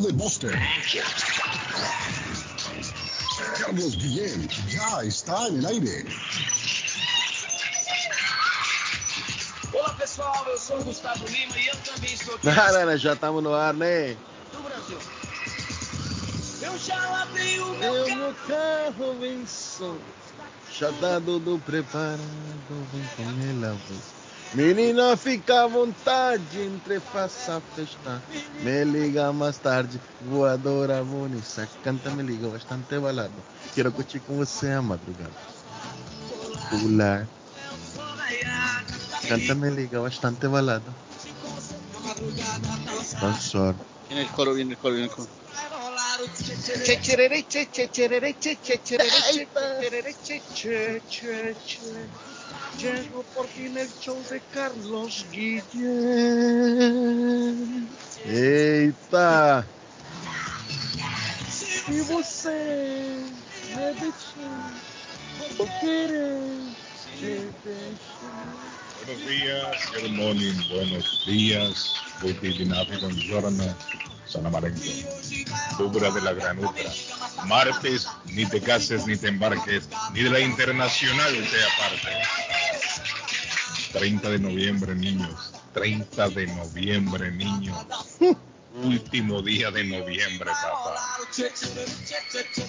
de Boston. Carlos Guillén ya está en el aire. Olá pessoal, eu sou o Gustavo Lima e eu também estou aqui não, já estamos no ar, né? do Brasil. Eu já lavei o meu Eu carro. carro som, já tá tudo preparado, vem com ela. vem. Menina, fica à vontade, entre faça a festa. Me liga mais tarde, voadora bonita. Canta, me liga bastante balado. Quero curtir com você a madrugada. Pular. Canta, me liga bastante balado. Dançar. Viene el coro, viene el coro, viene el coro. Llego por fin el show de Carlos Guillén. Eita! E você me deixou, eu querer te deixar. Buenos días, good morning, buenos días, good evening, buongiorno, San Amarenco, Dubra de la Granutra. Martes, ni te cases ni te embarques, ni de la internacional sea parte. 30 de noviembre, niños, 30 de noviembre, niños. Último día de noviembre, papá.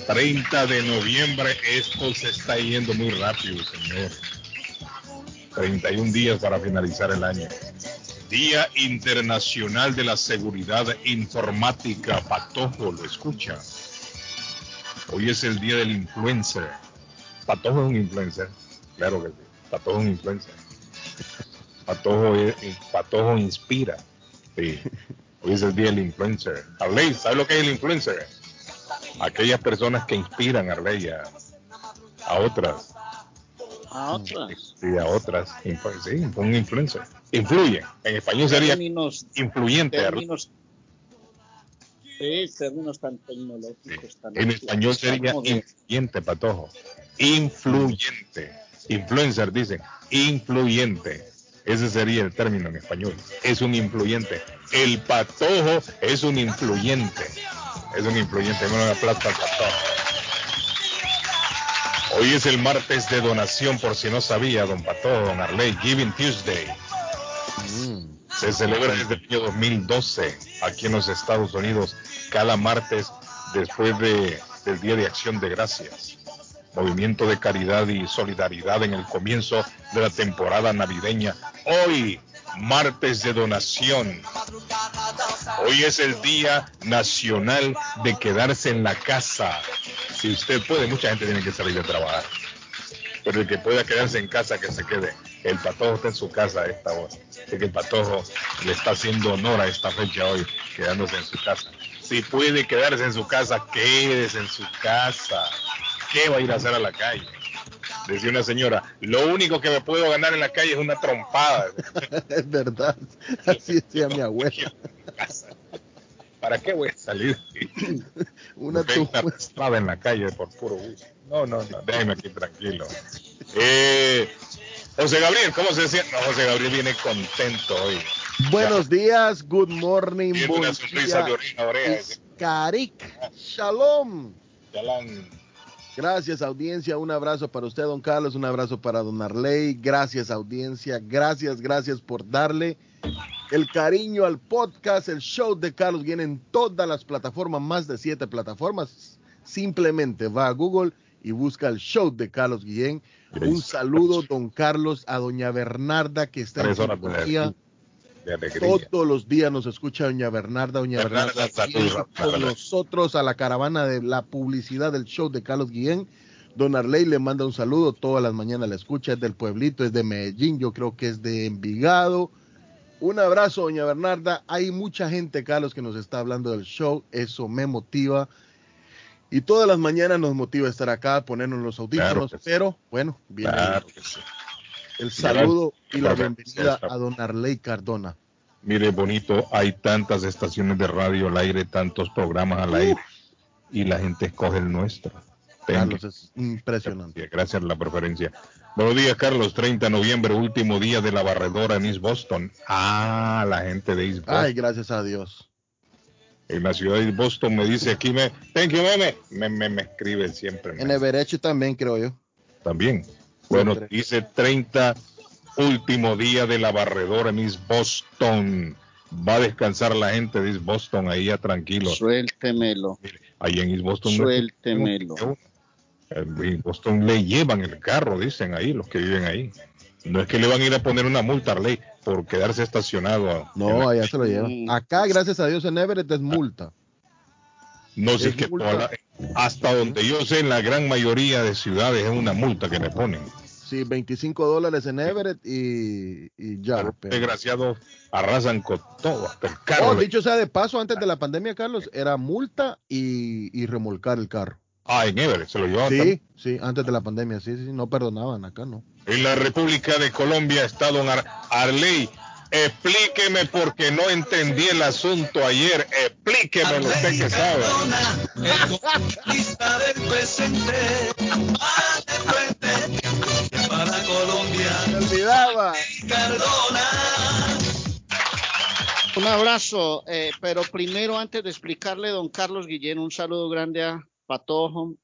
30 de noviembre, esto se está yendo muy rápido, señores. 31 días para finalizar el año. Día Internacional de la Seguridad Informática. Patojo, lo escucha. Hoy es el día del influencer. Patojo es un influencer. Claro que sí. Patojo es un influencer. Patojo, es- Patojo inspira. Sí. Hoy es el día del influencer. Arley, ¿sabes lo que es el influencer? Aquellas personas que inspiran, Arley, a, a otras. A otras. Sí, a otras. Sí, un influencer. Influye. En español sería Términos, influyente. Términos, sí, términos tan tecnológicos. Tan En español sería influyente, patojo. Influyente. Influencer dicen, influyente. Ese sería el término en español. Es un influyente. El patojo es un influyente. Es un influyente. Dame una plata al patojo. Hoy es el martes de donación, por si no sabía, don Patojo, don Arley, Giving Tuesday. Mm. Se celebra desde el año 2012 aquí en los Estados Unidos, cada martes después de- del Día de Acción de Gracias. Movimiento de caridad y solidaridad en el comienzo de la temporada navideña. Hoy, martes de donación. Hoy es el Día Nacional de quedarse en la casa. Si usted puede, mucha gente tiene que salir a trabajar. Pero el que pueda quedarse en casa, que se quede. El patojo está en su casa a esta hora. Así que el patojo le está haciendo honor a esta fecha hoy, quedándose en su casa. Si puede quedarse en su casa, quédese en su casa. ¿Qué va a ir a hacer a la calle? Decía una señora, lo único que me puedo ganar en la calle es una trompada. Es verdad, así decía mi abuela. ¿Para qué voy a salir? Una trompada en la calle por puro gusto. No, no, no, déjeme aquí tranquilo. Eh, José Gabriel, ¿cómo se siente? No, José Gabriel viene contento hoy. Buenos días, good morning, Tiene una sonrisa de orina oreja. Shalom. Gracias audiencia, un abrazo para usted, don Carlos, un abrazo para don Arley, gracias audiencia, gracias, gracias por darle el cariño al podcast, el show de Carlos viene en todas las plataformas, más de siete plataformas. Simplemente va a Google y busca el show de Carlos Guillén. Un saludo, don Carlos, a doña Bernarda que está en sintonía. Todos los días nos escucha doña Bernarda. Doña Bernarda, viene Bernarda. con nosotros a la caravana de la publicidad del show de Carlos Guillén. Don Arley le manda un saludo, todas las mañanas la escucha, es del pueblito, es de Medellín, yo creo que es de Envigado. Un abrazo, doña Bernarda. Hay mucha gente, Carlos, que nos está hablando del show, eso me motiva. Y todas las mañanas nos motiva estar acá, ponernos los audífonos, Claro que sí. pero bueno, Claro sí. el saludo y la bienvenida a don Arley Cardona. Mire, bonito, hay tantas estaciones de radio al aire, tantos programas al aire, y la gente escoge el nuestro. Carlos, es impresionante. Gracias a la preferencia. Buenos días, Carlos. 30 de noviembre, último día de la barredora en East Boston. Ah, la gente de East Boston. Ay, gracias a Dios. en la ciudad de Boston me dice aquí, me, thank you, meme. Me, me, me escribe siempre. En Everett también, creo yo. También. Bueno, dice 30, último día de la barredora en East Boston. Va a descansar la gente de East Boston ahí ya tranquilo. Suéltemelo. Ahí en East Boston. Suéltemelo. En Boston le llevan el carro, dicen ahí los que viven ahí. No es que le van a ir a poner una multa a ley por quedarse estacionado. No, allá se lo llevan. Acá, gracias a Dios, en Everett es multa. No sé, que hasta donde yo sé, en la gran mayoría de ciudades es una multa que le ponen. Sí, 25 dólares en Everett y, ya. Desgraciados arrasan con todo, hasta el carro. Oh, dicho sea de paso, antes de la pandemia, Carlos, era multa y, remolcar el carro. Ah, en Everett se lo llevaban. Sí, sí, antes de la pandemia, sí, sí, no perdonaban, acá no. En la República de Colombia está don Arley Explíqueme porque no entendí el asunto ayer. Explíqueme usted que sabe. del presente, para Colombia. Me olvidaba. Un abrazo, eh, pero primero antes de explicarle, don Carlos Guillén, un saludo grande a Patojo,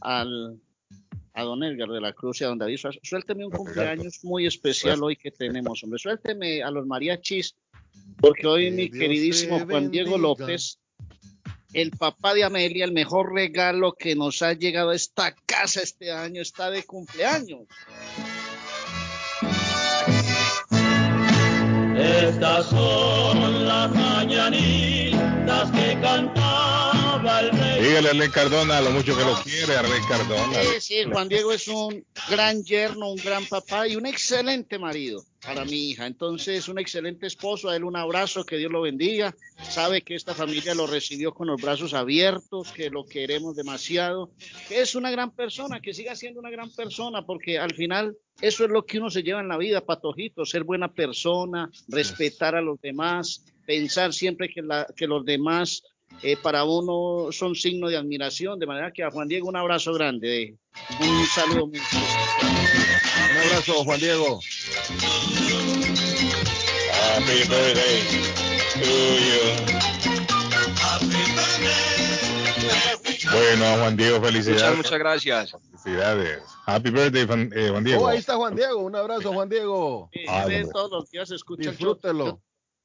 al a don Edgar de la Cruz y a don David Suélteme un cumpleaños muy especial hoy que tenemos, hombre. Suélteme a los mariachis, porque hoy mi queridísimo Juan Diego López, el papá de Amelia, el mejor regalo que nos ha llegado a esta casa este año, está de cumpleaños. Estas son las mañanitas que rey. Dígale a Arley Cardona lo mucho que lo quiere, Arley Cardona. Sí, sí, Juan Diego es un gran yerno, un gran papá y un excelente marido para mi hija. Entonces, un excelente esposo, a él un abrazo, que Dios lo bendiga. Sabe que esta familia lo recibió con los brazos abiertos, que lo queremos demasiado, que es una gran persona, que siga siendo una gran persona, porque al final eso es lo que uno se lleva en la vida, patojito, ser buena persona, respetar a los demás, pensar siempre que los demás eh, para uno son signo de admiración, de manera que a Juan Diego un abrazo grande, un saludo muy Un abrazo, Juan Diego. Happy birthday Bueno, Juan Diego, felicidades. Muchas, gracias. Felicidades. Happy birthday, eh, Juan, Diego. Oh, ahí está Juan Diego. Un abrazo, Juan Diego. Ah, todos los días escuchan. Disfrútelo.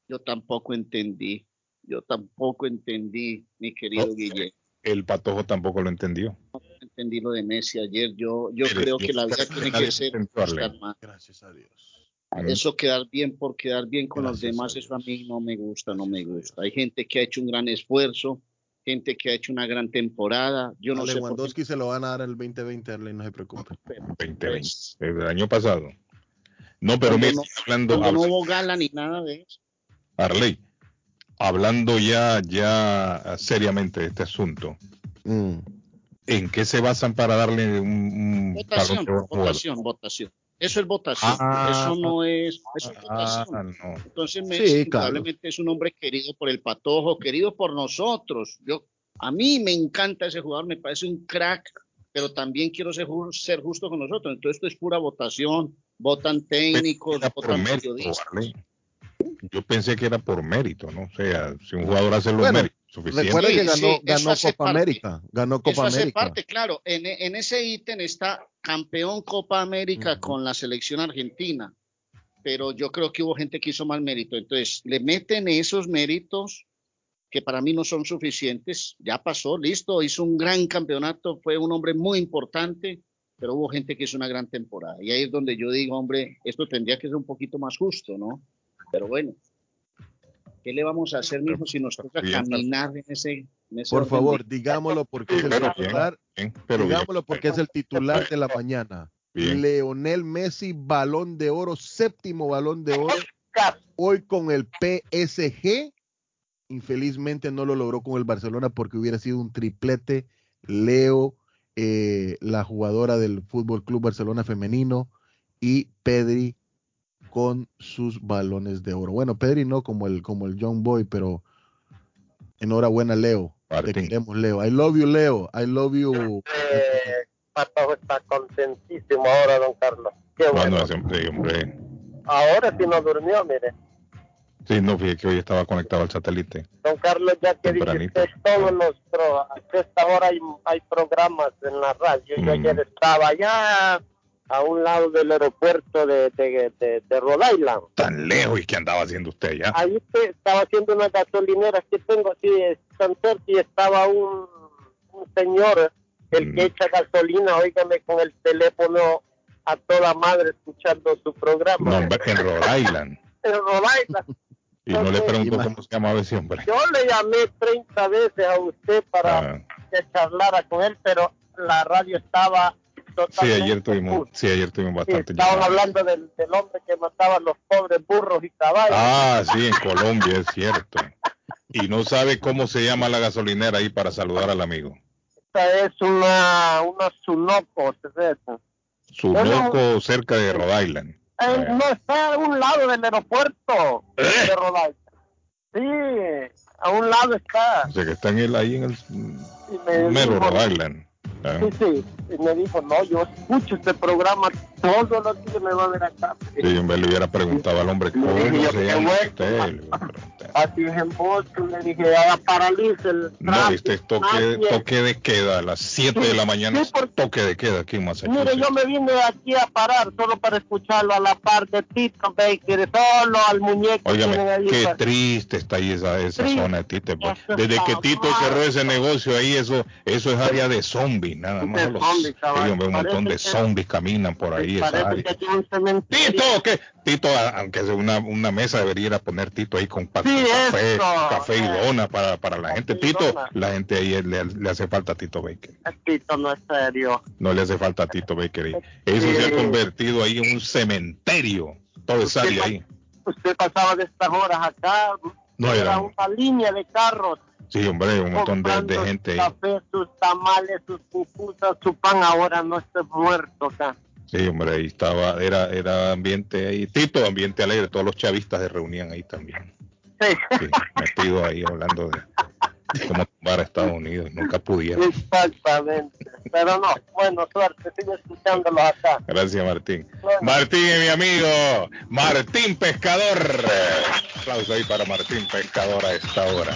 Yo, tampoco entendí. Yo tampoco entendí, mi querido Guillermo. El patojo tampoco lo entendió. No entendí lo de Messi ayer. Yo, yo creo que la vida tiene que ser Gracias a Dios. Eso quedar bien por quedar bien con los demás, eso a mí no me gusta, no me gusta. Hay gente que ha hecho un gran esfuerzo, gente que ha hecho una gran temporada. Yo no sé Lewandowski se lo van a dar el 2020, Arley, no se preocupe. 2020, pues, el año pasado. No, pero me no, hablando. No hubo gala ni nada de eso. Arley, hablando ya, ya seriamente de este asunto, mm. ¿en qué se basan para darle un, votación, votación, votación? Eso es votación, ah, eso no es, eso es votación. Ah, Entonces, probablemente es un hombre querido por el patojo, querido por nosotros. Yo, a mí me encanta ese jugador, me parece un crack, pero también quiero ser, ser justo con nosotros. Entonces, esto es pura votación, votan técnicos, votan periodistas. Yo pensé que era por mérito, ¿no? O sea, si un jugador hace los méritos suficientes. Recuerda que ganó, ganó Copa América. Ganó Copa eso América. parte, claro. En, en ese ítem está campeón Copa América con la selección argentina. Pero yo creo que hubo gente que hizo mal mérito. Entonces, le meten esos méritos que para mí no son suficientes. Ya pasó, listo, hizo un gran campeonato, fue un hombre muy importante, pero hubo gente que hizo una gran temporada. Y ahí es donde yo digo, hombre, esto tendría que ser un poquito más justo, ¿no? Pero bueno, ¿qué le vamos a hacer, mijo, si nos toca caminar en ese... Por favor, digámoslo porque es el titular, digámoslo porque es el titular de la mañana. Leonel Messi, balón de oro, séptimo balón de oro, hoy con el PSG. Infelizmente no lo logró con el Barcelona porque hubiera sido un triplete. Leo, eh, la jugadora del Fútbol Club Barcelona femenino, y Pedri con sus balones de oro. Bueno, Pedri no como el, como el John Boy, pero enhorabuena, Leo. Te queremos, Leo. I love you, Leo. I love you. Eh, está contentísimo ahora, don Carlos. Qué bueno. siempre, hombre. Ahora sí no durmió, mire. Sí, no, fíjate que hoy estaba conectado al satélite. Don Carlos, ya que usted todos los pro, a esta hora hay, hay programas en la radio. Yo Mm. ayer estaba allá a un lado del aeropuerto de, de, de, de Rhode Island. Tan lejos, ¿y qué andaba haciendo usted ya? Ahí estaba haciendo unas gasolineras que tengo de tan cerca y estaba un, un señor, el Mm. que echa gasolina, óigame, con el teléfono a toda madre escuchando su programa. No, en Rhode Island. En Rhode Island. Y no le Ok. preguntó cómo se llamaba ese hombre. Yo le llamé 30 veces a usted para Ah, que charlara con él, pero la radio estaba sí, ayer tuvimos, sí, ayer tuvimos Sí, bastante estaban llamadas. hablando del, del hombre que mataba a los pobres burros y caballos. Ah, sí, en Colombia, es cierto. Y no sabe cómo se llama la gasolinera ahí para saludar al amigo. Esta es una, una Sunoco, ¿es eso? Su Bueno. loco cerca de Rhode Island. Eh, no está a un lado del aeropuerto ¿Eh? de Rhode Island. Sí, a un lado está. O sea que están ahí en el Y me mero dijo- Rhode Island. Ah, Sí, sí. Y me dijo, no, yo escucho este programa todos los días me va a ver acá. Sí, en vez le hubiera preguntado al hombre cómo Le dije yo, se llama usted. Así es en Boston, le dije, haga paralice el No, este es toque, toque de queda a las 7 de la mañana. Sí, porque- Toque de queda aquí en Massachusetts. Mire, yo me vine aquí a parar solo para escucharlo a la par de Tito Baker, solo al muñeco. Óigame, qué triste está ahí esa, esa Triste. zona de Tite. pues. Desde que Tito cerró ese negocio ahí, eso eso es área de zombies, nada más. De Los, zombies, sí, un montón de Parece que- zombies caminan por ahí. que un. Tito, ¿qué? Tito, aunque sea una, una mesa, debería ir a poner Tito ahí con, Sí, con café, café y Eh. dona para, para la gente. Y Tito, dona. la gente ahí le, le hace falta a Tito Baker. Tito no es serio. No le hace falta a Tito Baker ahí. Eso se ha Sí. convertido ahí en un cementerio. Esa Usted área ahí. Usted pasaba de estas horas acá, No, era era- una línea de carros. Sí, hombre, un montón de, de gente ahí. Café, sus tamales, sus pupusas, su pan, ahora no está muerto acá. Sí, hombre, ahí estaba, era, era ambiente ahí, Tito, ambiente alegre, todos los chavistas se reunían ahí también. Sí, Sí, metidos ahí hablando de cómo tumbar a Estados Unidos, nunca pudieron. exactamente. Pero no, bueno, suerte, sigue escuchándolos acá. Gracias, Martín. Bueno. Martín mi amigo, Martín Pescador. Aplauso ahí para Martín Pescador a esta hora.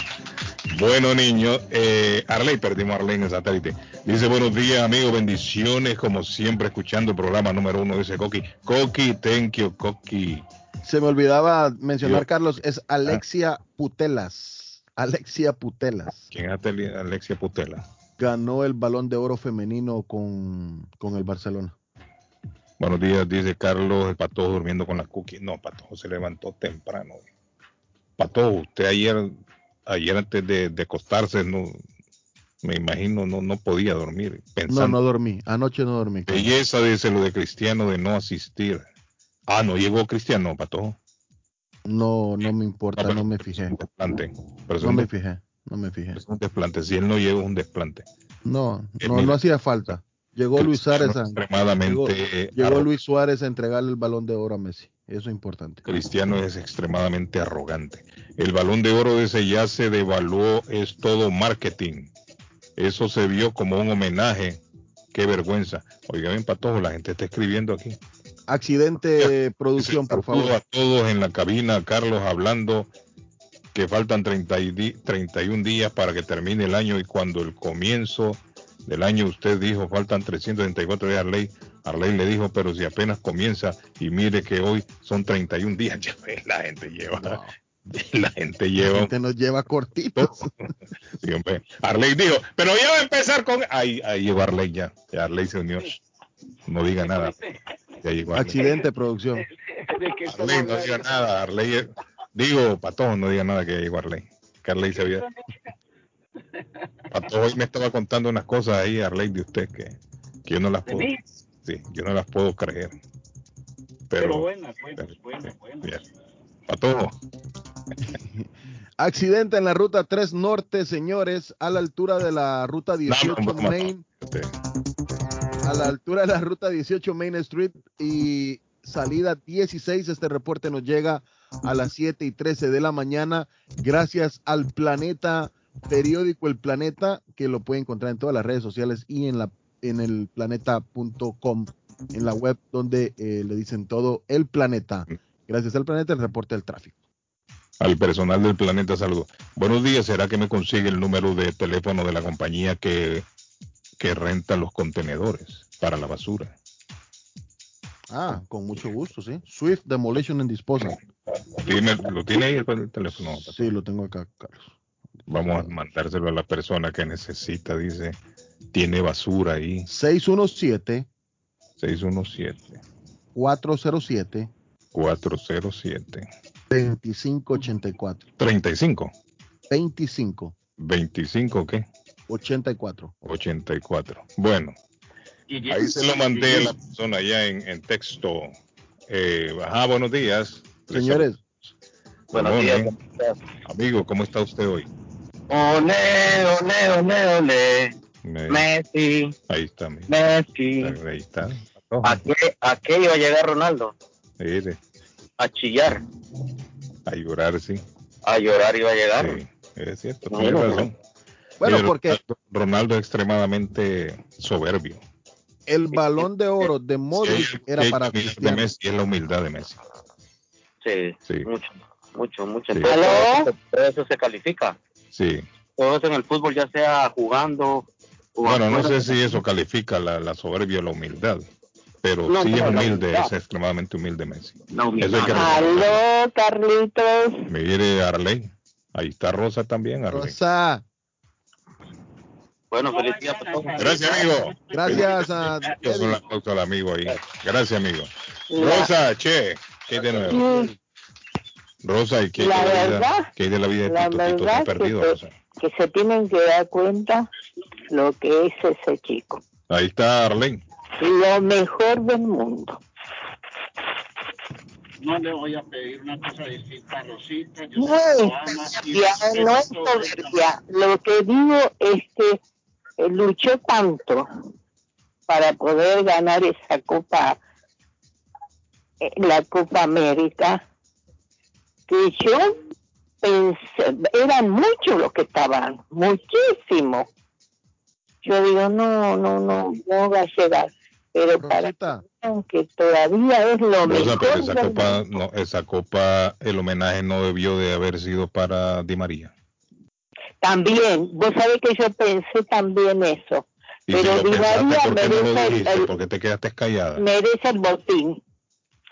Bueno, niños, eh, Arley, perdimos a Arley en el satélite. Dice, buenos días, amigos, bendiciones, como siempre, escuchando el programa número uno, dice Coqui. Coqui, thank you, Coqui. Se me olvidaba mencionar, Yo- Carlos, es Alexia Putelas. Alexia Putelas. ¿Quién es Alexia Putela? Ganó el balón de oro femenino con, con el Barcelona. Buenos días, dice Carlos, el patojo durmiendo con la cookie. No, patojo se levantó temprano. Patojo, usted ayer, ayer antes de, de acostarse, no, me imagino, no, no podía dormir. No, Pensando, no dormí. Anoche no dormí. Belleza, dice lo de Cristiano de no asistir. Ah, no llegó Cristiano, patojo. No, no me importa, no me fijé. desplante. Pero No me fijé, no me fijé. es un desplante. Si él no llega, es un desplante. No, Eh, no, mira. no hacía falta. Llegó Luis Suárez a, extremadamente llegó Luis Suárez a entregarle el balón de oro a Messi. Eso es importante. Cristiano es extremadamente arrogante. El balón de oro de ese ya se devaluó, es todo marketing. Eso se vio como un homenaje. Qué vergüenza. Oiga, bien, Patojo, la gente está escribiendo aquí. Accidente, producción, por favor. a todos en la cabina, Carlos, hablando que faltan 30 y di- 31 días para que termine el año y cuando el comienzo del año usted dijo faltan 334 días, Arley, Arley le dijo, pero si apenas comienza y mire que hoy son 31 días, ya la gente lleva, No, la gente la lleva gente nos lleva cortitos. Sí. Arley dijo, pero ya va a empezar con. Ahí, ahí llegó Arley ya. Ya Arley se unió. No diga nada. Ya llegó Arley. Accidente, producción. Arley, no diga nada. Arley, digo, Patojo, no diga nada que ya llegó Arley. Que Arley se había. Patojo hoy me estaba contando unas cosas ahí, Arley, de usted que, que yo no las ¿De puedo. Sí, yo no las puedo creer. Pero Pero. buenas, buenas, buenas, buenas. Bien. Patojo, Accidente en la ruta 3 Norte, señores, a la altura de la ruta 18 no, no, no, Main, este, a la altura de la ruta 18 Main Street y salida 16. Este reporte nos llega a las 7 y 13 de la mañana, gracias al Planeta periódico El Planeta, que lo puede encontrar en todas las redes sociales y en la en el planeta.com, en la web donde eh, le dicen todo El Planeta. Gracias al Planeta, el reporte del tráfico. Al personal del planeta saludo. Buenos días, ¿será que me consigue el número de teléfono de la compañía que, que renta los contenedores para la basura? Ah, con mucho gusto, sí. Swift Demolition and Disposal. ¿Tiene, ¿Lo tiene ahí el, el teléfono? Sí, lo tengo acá, Carlos. Vamos a mandárselo a la persona que necesita, dice. Tiene basura ahí. 617 617 407 407 2584. 35 25 25 qué? 84. 84. Bueno, ahí se lo mandé a la persona allá en, en texto. Eh, ajá, buenos días. Señores, Buenos Perdón, días. ¿cómo estás? Amigo, ¿cómo está usted hoy? Ole, ole, ole, ole. Me- Messi, ahí está. Messi. Ahí está. ¿A qué, ¿A qué iba a llegar Ronaldo? Mire, A chillar, a llorar, sí. a llorar iba a llegar. Sí, es cierto, No, tiene no, razón. bueno, porque Ronaldo, Ronaldo es extremadamente soberbio. el balón de oro de Modric Sí, era para humildad de Cristiano. Messi, es la humildad de Messi. Sí, Sí. mucho, mucho, mucho. Sí. Entonces, todo eso se califica. Sí. Todo eso en el fútbol, ya sea jugando. O Bueno, no sé si eso califica la, la soberbia o la humildad, pero No, sí es humilde, es extremadamente humilde Messi. Eso hay que. Aló, Carlitos. Mire, Arley, ahí está Rosa también, Arley. Rosa, Bueno, feliz día para todos. Gracias, amigo. gracias a Yo al amigo ahí. Gracias, amigo. Rosa, che, ¿qué hay de nuevo? Sí, Rosa, ¿y qué hay La de la vida? verdad, ¿Qué hay de la vida de la Tito? Tito perdido, que Rosa. Que se tienen que dar cuenta lo que es ese chico. Ahí está Arley. Lo mejor del mundo. No le voy a pedir una cosa distinta a Rosita. Yo No sé que es lo ama y soberbia, no es soberbia. Lo que digo es que eh, luchó tanto para poder ganar esa Copa, eh, la Copa América, que yo eran muchos los que estaban, muchísimos. Yo digo, no, no, no, no va a llegar. Pero para que todavía es lo Rosa, mejor. pero esa copa, no, esa copa, el homenaje no debió de haber sido para Di María. También, vos sabés que yo pensé también eso. Y Pero si Di pensaste, María ¿por qué no lo merece el- dijiste? el- ¿Por qué te quedaste callada? Merece el botín.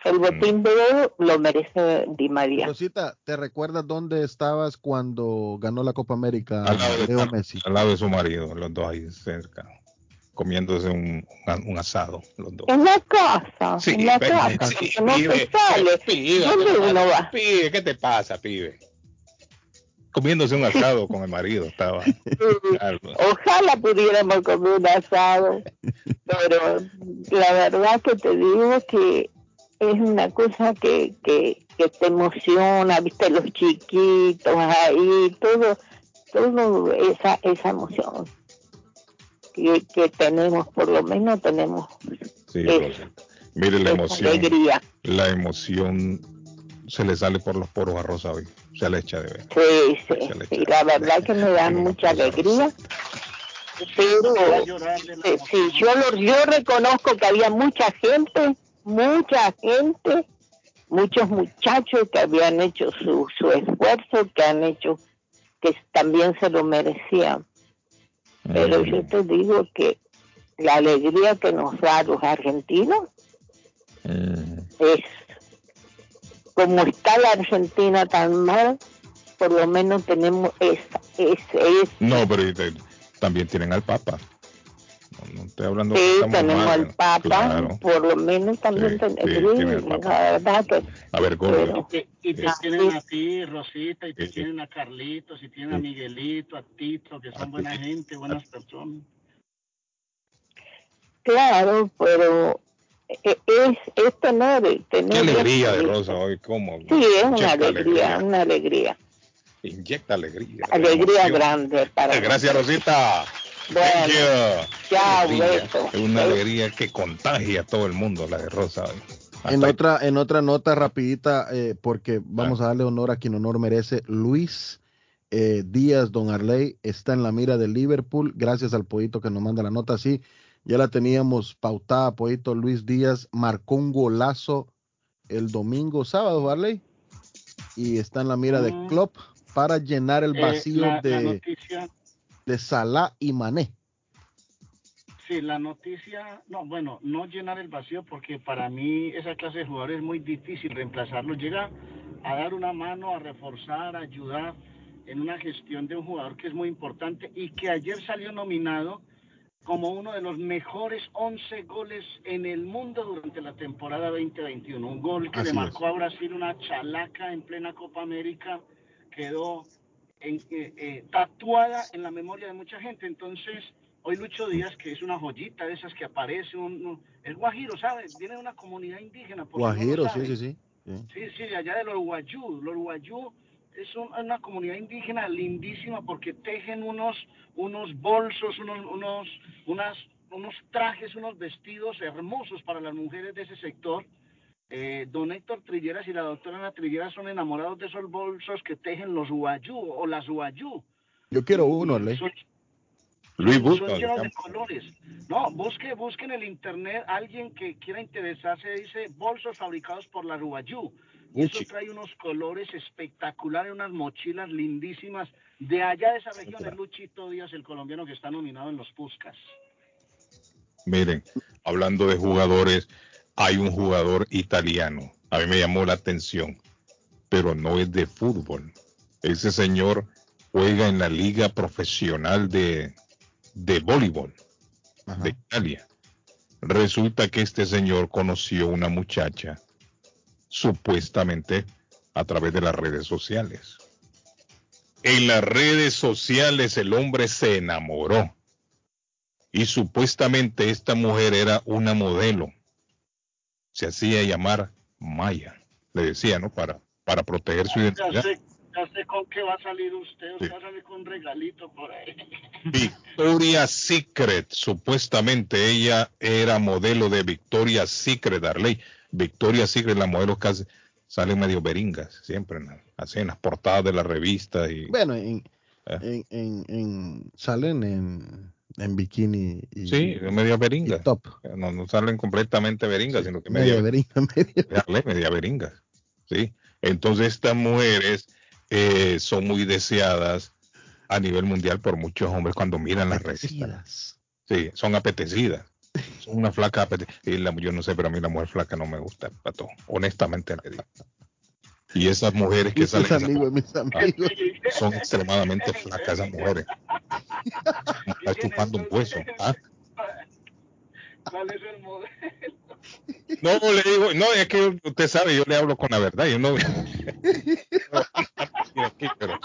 El botín de oro lo merece Di María. Rosita, ¿te recuerdas dónde estabas cuando ganó la Copa América Al lado, de, Leo Messi? al lado de su marido, los dos ahí cerca, comiéndose un, un asado, los dos. En la casa, Sí, en la pero- casa, sí, no pibe, se sale. pibe, ¿Dónde ¿qué te uno pasa? va? Pibe, ¿qué te pasa, pibe? Comiéndose un asado con el marido, estaba. Ojalá pudiéramos comer un asado, pero la verdad que te digo que es una cosa que, que, que te emociona, viste los chiquitos ahí, todo, todo esa, esa emoción que, que tenemos, por lo menos tenemos Sí. Mire la emoción, alegría. la emoción se le sale por los poros a Rosa hoy, se le echa de ver. Sí, sí, echa- la verdad que me da mucha alegría, pero Sí, sí, yo, lo, yo reconozco que había mucha gente, mucha gente, muchos muchachos que habían hecho su, su esfuerzo, que han hecho, que también se lo merecían. Pero yo te digo que la alegría que nos da a los argentinos Mm, es, como está la Argentina tan mal, por lo menos tenemos esa, ese, ese No, pero también tienen al Papa. No, estoy hablando que Sí, estamos tenemos mal, al Papa, claro. por lo menos también Sí, tenemos, sí, tiene al Papa. la verdad que A ver, Gordo. Y te, y te Sí. tienen a ti, Rosita, y te Sí. tienen a Carlitos, y tienen a. Miguelito, a Tito, que A son buena Tito. gente, buenas personas. claro, pero e- es, es tener, tener Qué alegría de. Rosa hoy, ¿cómo? Sí, es una alegría, una alegría, Inyecta alegría. alegría emoción. grande para Gracias, Rosita. Thank Bueno, you. chao. Es una alegría que contagia a todo el mundo, la de Rosa hoy. En otra, en otra nota rapidita, eh, porque Ah. vamos a darle honor a quien honor merece, Luis eh, Díaz Don Arley está en la mira de Liverpool, gracias al pollito que nos manda la nota, sí, ya la teníamos pautada, pollito Luis Díaz marcó un golazo el domingo, sábado, Arley. y está en la mira de. Klopp para llenar el Eh, vacío la de, noticia, de Salah y Mané. sí, la noticia, no, bueno, no llenar el vacío porque para mí esa clase de jugadores es muy difícil reemplazarlo. Llega a dar una mano, a reforzar, a ayudar en una gestión de un jugador que es muy importante y que ayer salió nominado como uno de los mejores 11 goles en el mundo durante la temporada 2021. Un gol que Así le es. marcó a Brasil una chalaca en plena Copa América, quedó en- eh, eh, tatuada en la memoria de mucha gente. Entonces, hoy Lucho Díaz, que es una joyita de esas que aparece, un, un- es guajiro, ¿sabes? Viene de una comunidad indígena. por no Guajiro, sí, sí, sí. sí. Sí, sí, de allá de los Guayú. Los Guayú es un- una comunidad indígena lindísima porque tejen unos, unos bolsos, unos, unos, unas, unos trajes, unos vestidos hermosos para las mujeres de ese sector. Eh, don Héctor Trilleras y la doctora Ana Trilleras son enamorados de esos bolsos que tejen los Guayú o las Guayú. Yo quiero uno, Le. Son- Luis son busca. llenos de colores. No, busque, busque en el internet alguien que quiera interesarse, dice bolsos fabricados por la Rubayú. Y eso trae unos colores espectaculares, unas mochilas lindísimas. De allá de esa región es Luchito Díaz, el colombiano que está nominado en los Puscas. Miren, hablando de jugadores, hay un jugador italiano. A mí me llamó la atención, pero no es de fútbol. Ese señor juega en la liga profesional de, de voleibol Ajá. de Italia. Resulta que este señor conoció una muchacha supuestamente a través de las redes sociales. En las redes sociales el hombre se enamoró y supuestamente esta mujer era una modelo. Se hacía llamar Maya, le decía, ¿no? Para, para proteger su Ya identidad. sé, ya sé con qué va a salir usted. Usted Sí. va a salir con un regalito por ahí. Victoria's Secret, supuestamente ella era modelo de Victoria's Secret, Darley. Victoria's Secret, las modelos casi salen medio beringas, siempre en la- así en las portadas de la revista y Bueno, en, Eh. en, en, en- salen en, en bikini y, sí, media y beringas. top. No, no salen completamente beringas, sino que Media media, verina, media. Darley, media beringas. ¿sí? Entonces estas mujeres eh, son muy deseadas a nivel mundial por muchos hombres cuando miran las revistas. Sí, son apetecidas. Son una flaca apetecida. Yo no sé, pero a mí la mujer flaca no me gusta, pato. Honestamente le digo. Y esas mujeres que Mis salen esas- amigos, mis amigos. son extremadamente flacas esas mujeres. Está chupando un hueso. ¿ah? ¿Cuál es el modelo? No, le digo, no, es que usted sabe, yo le hablo con la verdad. Yo no. Pero,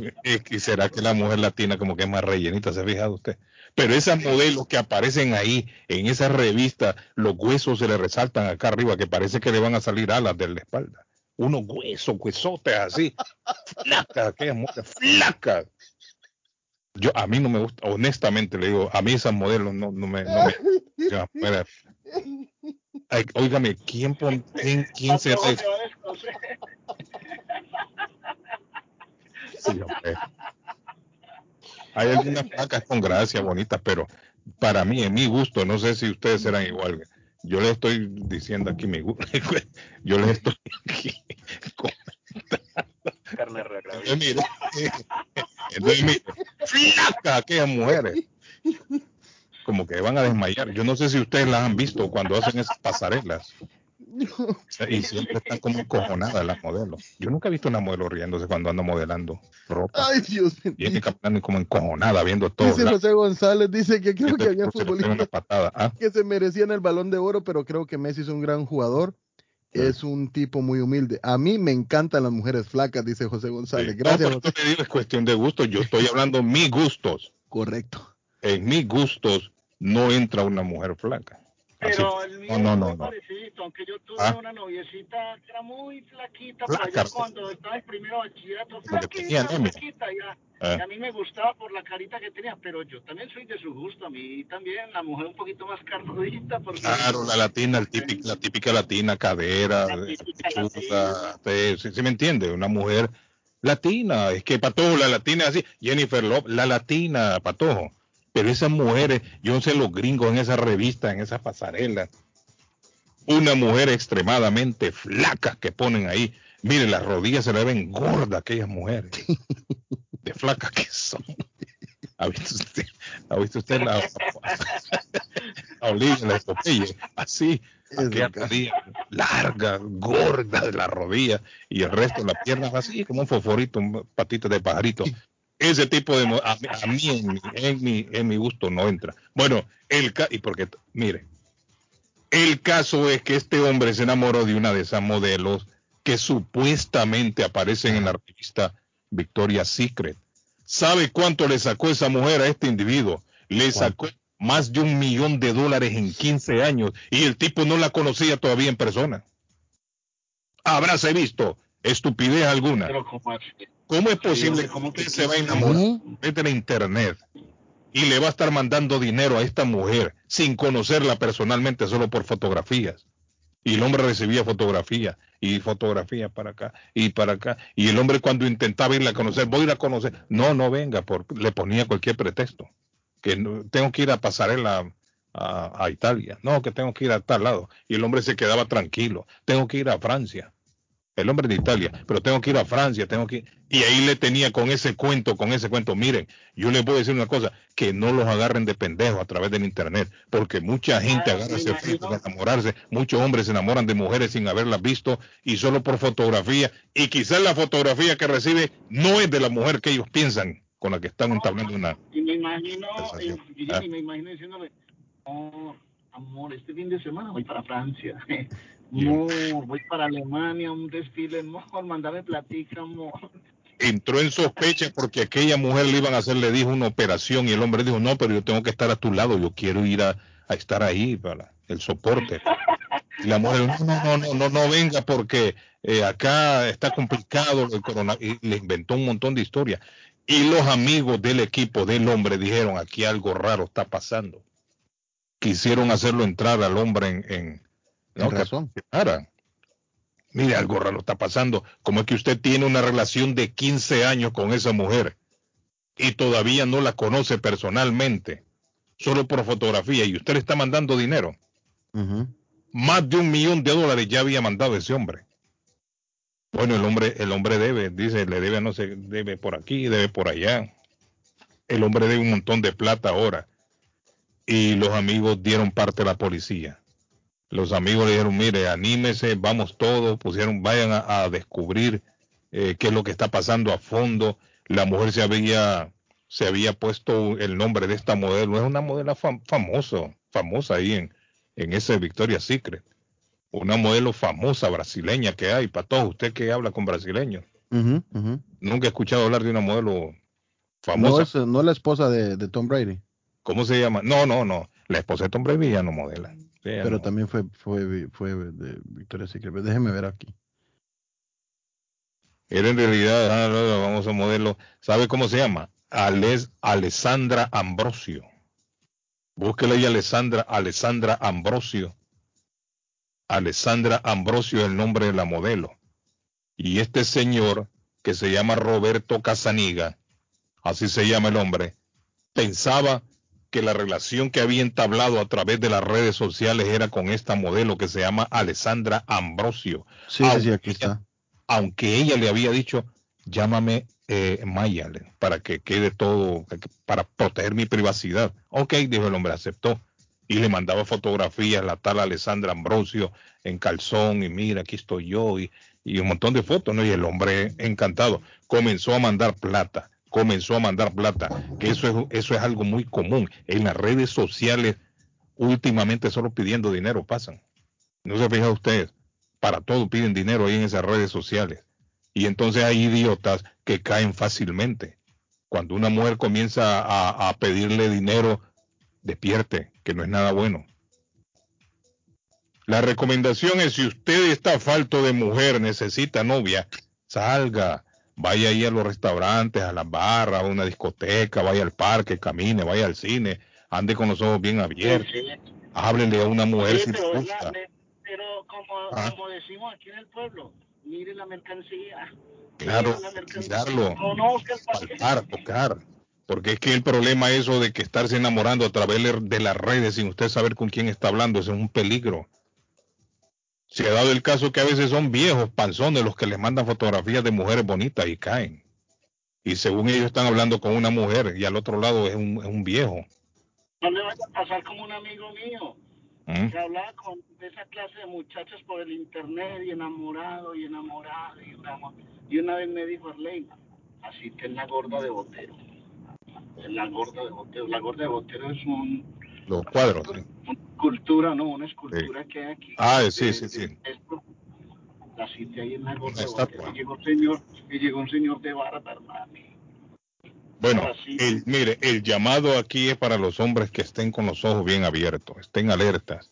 mí, que será que la mujer latina como que es más rellenita, ¿se ha fijado usted? Pero esas modelos que aparecen ahí en esa revista, los huesos se le resaltan acá arriba, que parece que le van a salir alas de la espalda. Unos huesos, huesotes así, flacas, aquellas mujeres flacas. Yo, a mí no me gusta, honestamente le digo, a mí esas modelos no, no me, no me, ya, óigame, ¿quién, pon, quién, quién se. Sí, hombre. Hay algunas placas con gracia bonitas, pero para mí, en mi gusto, no sé si ustedes serán igual. Yo les estoy diciendo aquí mi. Yo les estoy aquí Carne regrabada. Entonces, mire, entonces, mire, flaca aquellas mujeres. Como que van a desmayar. Yo no sé si ustedes las han visto cuando hacen esas pasarelas. Y siempre están como encojonadas las modelos. Yo nunca he visto una modelo riéndose cuando ando modelando ropa. Ay, Dios mío. Viene caminando como encojonada viendo todo. Dice José González, dice que creo que había futbolistas. ¿ah? que se merecían el balón de oro, pero creo que Messi es un gran jugador. Es un tipo muy humilde. A mí me encantan las mujeres flacas, dice José González. Sí. Gracias, No, José. te digo, es cuestión de gusto. Yo estoy hablando mis gustos. Correcto. En mis gustos no entra una mujer flaca. Así- Pero el mío no, no, es no, parecido, aunque yo tuve Ah. una noviecita que era muy flaquita, allá sí. cuando estaba en primero bachillerato, flaquita, flaquita, ya. Ah. Y a mí me gustaba por la carita que tenía, pero yo también soy de su gusto, a mí también la mujer un poquito más carnudita, porque... Claro, la latina, el típico, la típica latina, cadera, La típica pechuga, sí, me entiende, una mujer latina, es que Patojo, la latina así, Jennifer Lopez, la latina, Patojo, pero esas mujeres, yo sé los gringos en esa revista, en esa pasarela, una mujer extremadamente flaca que ponen ahí, Mire, las rodillas se le ven gordas a aquellas mujeres. De flacas que son. ¿Ha visto usted, ¿ha visto usted la, la la Popeye? Así, aquella rodilla larga, gorda de la rodilla y el resto de las piernas así, como un fosforito, un patita de pajarito. Ese tipo de... A, a mí, en mi, en, mi, en mi gusto, no entra. Bueno, el... Y porque, mire, el caso es que este hombre se enamoró de una de esas modelos que supuestamente aparecen en la revista Victoria's Secret. ¿Sabe cuánto le sacó esa mujer a este individuo? Le sacó más de un millón de dólares en 15 años y el tipo no la conocía todavía en persona. Habráse visto estupidez alguna. Pero. ¿Cómo es posible que ¿cómo usted se va a 15 enamorar de la internet y le va a estar mandando dinero a esta mujer sin conocerla personalmente solo por fotografías? Y el hombre recibía fotografías y fotografías para acá y para acá. Y el hombre cuando intentaba irla a conocer, voy a ir a conocer. No, no venga, por, le ponía cualquier pretexto. Que no- tengo que ir a pasarela a, a Italia. No, que tengo que ir a tal lado. Y el hombre se quedaba tranquilo. Tengo que ir a Francia el hombre de Italia, pero tengo que ir a Francia, tengo que y ahí le tenía con ese cuento, con ese cuento, miren, yo les voy a decir una cosa, que no los agarren de pendejos a través del internet, porque mucha gente agarra ese imagino. Facebook a enamorarse, muchos hombres se enamoran de mujeres sin haberlas visto y solo por fotografía, y quizás la fotografía que recibe no es de la mujer que ellos piensan con la que están entablando una Y me imagino, y me imagino diciéndole, oh, amor, este fin de semana voy para Francia. Amor, voy para Alemania, un desfile, amor, mandame platica, amor. entró en sospecha porque aquella mujer le iban a hacer, le dijo una operación y el hombre dijo, no, pero yo tengo que estar a tu lado, yo quiero ir a, a estar ahí para el soporte. Y la mujer, no, no, no, no, no, no venga porque eh, acá está complicado el corona y le inventó un montón de historias. Y los amigos del equipo del hombre dijeron, aquí algo raro está pasando. Quisieron hacerlo entrar al hombre en, en Que razón. Mire, algo raro está pasando. Como es que usted tiene una relación de 15 años con esa mujer y todavía no la conoce personalmente, solo por fotografía, y usted le está mandando dinero. Más de un millón de dólares ya había mandado ese hombre. Bueno, el hombre, el hombre debe, dice, le debe, no sé, debe por aquí, debe por allá. El hombre debe un montón de plata ahora. Y los amigos dieron parte a la policía. Los amigos le dijeron, mire, anímese, vamos todos, pusieron, vayan a, a descubrir eh, qué es lo que está pasando a fondo. La mujer se había, se había puesto el nombre de esta modelo, es una modelo fam- famoso, famosa ahí en, en ese Victoria's Secret. Una modelo famosa brasileña que hay, para todos usted que habla con brasileños. Nunca he escuchado hablar de una modelo No famosa. es, no es la esposa de, de Tom Brady, ¿Cómo se llama? No, no, no. La esposa de Tom Brady ya no modela. Pero no. también fue, fue, fue de Victoria's Secret. Déjeme ver aquí. Era en realidad, ah, vamos a modelo. ¿Sabe cómo se llama? Ales, Alessandra Ambrosio. Búsquele ahí Alessandra, Alessandra Ambrosio. Alessandra Ambrosio es el nombre de la modelo. Y este señor, que se llama Roberto Casaniga, así se llama el hombre, pensaba que la relación que había entablado a través de las redes sociales era con esta modelo que se llama Alessandra Ambrosio Sí, sí, sí, aquí está. aunque ella le había dicho, llámame eh, Maya, para que quede todo, para proteger mi privacidad. Ok, dijo el hombre, aceptó. Y le mandaba fotografías, la tal Alessandra Ambrosio en calzón, y mira, aquí estoy yo, y, y un montón de fotos, ¿no? Y el hombre encantado comenzó a mandar plata, comenzó a mandar plata, que eso es, eso es algo muy común. En las redes sociales, últimamente solo pidiendo dinero pasan. No se fija usted, para todo piden dinero ahí en esas redes sociales. Y entonces hay idiotas que caen fácilmente. Cuando una mujer comienza a, a pedirle dinero, despierte, que no es nada bueno. La recomendación es si usted está falto de mujer, necesita novia, salga, vaya ahí a los restaurantes, a las barras, a una discoteca, vaya al parque, camine, vaya al cine, ande con los ojos bien abiertos, háblele a una mujer Sí, si le pero, gusta. la- le- pero como, Ah. como decimos aquí en el pueblo, mire la mercancía. Claro, Mire la mercancía. mirarlo, palpar, tocar. Porque es que el problema eso de que estarse enamorando a través de las redes sin usted saber con quién está hablando, eso es un peligro. Se ha dado el caso que a veces son viejos panzones los que les mandan fotografías de mujeres bonitas y caen. Y según ellos están hablando con una mujer y al otro lado es un, es un viejo. No le vaya a pasar como un amigo mío ¿Mm? que hablaba con esa clase de muchachos por el internet y enamorado y enamorado y enamorado. Y una vez me dijo Arley, así que es la gorda de Botero. Es la gorda de Botero. La gorda de Botero es un, Los cuadros. sí. una escultura, no, una escultura que hay aquí. Ah, sí, De- sí, de sí. esto. La cité ahí en la gorda. Y llegó un señor, y llegó un señor de barba, hermano. Bueno, el, mire, el llamado aquí es para los hombres que estén con los ojos bien abiertos, estén alertas,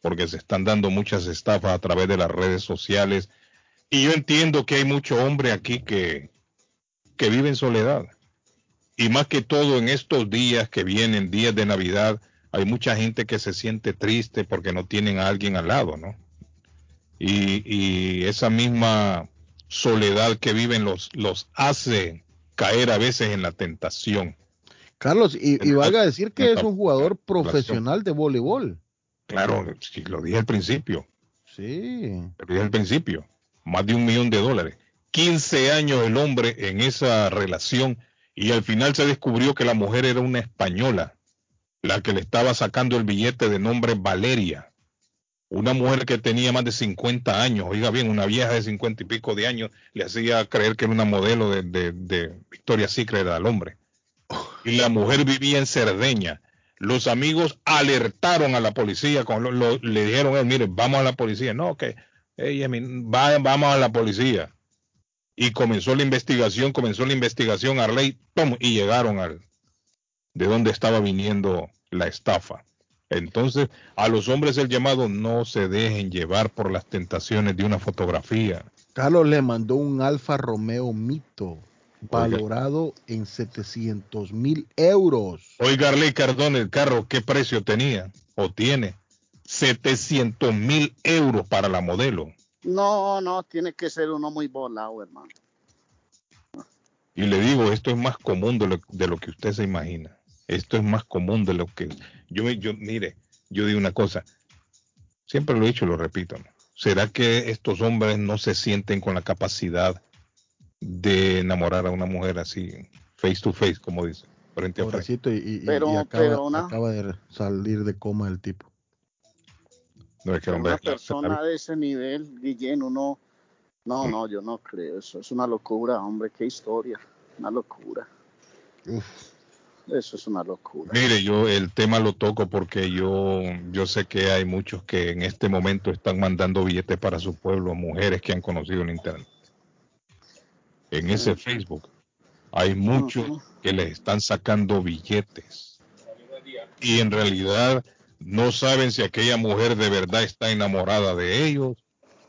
porque se están dando muchas estafas a través de las redes sociales. Y yo entiendo que hay mucho hombre aquí que, que vive en soledad. Y más que todo en estos días que vienen, días de Navidad, hay mucha gente que se siente triste porque no tienen a alguien al lado, ¿no? Y, y esa misma soledad que viven los, los hace caer a veces en la tentación. Carlos, y, y valga decir que es un jugador profesional de voleibol. Claro, lo dije al principio, Sí. lo dije al principio, más de un millón de dólares. 15 años el hombre en esa relación y al final se descubrió que la mujer era una española, la que le estaba sacando el billete de nombre Valeria. Una mujer que tenía más de 50 años, oiga bien, una vieja de 50 y pico de años le hacía creer que era una modelo de, de, Victoria's Secret al hombre. Y la mujer vivía en Cerdeña. Los amigos alertaron a la policía, le dijeron, él, mire, vamos a la policía. No, que ella, va- vamos a la policía. Y comenzó la investigación, comenzó la investigación, Arley, ¡pum! y llegaron al de dónde estaba viniendo la estafa. Entonces, a los hombres el llamado no se dejen llevar por las tentaciones de una fotografía. Carlos le mandó un Alfa Romeo Mito valorado en 700 mil euros. Oiga, Arley Cardón, el carro, ¿qué precio tenía o tiene? 700 mil euros para la modelo. No, no, tiene que ser uno muy volado, hermano. Y le digo, esto es más común de lo, de lo que usted se imagina. Esto es más común de lo que yo, me- yo mire, yo digo una cosa, siempre lo he dicho y lo repito, ¿no? ¿será que estos hombres no se sienten con la capacidad de enamorar a una mujer así, face to face, como dice, frente a frente? Y, Pero- y acaba, pero una- acaba de salir de coma el tipo. No es que el hombre Una persona de ese nivel, Guillén, uno... No, no, yo no creo eso. Es una locura, hombre, qué historia. Una locura. Uf. Eso es una locura. Mire, yo el tema lo toco porque yo, yo sé que hay muchos que en este momento están mandando billetes para su pueblo, mujeres que han conocido en internet. En ese Facebook hay muchos que les están sacando billetes y en realidad no saben si aquella mujer de verdad está enamorada de ellos,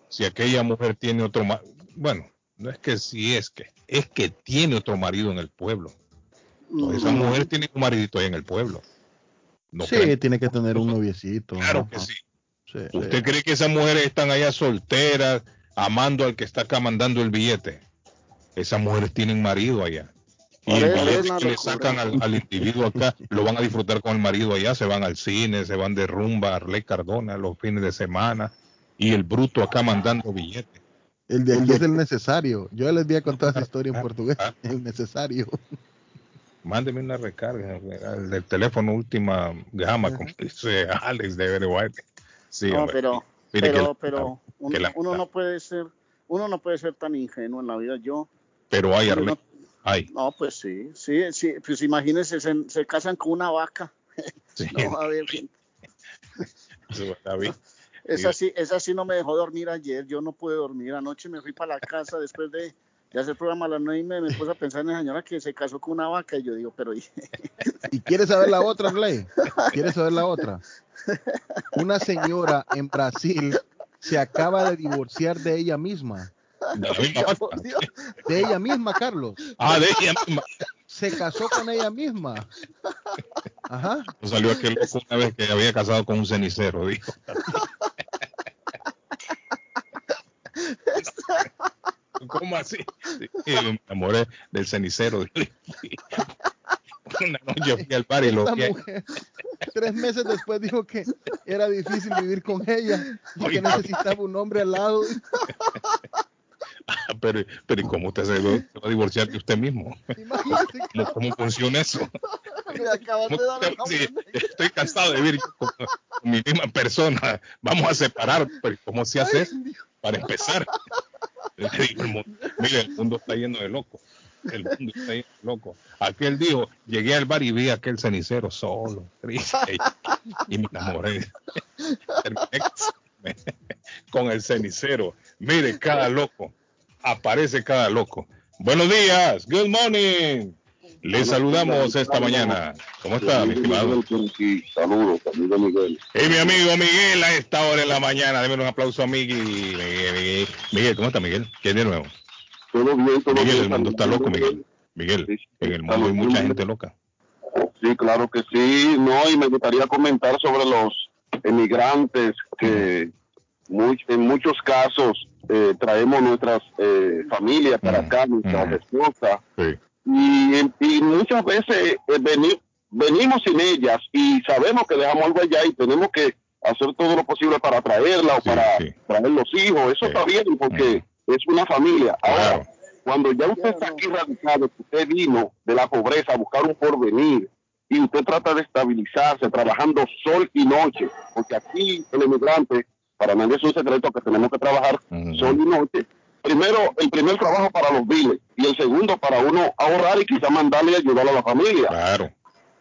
si aquella mujer tiene otro ma- bueno, no es que si es que es que tiene otro marido en el pueblo. Pues esa Ujú. mujer tiene un maridito ahí en el pueblo. No sí, creen- tiene que tener un noviecito. claro ajá. que sí. Sí, ¿Usted sí. cree que esas mujeres están allá solteras, amando al que está acá mandando el billete? Esas mujeres tienen marido allá. Y el billete que le sacan al, al individuo acá, lo van a disfrutar con el marido allá, se van al cine, se van de rumba a Arley Cardona los fines de semana, y el bruto acá mandando billetes. El de aquí es el necesario. Yo les voy a contar esa historia en Ah, portugués. ah. El necesario. Mándeme una recarga, el del teléfono última gama, como dice Alex de White. Sí, No, hombre. pero, Mire que pero, la- pero uno, que la- uno no puede ser, uno no puede ser tan ingenuo en la vida. Yo, pero hay yo Arley, no, hay. no, pues sí, sí, sí, pues imagínense, se, se casan con una vaca. Sí, No, a ver, eso está bien. esa sí, esa sí no me dejó dormir ayer. Yo no pude dormir anoche. Me fui para la casa después de, de hacer el programa a las nueve y media. Me puse a pensar en la señora que se casó con una vaca y yo digo, pero ¿Y quieres saber la otra, Arley? ¿Quieres saber la otra? Una señora en Brasil se acaba de divorciar de ella misma. De ella misma, Carlos. Ah, de ella misma. Se casó con ella misma. Ajá. Salió aquel loco una vez que había casado con un cenicero, dijo. ¿Cómo así? Sí, me enamoré del cenicero. Una noche fui al bar y lo mujer, tres meses después dijo que era difícil vivir con ella y que necesitaba un hombre al lado. Pero, pero ¿y cómo usted se va se va a divorciar de usted mismo? Imagínate, ¿Cómo, cómo funciona eso? me acabas de dar ¿Cómo- el sí, estoy cansado de vivir con, con mi misma persona. Vamos a separar. Pero ¿cómo se hace? Para empezar. El mundo- mire, el mundo está lleno de locos. El mundo está lleno de. Aquel dijo, llegué al bar y vi aquel cenicero solo, triste. Y, me enamoré. Con el cenicero. Mire, cada loco. Aparece cada loco. Buenos días. Good morning. Les saludamos esta mañana. ¿Cómo está, mi estimado? Saludos, amigo Miguel. Y mi amigo Miguel a esta hora en la mañana. Deme un aplauso a Miguel. Miguel, ¿cómo está Miguel? ¿Qué de nuevo? Todo bien, todo Miguel, el mundo está loco, Miguel. Miguel, en el mundo hay mucha gente loca. Sí, claro que sí. No, y me gustaría comentar sobre los emigrantes que muy- en muchos casos eh, traemos nuestras eh, familias para acá, nuestras Mm. esposas, Sí. Y, y muchas veces eh, veni- venimos sin ellas y sabemos que dejamos algo allá y tenemos que hacer todo lo posible para traerla o Sí, para sí. traer los hijos. Eso Sí. está bien porque es una familia. Claro. Ahora, cuando ya usted está aquí radicado, usted vino de la pobreza a buscar un porvenir y usted trata de estabilizarse trabajando sol y noche, porque aquí el emigrante, para nadie es un secreto que tenemos que trabajar sol y noche. Primero, el primer trabajo para los biles y el segundo para uno ahorrar y quizá mandarle y ayudar a la familia. Claro.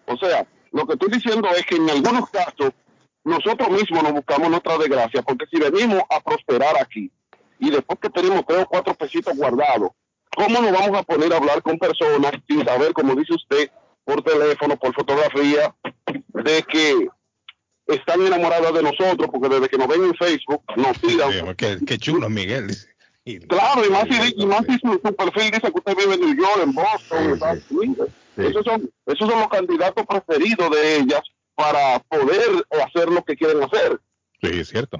O sea, lo que estoy diciendo es que en algunos casos nosotros mismos nos buscamos nuestra desgracia, porque si venimos a prosperar aquí y después que tenemos tres o cuatro pesitos guardados, ¿cómo nos vamos a poner a hablar con personas sin saber, como dice usted, por teléfono, por fotografía, de que están enamoradas de nosotros, porque desde que nos ven en Facebook nos tiran qué, qué chulo, Miguel. Claro, y más si, y más si su, su perfil dice que usted vive en New York, en Boston, en Estados. Unidos. Esos, son, esos son los candidatos preferidos de ellas para poder hacer lo que quieren hacer. Sí, es cierto.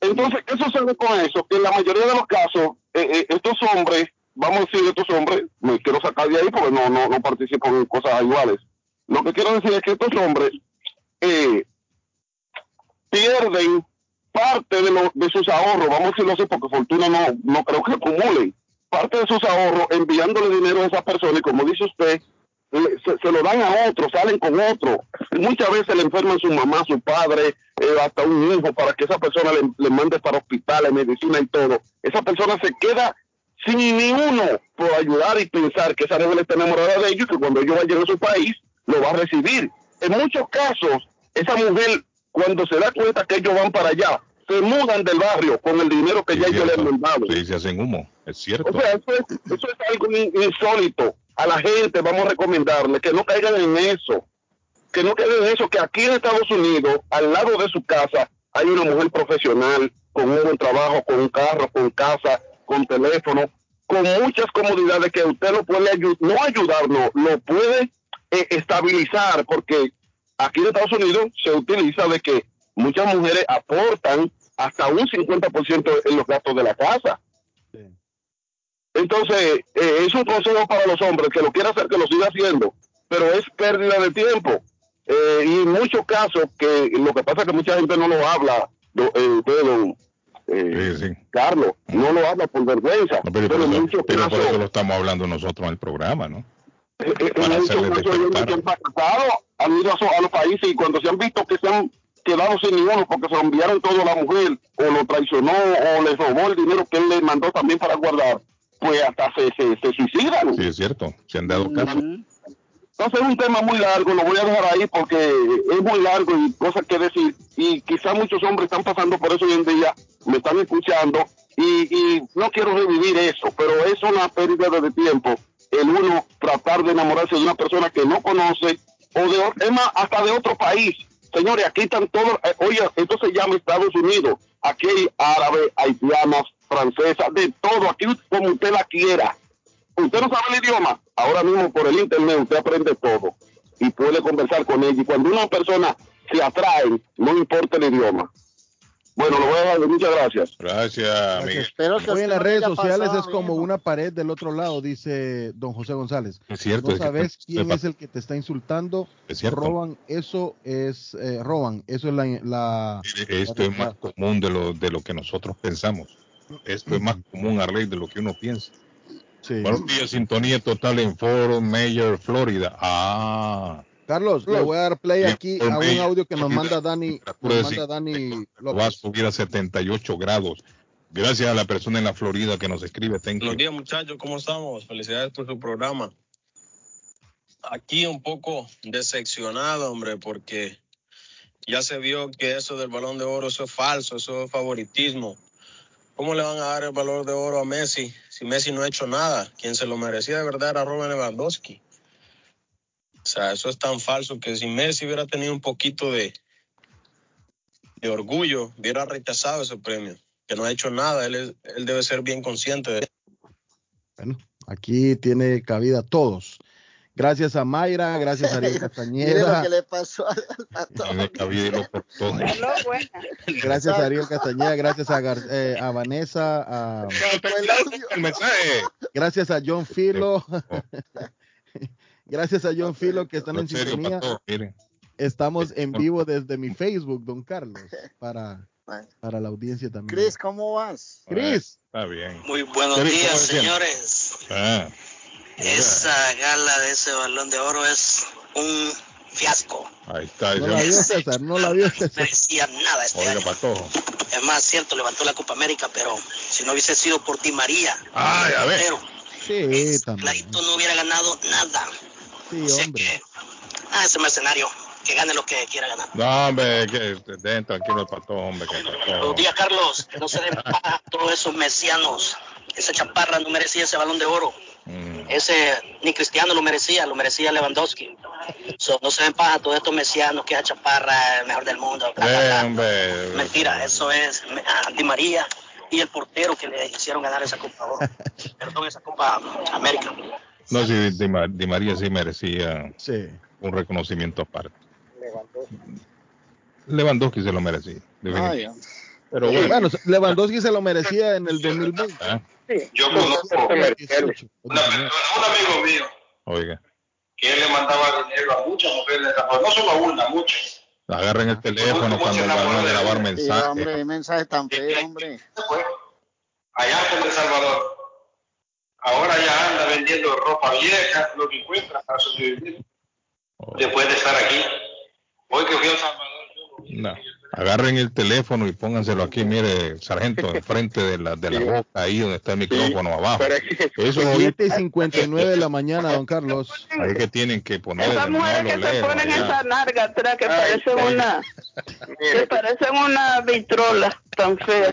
Entonces, ¿qué sucede con eso? Que en la mayoría de los casos, eh, eh, estos hombres, vamos a decir estos hombres, me quiero sacar de ahí porque no, no, no participo en cosas iguales. Lo que quiero decir es que estos hombres eh, pierden parte de, lo- de sus ahorros, vamos a decirlo así, porque fortuna no, no creo que acumulen, parte de sus ahorros enviándole dinero a esas personas y como dice usted, se, lo dan a otro, salen con otro. Muchas veces le enferman su mamá, su padre, eh, hasta un hijo para que esa persona le, mande para hospitales, medicina y todo. Esa persona se queda sin ni uno por ayudar y pensar que esa mujer está enamorada de ellos y que cuando ellos vayan a su país lo va a recibir. En muchos casos, esa mujer, cuando se da cuenta que ellos van para allá, se mudan del barrio con el dinero que Sí, ya ellos le han mandado. Sí, se hacen humo. Es cierto. O sea, eso es, eso es algo in- insólito. A la gente vamos a recomendarle que no caigan en eso. Que no caigan en eso, que aquí en Estados Unidos, al lado de su casa, hay una mujer profesional, con un buen trabajo, con un carro, con casa, con teléfono, con muchas comodidades que usted lo puede ayudar, no ayudarlo, lo puede eh, estabilizar, porque aquí en Estados Unidos se utiliza de que muchas mujeres aportan hasta un 50% en los gastos de la casa. Entonces, eh, es un consejo para los hombres que lo quiera hacer, que lo siga haciendo, pero es pérdida de tiempo. Eh, y en muchos casos, que lo que pasa es que mucha gente no lo habla, do- eh, de don eh, Sí, sí. Carlos, no lo habla por vergüenza, No, pero, pero, por en eso, muchos pero por eso lo estamos hablando nosotros en el programa, ¿no? Eh, eh, para en muchos casos ellos que han ido a, so- a los países y cuando se han visto que se han quedado sin ninguno porque se lo enviaron todo a la mujer o lo traicionó o le robó el dinero que él le mandó también para guardar, pues hasta se, se, se suicidan. Sí, es cierto. Se han dado caso. Entonces es un tema muy largo, lo voy a dejar ahí porque es muy largo y cosas que decir. Y quizás muchos hombres están pasando por eso hoy en día, me están escuchando y, y no quiero revivir eso, pero es una pérdida de tiempo el uno tratar de enamorarse de una persona que no conoce o de, es más, hasta de otro país. Señores, aquí están todos, oye, esto se llama Estados Unidos, aquí hay árabes, haitianas, francesas, de todo, aquí como usted la quiera usted no sabe el idioma, ahora mismo por el internet usted aprende todo y puede conversar con ella. Y cuando una persona se atrae, no importa el idioma. Bueno, lo voy a dar. Muchas gracias. Gracias, Miguel. Espero que a Hoy en las redes sociales pasado, es como una pared del otro lado, dice don José González. Es cierto. No es que- sabes quién sepa- es el que te está insultando. Es cierto. Roban, eso es, eh, roban, eso es la, la- Esto es más común de lo, de lo que nosotros pensamos. Esto es más común, Arley, de lo que uno piensa. sí. Buenos días, sintonía total en Fort Mayor, Florida. Ah, Carlos, le voy a dar play aquí a un audio que nos manda Dani, nos manda Dani va a López. subir a 78 grados. Gracias a la persona en la Florida que nos escribe. Thank Buenos you. días muchachos, ¿cómo estamos? Felicidades por su programa. Aquí un poco decepcionado, hombre, porque ya se vio que eso del balón de oro, eso es falso, eso es favoritismo. ¿Cómo le van a dar el valor de oro a Messi si Messi no ha hecho nada? Quien se lo merecía de verdad era Robert Lewandowski. O sea, eso es tan falso que si Messi hubiera tenido un poquito de, de orgullo, hubiera rechazado ese premio. Que no ha hecho nada, él, es- él debe ser bien consciente de Bueno, aquí tiene cabida todos. Gracias a Mayra, gracias a Ariel Mire lo Castañeda, que le pasó al gracias a Ariel Castañeda, gracias a, Gar- eh, a Vanessa, a- El mensaje. gracias a John Filo, gracias a John Filo que están en sintonía. Estamos en vivo desde mi Facebook, don Carlos, para, para la audiencia también. Chris, ¿cómo vas? Chris, Está bien. Muy buenos ¿cómo días, señores. Ah, Esa gala de ese balón de oro es un fiasco. ahí está. no la vio César, no la vio No César. merecía nada este Oiga, año. Patojo. Es más, cierto, levantó la Copa América, pero si no hubiese sido por Di María, Ay, a ver. pero Sí, también. Clarito no hubiera ganado nada. Sí, Así hombre. que, ah, ese mercenario, que gane lo que quiera ganar. No, hombre, que den tranquilo el Patojo, hombre. Que Buenos días, Carlos. No se den paja todos esos mesianos. Esa chaparra no merecía ese balón de oro. Mm. Ese ni Cristiano lo merecía, lo merecía Lewandowski. So, no se den paja todos estos mesianos que esa chaparra es el mejor del mundo. bla, bla, bla. hombre. Mentira, eso es Di María y el portero que le hicieron ganar esa Copa Oro. Perdón, esa Copa América. No, sí, Di, Ma- Di María sí merecía Sí. un reconocimiento aparte. Lewandowski se lo merecía. Ay, Pero bueno, Bueno, Lewandowski se lo merecía en el 2020. ah, Yo conozco a un 18, un amigo mío oiga, que él le mandaba dinero a muchas mujeres no solo a una, muchas. agarren el teléfono cuando van a grabar sí, mensajes. hombre, qué mensaje tan feo, hombre. Allá por El Salvador. Ahora ya anda vendiendo ropa vieja, lo que encuentra para sobrevivir. Después de estar aquí. Hoy que fui a Salvador. yo- No. Agarren el teléfono y pónganselo aquí, mire, sargento, enfrente de la, de la boca, ahí donde está el micrófono abajo. Eso no 7 y 59 de la mañana, don Carlos. ahí que tienen que poner. Esas mujeres que se ponen allá. esa narga atrás que Ay, parecen ay. una que parecen una vitrola tan fea.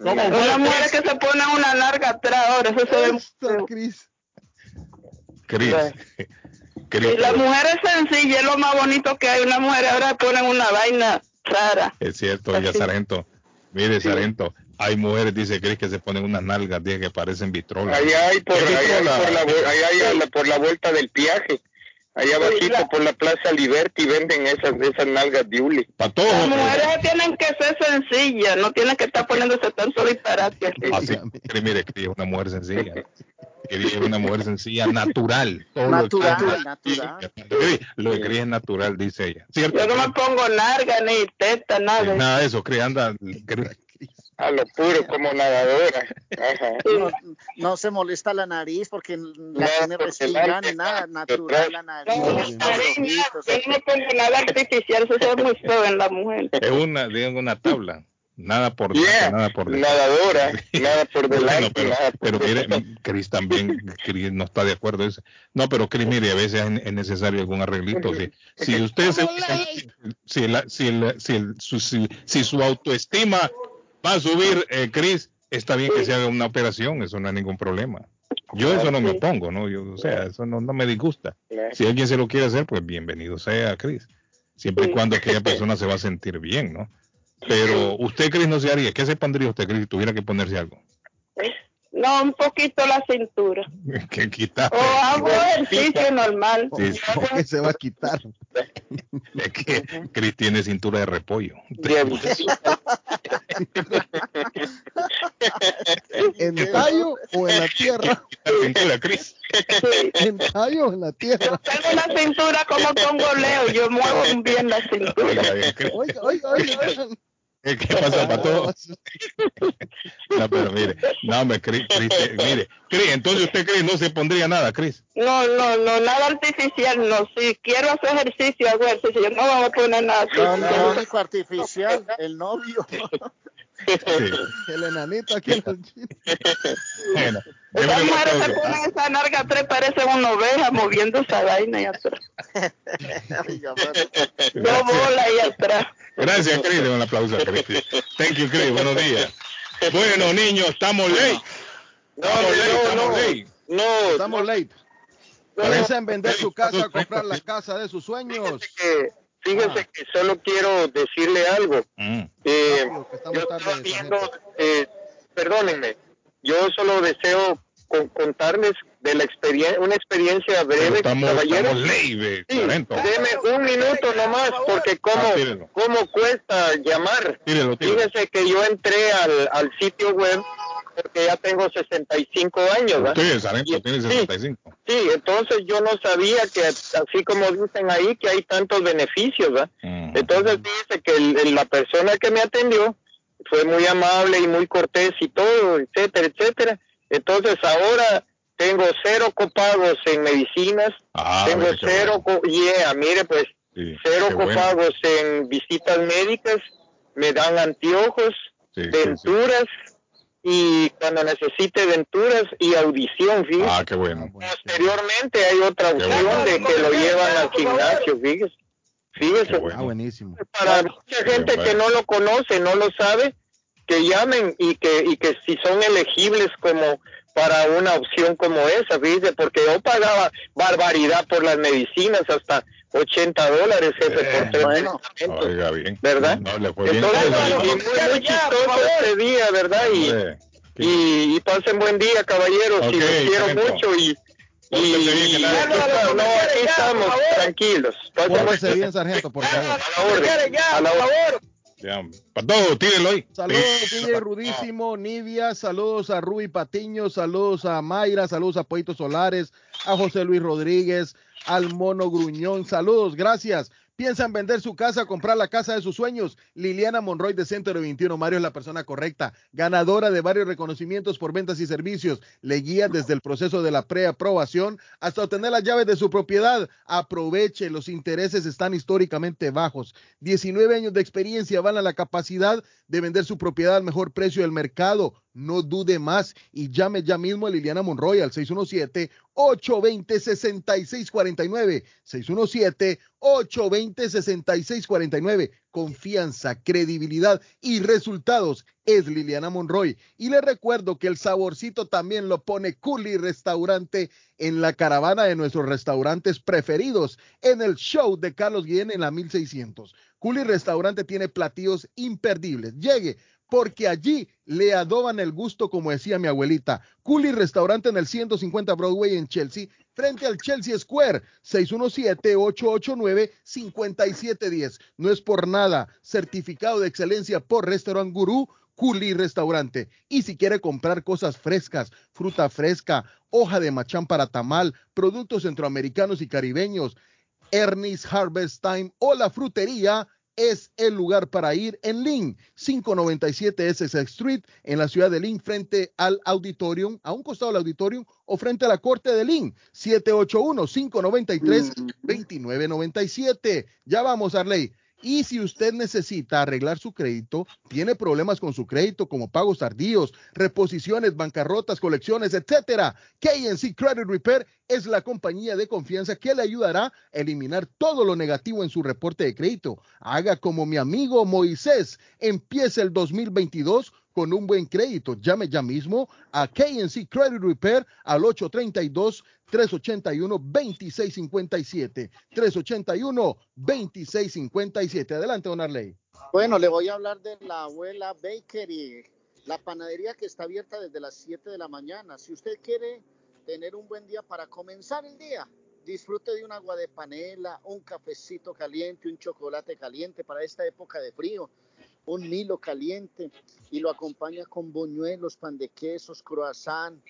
Una mujer que se pone una narga atrás ahora, eso se ve. Cris. Cris, Cris, Y la mujer es lo más bonito que hay. Una mujer ahora ponen una vaina rara. es cierto, Así. sargento. Mire, sargento, hay mujeres, dice Cris, que se ponen unas nalgas, dice que parecen vitrolas. Allá hay por, ¿Qué allá hay por, la, allá hay por la vuelta del viaje. Allá abajito por la Plaza Liberty venden esas, esas nalgas de Uli. Patojo. Las mujeres tienen que ser sencillas, no tienen que estar poniéndose tanto disparate así. Así, mire, Cris es una mujer sencilla. Cris es una mujer sencilla, natural. Todo lo que- Natural, natural. Lo de Cris es natural, dice ella. ¿Cierto? Yo no me pongo narga ni teta, nada. Nada de eso, anda. A lo puro, como nadadora. Ajá. No, no se molesta la nariz porque la No, tiene la- gana, nada, natural la nariz. No, los ojitos, yo no pongo nada artificial, eso se ve muy feo en la mujer. Es una, digan una tabla. Nada por Yeah, delante, nada por detrás. nadadora, nada por delante, Bueno, pero, nada por pero mire. Cris también, no está de acuerdo. dice. No, pero Cris, mire, a veces es, es necesario algún arreglito. Si, si usted se, si, la- si, el- si, el- su, si, si su autoestima va a subir, eh, Cris, está bien que se haga una operación, eso no hay ningún problema. Yo eso no me opongo, ¿no? Yo, o sea, eso no, no me disgusta. Si alguien se lo quiere hacer, pues bienvenido sea, Cris. Siempre y cuando aquella persona se va a sentir bien, ¿no? Pero usted, Cris, no se haría. ¿Qué se pondría usted, Cris, si tuviera que ponerse algo? No, un poquito la cintura. que quitar. O hago ejercicio normal. Sí. ¿Qué se va a quitar? Es que Cris tiene cintura de repollo. ¿En tallo o en la tierra? Pintura, Cris. ¿En tallo o en la tierra? Tengo una cintura como congoleo, yo muevo bien la cintura. Oiga. Oiga, oiga, oiga. ¿Qué pasa, Pato? No, pero mire, no, me Cris, Cris, eh, mire, Cris, entonces usted cree no se pondría nada, Cris. No, no, no, nada artificial, no. Si quiero hacer ejercicio, hago ejercicio. Yo no vamos a poner nada No, no, único artificial, el novio. El enanito aquí en el gym. Bueno, Esas mujeres se ponen esa narga tres, parecen una oveja moviendo esa vaina ahí atrás. Dos bolas ahí atrás. Gracias, Cris. Un aplauso a Cris. Thank you, Cris. Buenos días. Bueno, niños, estamos late. Estamos late, estamos late. No, Estamos late. Piensa en vender su casa, comprar la casa de sus sueños. que, fíjese que solo quiero decirle algo. Mm. Eh, yo estaba viendo, eh, perdónenme, yo solo deseo con- contarles de la experiencia, una experiencia Pero breve, estamos, caballeros. estamos late, eh, Sí, deme un minuto nomás, porque cómo, Ah, cómo cuesta llamar. Tírelo. Fíjese que yo entré al, al sitio web porque ya tengo 65 años, ¿verdad? Sí, sargento tiene Sí. 65. Sí, entonces yo no sabía que así como dicen ahí que hay tantos beneficios, ¿verdad? Mm. Entonces dice que el- la persona que me atendió fue muy amable y muy cortés y todo, etcétera, etcétera. Entonces ahora tengo cero copagos en medicinas, Ah, tengo mire cero, bueno. yeah, mire pues, Sí, cero bueno. copagos en visitas médicas, me dan anteojos, Sí, sí, sí. Y cuando necesite denturas y audición, fíjese. Ah, qué bueno. Posteriormente hay otra opción bueno. de que lo llevan al gimnasio, fíjese. Fíjese, Ah, bueno. buenísimo. para mucha gente que no lo conoce, no lo sabe, que llamen y que y que si son elegibles como para una opción como esa, fíjese, porque yo pagaba barbaridad por las medicinas hasta 80 dólares, jefe, por tres Bueno. Oiga, bien. ¿verdad? No, le fue bien. Muy, muy chistoso este día, ¿verdad? Y, pasen buen día, caballeros, Ok, y los quiero mucho y... No, aquí estamos, tranquilos. Pórtese bien, sargento, por favor. a la orden, a la orden. Ya, Pato, tírelo ahí. Saludos. DJ Rudísimo, Nidia, saludos a Ruby Patiño, saludos a Mayra, saludos a Poitos Solares, a José Luis Rodríguez, al Mono Gruñón, saludos, gracias. Piensan vender su casa, comprar la casa de sus sueños. Liliana Monroy de Centro 21 Mario es la persona correcta, ganadora de varios reconocimientos por ventas y servicios. Le guía desde el proceso de la preaprobación hasta obtener las llaves de su propiedad. Aproveche, los intereses están históricamente bajos. 19 años de experiencia avalan la capacidad de vender su propiedad al mejor precio del mercado. No dude más y llame ya mismo a Liliana Monroy al 617-820-6649. 617-820-6649. Confianza, credibilidad y resultados es Liliana Monroy. Y le recuerdo que el saborcito también lo pone Culi Restaurante en la caravana de nuestros restaurantes preferidos en el show de Carlos Guillén en la 1600. Culi Restaurante tiene platillos imperdibles. Llegue porque allí le adoban el gusto, como decía mi abuelita. Culi Restaurante en el 150 Broadway en Chelsea, frente al Chelsea Square, 617-889-5710. No es por nada, certificado de excelencia por Restaurant Gurú, Culi Restaurante. Y si quiere comprar cosas frescas, fruta fresca, hoja de machán para tamal, productos centroamericanos y caribeños, Ernest Harvest Time o la frutería, es el lugar para ir en Lynn, 597 Essex Street, en la ciudad de Lynn, frente al auditorium, a un costado del auditorium o frente a la corte de Lynn, 781-593-2997. Ya vamos, Arley. Y si usted necesita arreglar su crédito, tiene problemas con su crédito como pagos tardíos, reposiciones, bancarrotas, colecciones, etcétera, KNC Credit Repair es la compañía de confianza que le ayudará a eliminar todo lo negativo en su reporte de crédito. Haga como mi amigo Moisés, empiece el 2022 con un buen crédito. Llame ya mismo a KNC Credit Repair al 832-381-2657. 381-2657. Adelante, don Arley. Bueno, le voy a hablar de la abuela Bakery, la panadería que está abierta desde las 7 de la mañana. Si usted quiere tener un buen día para comenzar el día, disfrute de un agua de panela, un cafecito caliente, un chocolate caliente para esta época de frío un Milo caliente y lo acompaña con boñuelos, pan de quesos, croissant,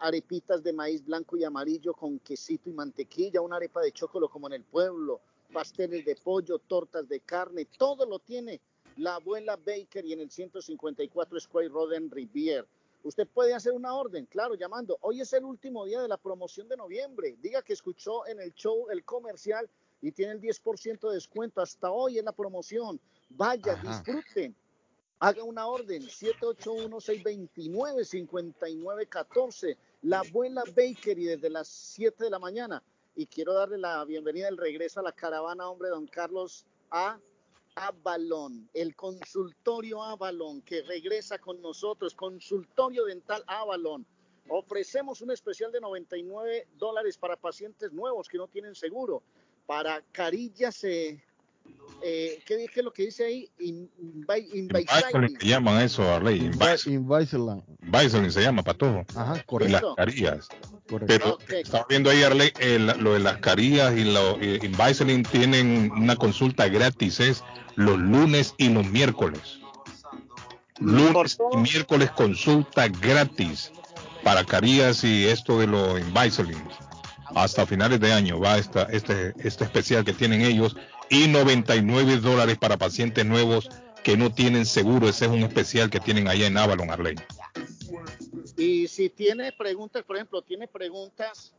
arepitas de maíz blanco y amarillo con quesito y mantequilla, una arepa de chocolate como en el pueblo, pasteles de pollo, tortas de carne, todo lo tiene la abuela Baker y en el 154 Square Road en Rivier. Usted puede hacer una orden, claro, llamando. Hoy es el último día de la promoción de noviembre. Diga que escuchó en el show el comercial y tiene el 10% de descuento. Hasta hoy es la promoción. Vaya, disfruten. Haga una orden, 781-629-5914. La abuela Bakery desde las 7 de la mañana. Y quiero darle la bienvenida, el regreso a la caravana, hombre, don Carlos A. Avalon, el consultorio Avalon que regresa con nosotros, consultorio dental Avalon. Ofrecemos un especial de 99 dólares para pacientes nuevos que no tienen seguro, para carillas, eh, eh, ¿qué dije lo que dice ahí? Invisalign. Se llaman eso, Arley. Invisalign. Invisalign se llama para todo. Ajá, Y correcto. las carillas. correcto. Pero Ok. estaba viendo ahí, Arley, el- lo de las carillas y lo, eh, Invisalign tienen una consulta gratis, es los lunes y los miércoles. Lunes y miércoles consulta gratis para carillas y esto de los Invisalign. Hasta finales de año va esta, este, este especial que tienen ellos y 99 dólares para pacientes nuevos que no tienen seguro. Ese es un especial que tienen allá en Avalon, Arley. Y si tiene preguntas, por ejemplo, tiene preguntas,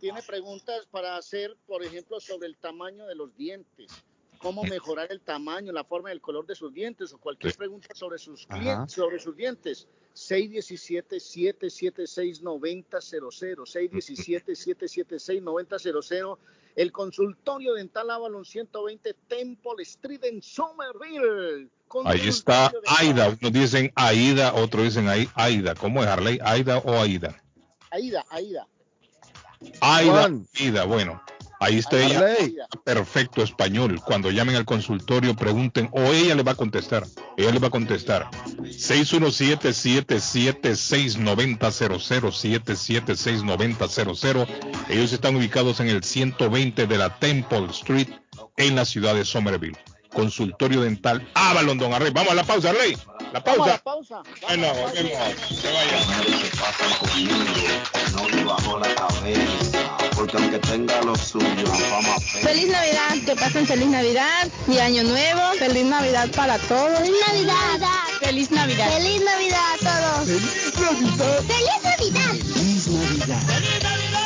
tiene preguntas para hacer, por ejemplo, sobre el tamaño de los dientes, cómo mejorar el tamaño, la forma y el color de sus dientes o cualquier pregunta sobre sus clientes, sobre sus dientes. 617-776-9000, 617-776-9000, el consultorio dental Avalon 120 Temple Street en Somerville. Ahí está. Aida. Unos dicen Aida, otros dicen ahí Aida. ¿Cómo es Harley? Aida o Aida. Aida, Aida. Aida. Aida. Bueno, ahí está ella. Aida. Perfecto español. Cuando llamen al consultorio, pregunten o ella le va a contestar. Ella le va a contestar. 617-776-9000, Ellos están ubicados en el 120 de la Temple Street en la ciudad de Somerville. Consultorio dental Avalon, don Arrey. Vamos a la pausa, Arley. La Vamos a la pausa. pausa. Bueno, volvemos. Se vaya. Porque aunque tenga lo suyo, la fama. Feliz Navidad, que pasen feliz Navidad y Año Nuevo. Feliz Navidad para todos. Feliz Navidad. Feliz Navidad. Feliz Navidad a todos. Feliz Navidad. Feliz Navidad. Feliz Navidad.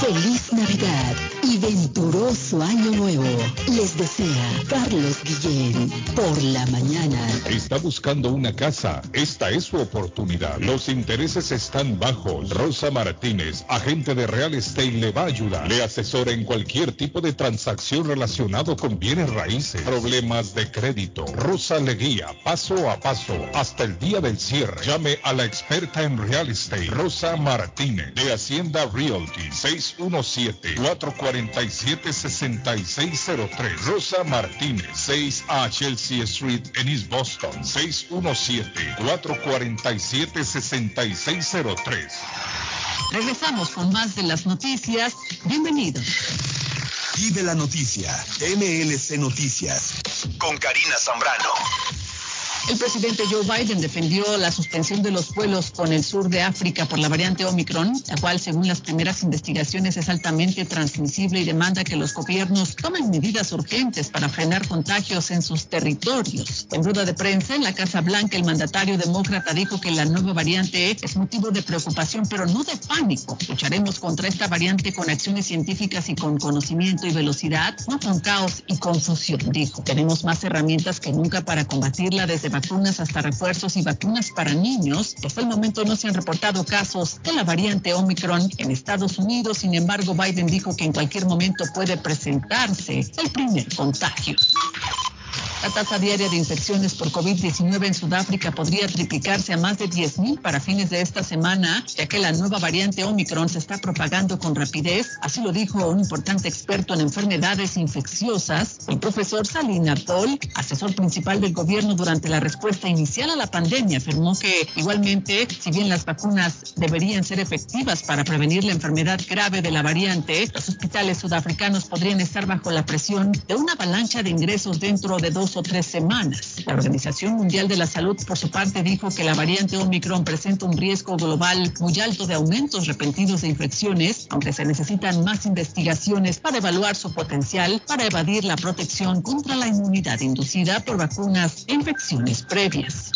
Feliz Navidad y venturoso Año Nuevo. Les desea Carlos Guillén por la mañana. Está buscando una casa. Esta es su oportunidad. Los intereses están bajos. Rosa Martínez, agente de Real Estate, le va a ayudar. Le asesora en cualquier tipo de transacción relacionado con bienes raíces, problemas de crédito. Rosa le guía paso a paso hasta el día del cierre. Llame a la experta en Real Estate, Rosa Martínez, de Hacienda Realty, 617-447-6603. Rosa Martínez, 6 a Chelsea Street en East Boston, 617-447-6603. Regresamos con más de las noticias. Bienvenidos. Vive la noticia, MLC Noticias, con Karina Zambrano. El presidente Joe Biden defendió la suspensión de los vuelos con el sur de África por la variante Omicron, la cual, según las primeras investigaciones, es altamente transmisible y demanda que los gobiernos tomen medidas urgentes para frenar contagios en sus territorios. En rueda de prensa en la Casa Blanca, el mandatario demócrata dijo que la nueva variante es motivo de preocupación, pero no de pánico. Lucharemos contra esta variante con acciones científicas y con conocimiento y velocidad, no con caos y confusión, dijo. Tenemos más herramientas que nunca para combatirla desde vacunas hasta refuerzos y vacunas para niños. Hasta el momento no se han reportado casos de la variante Omicron en Estados Unidos. Sin embargo, Biden dijo que en cualquier momento puede presentarse el primer contagio. La tasa diaria de infecciones por COVID-19 en Sudáfrica podría triplicarse a más de 10.000 para fines de esta semana, ya que la nueva variante Omicron se está propagando con rapidez. Así lo dijo un importante experto en enfermedades infecciosas, el profesor Salim Abdol, asesor principal del gobierno durante la respuesta inicial a la pandemia. Afirmó que igualmente, si bien las vacunas deberían ser efectivas para prevenir la enfermedad grave de la variante, los hospitales sudafricanos podrían estar bajo la presión de una avalancha de ingresos dentro de dos o tres semanas. La Organización Mundial de la Salud, por su parte, dijo que la variante Omicron presenta un riesgo global muy alto de aumentos repentinos de infecciones, aunque se necesitan más investigaciones para evaluar su potencial para evadir la protección contra la inmunidad inducida por vacunas e infecciones previas.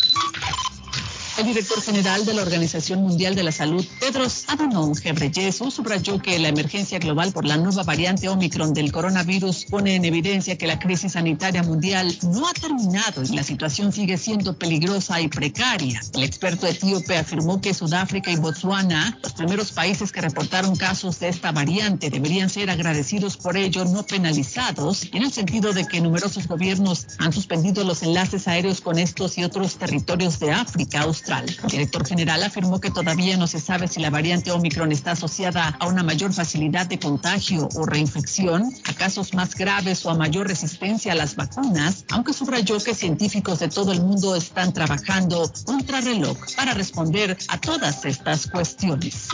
El director general de la Organización Mundial de la Salud, Tedros Adhanom Ghebreyesus, subrayó que la emergencia global por la nueva variante Omicron del coronavirus pone en evidencia que la crisis sanitaria mundial no ha terminado y la situación sigue siendo peligrosa y precaria. El experto etíope afirmó que Sudáfrica y Botswana, los primeros países que reportaron casos de esta variante, deberían ser agradecidos por ello, no penalizados, en el sentido de que numerosos gobiernos han suspendido los enlaces aéreos con estos y otros territorios de África, el director general afirmó que todavía no se sabe si la variante Omicron está asociada a una mayor facilidad de contagio o reinfección, a casos más graves o a mayor resistencia a las vacunas, aunque subrayó que científicos de todo el mundo están trabajando contra reloj para responder a todas estas cuestiones.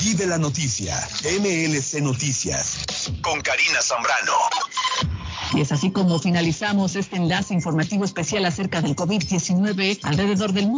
Y de la noticia, MLC Noticias, con Karina Zambrano. Y es así como finalizamos este enlace informativo especial acerca del COVID-19 alrededor del mundo.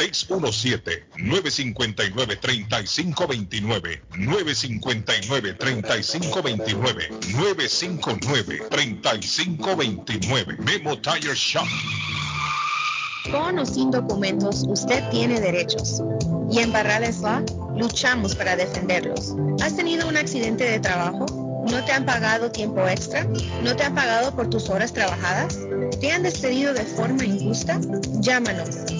617 959 30 3529 959 3529 959 3529 Memo Tire Shop. Con o sin documentos, usted tiene derechos. Y en Barrales Law luchamos para defenderlos. ¿Has tenido un accidente de trabajo? ¿No te han pagado tiempo extra? ¿No te han pagado por tus horas trabajadas? ¿Te han despedido de forma injusta? Llámanos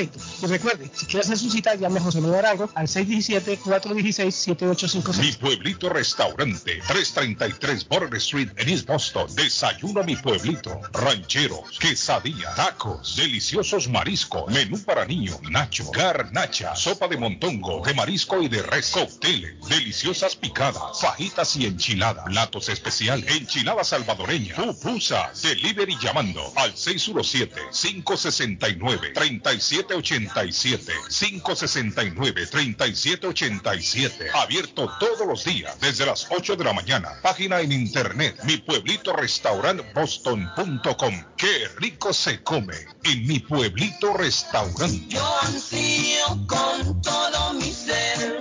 Y recuerde, si quiere hacer su cita, llame a José Manuel Arango al 617-416-7856. Mi pueblito restaurante, 333 Border Street en East Boston. Desayuno mi pueblito. Rancheros, quesadilla, tacos, deliciosos mariscos, menú para niños, nacho, garnacha, sopa de montongo, de marisco y de res, cócteles, deliciosas picadas, fajitas y enchiladas, platos especiales, enchilada salvadoreña, pupusas, delivery llamando al 617-569-3787, 569-3787, abierto todos los días desde las 8 de la mañana, página en internet, mi pueblito restaurant boston.com, qué rico se come en mi pueblito restaurante. Yo ansío con todo mi ser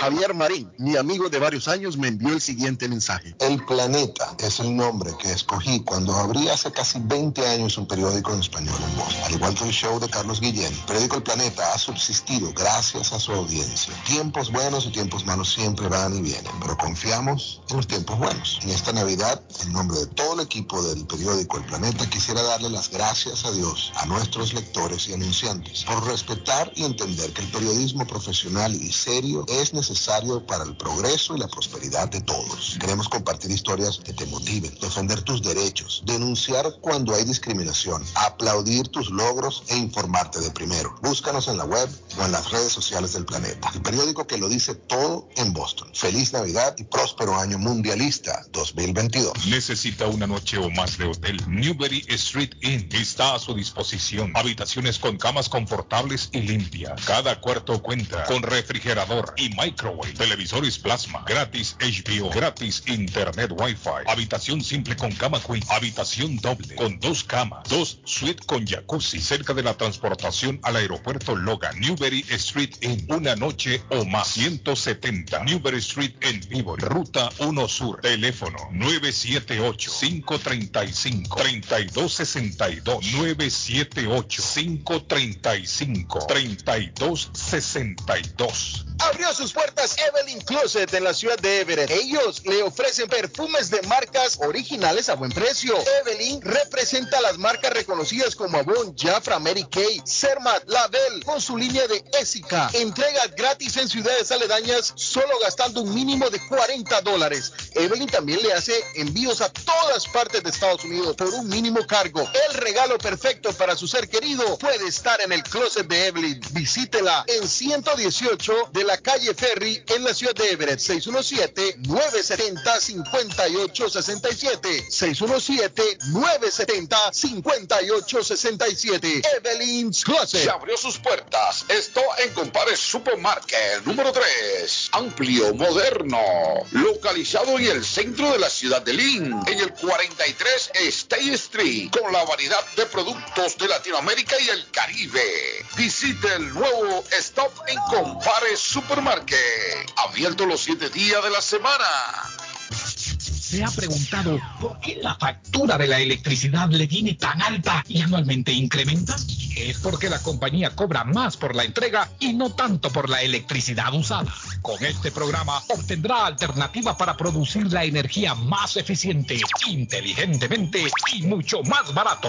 Javier Marín, mi amigo de varios años, me envió el siguiente mensaje. El Planeta es el nombre que escogí cuando abrí hace casi 20 años un periódico en español en Boston. Al igual que el show de Carlos Guillén, el periódico El Planeta ha subsistido gracias a su audiencia. Tiempos buenos y tiempos malos siempre van y vienen, pero confiamos en los tiempos buenos. En esta Navidad, en nombre de todo el equipo del periódico El Planeta, quisiera darle las gracias a Dios, a nuestros lectores y anunciantes, por respetar y entender que el periodismo profesional y serio es necesario para el progreso y la prosperidad de todos. Queremos compartir historias que te motiven, defender tus derechos, denunciar cuando hay discriminación, aplaudir tus logros e informarte de primero. Búscanos en la web o en las redes sociales del planeta. El periódico que lo dice todo en Boston. Feliz Navidad y próspero año mundialista 2022. Necesita una noche o más de hotel. Newberry Street Inn está a su disposición. Habitaciones con camas confortables y limpias. Cada cuarto cuenta con refrigerador y Televisores plasma. Gratis HBO. Gratis internet wifi. Habitación simple con cama queen. Habitación doble con dos camas. Dos suite con jacuzzi. Cerca de la transportación al aeropuerto Logan. Newberry Street Inn. Una noche o más. 170 Newberry Street en vivo. Ruta 1 Sur. Teléfono 978-535-3262. 978-535-3262. Abrió sus puertas Evelyn Closet en la ciudad de Everett. Ellos le ofrecen perfumes de marcas originales a buen precio. Evelyn representa las marcas reconocidas como Avon, Jafra, Mary Kay, Cermat, Label, con su línea de Essica. Entrega gratis en ciudades aledañas solo gastando un mínimo de 40 dólares. Evelyn también le hace envíos a todas partes de Estados Unidos por un mínimo cargo. El regalo perfecto para su ser querido puede estar en el closet de Evelyn. Visítela en 118 de la calle En la ciudad de Everett. 617-970-5867. 617-970-5867. Evelyn's Closet. Se abrió sus puertas. Esto en Compare Supermarket número 3. Amplio, moderno. Localizado en el centro de la ciudad de Lynn. En el 43 State Street. Con la variedad de productos de Latinoamérica y el Caribe. Visite el nuevo Stop en Compare Supermarket. Abierto los 7 días de la semana. ¿Se ha preguntado por qué la factura de la electricidad le viene tan alta y anualmente incrementa? Es porque la compañía cobra más por la entrega y no tanto por la electricidad usada. Con este programa obtendrá alternativa para producir la energía más eficiente, inteligentemente y mucho más barato.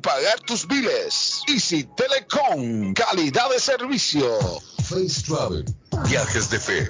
pagar tus biles. Easy Telecom, calidad de servicio. Face Travel. Viajes de fe.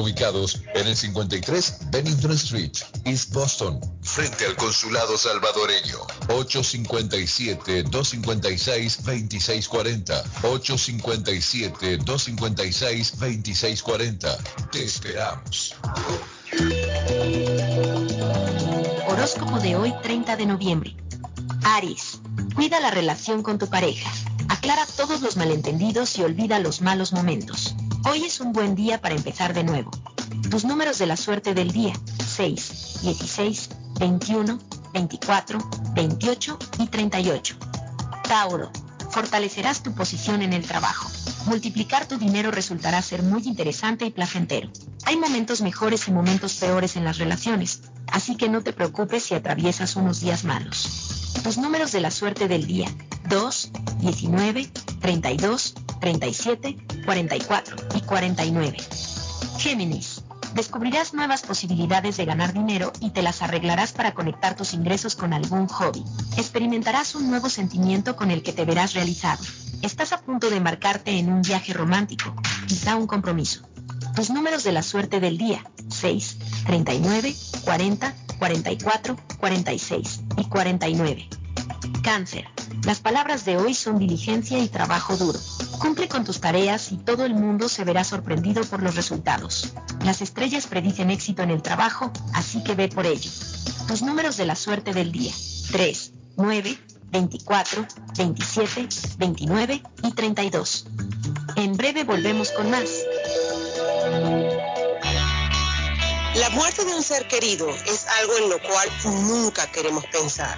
ubicados en el 53 Bennington Street, East Boston, frente al consulado salvadoreño. 857-256-2640. 857-256-2640. Te esperamos. Horóscopo de hoy, 30 de noviembre. Aries, cuida la relación con tu pareja. Aclara todos los malentendidos y olvida los malos momentos. Hoy es un buen día para empezar de nuevo. Tus números de la suerte del día, 6, 16, 21, 24, 28 y 38. Tauro, fortalecerás tu posición en el trabajo. Multiplicar tu dinero resultará ser muy interesante y placentero. Hay momentos mejores y momentos peores en las relaciones, así que no te preocupes si atraviesas unos días malos. Tus números de la suerte del día. 2, 19, 32, 37, 44 y 49. Géminis. Descubrirás nuevas posibilidades de ganar dinero y te las arreglarás para conectar tus ingresos con algún hobby. Experimentarás un nuevo sentimiento con el que te verás realizado. Estás a punto de embarcarte en un viaje romántico, quizá un compromiso. Tus números de la suerte del día. 6, 39, 40, 44, 46 y 49. Cáncer. Las palabras de hoy son diligencia y trabajo duro. Cumple con tus tareas y todo el mundo se verá sorprendido por los resultados. Las estrellas predicen éxito en el trabajo, así que ve por ello. Tus números de la suerte del día. 3, 9, 24, 27, 29 y 32. En breve volvemos con más. La muerte de un ser querido es algo en lo cual nunca queremos pensar,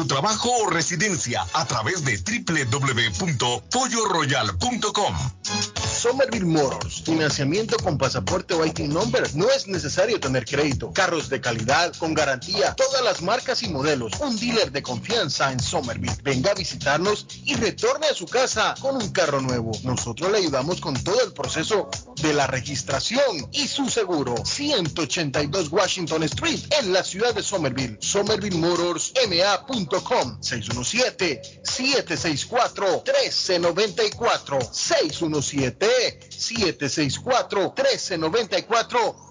trabajo o residencia a través de www.polloroyal.com. Somerville Motors, financiamiento con pasaporte o IT number. No es necesario tener crédito. Carros de calidad, con garantía, todas las marcas y modelos. Un dealer de confianza en Somerville. Venga a visitarnos y retorne a su casa con un carro nuevo. Nosotros le ayudamos con todo el proceso de la registración y su seguro. 182 Washington Street en la ciudad de Somerville. Somerville Motors ma.com 617-764-1394 617-764-1394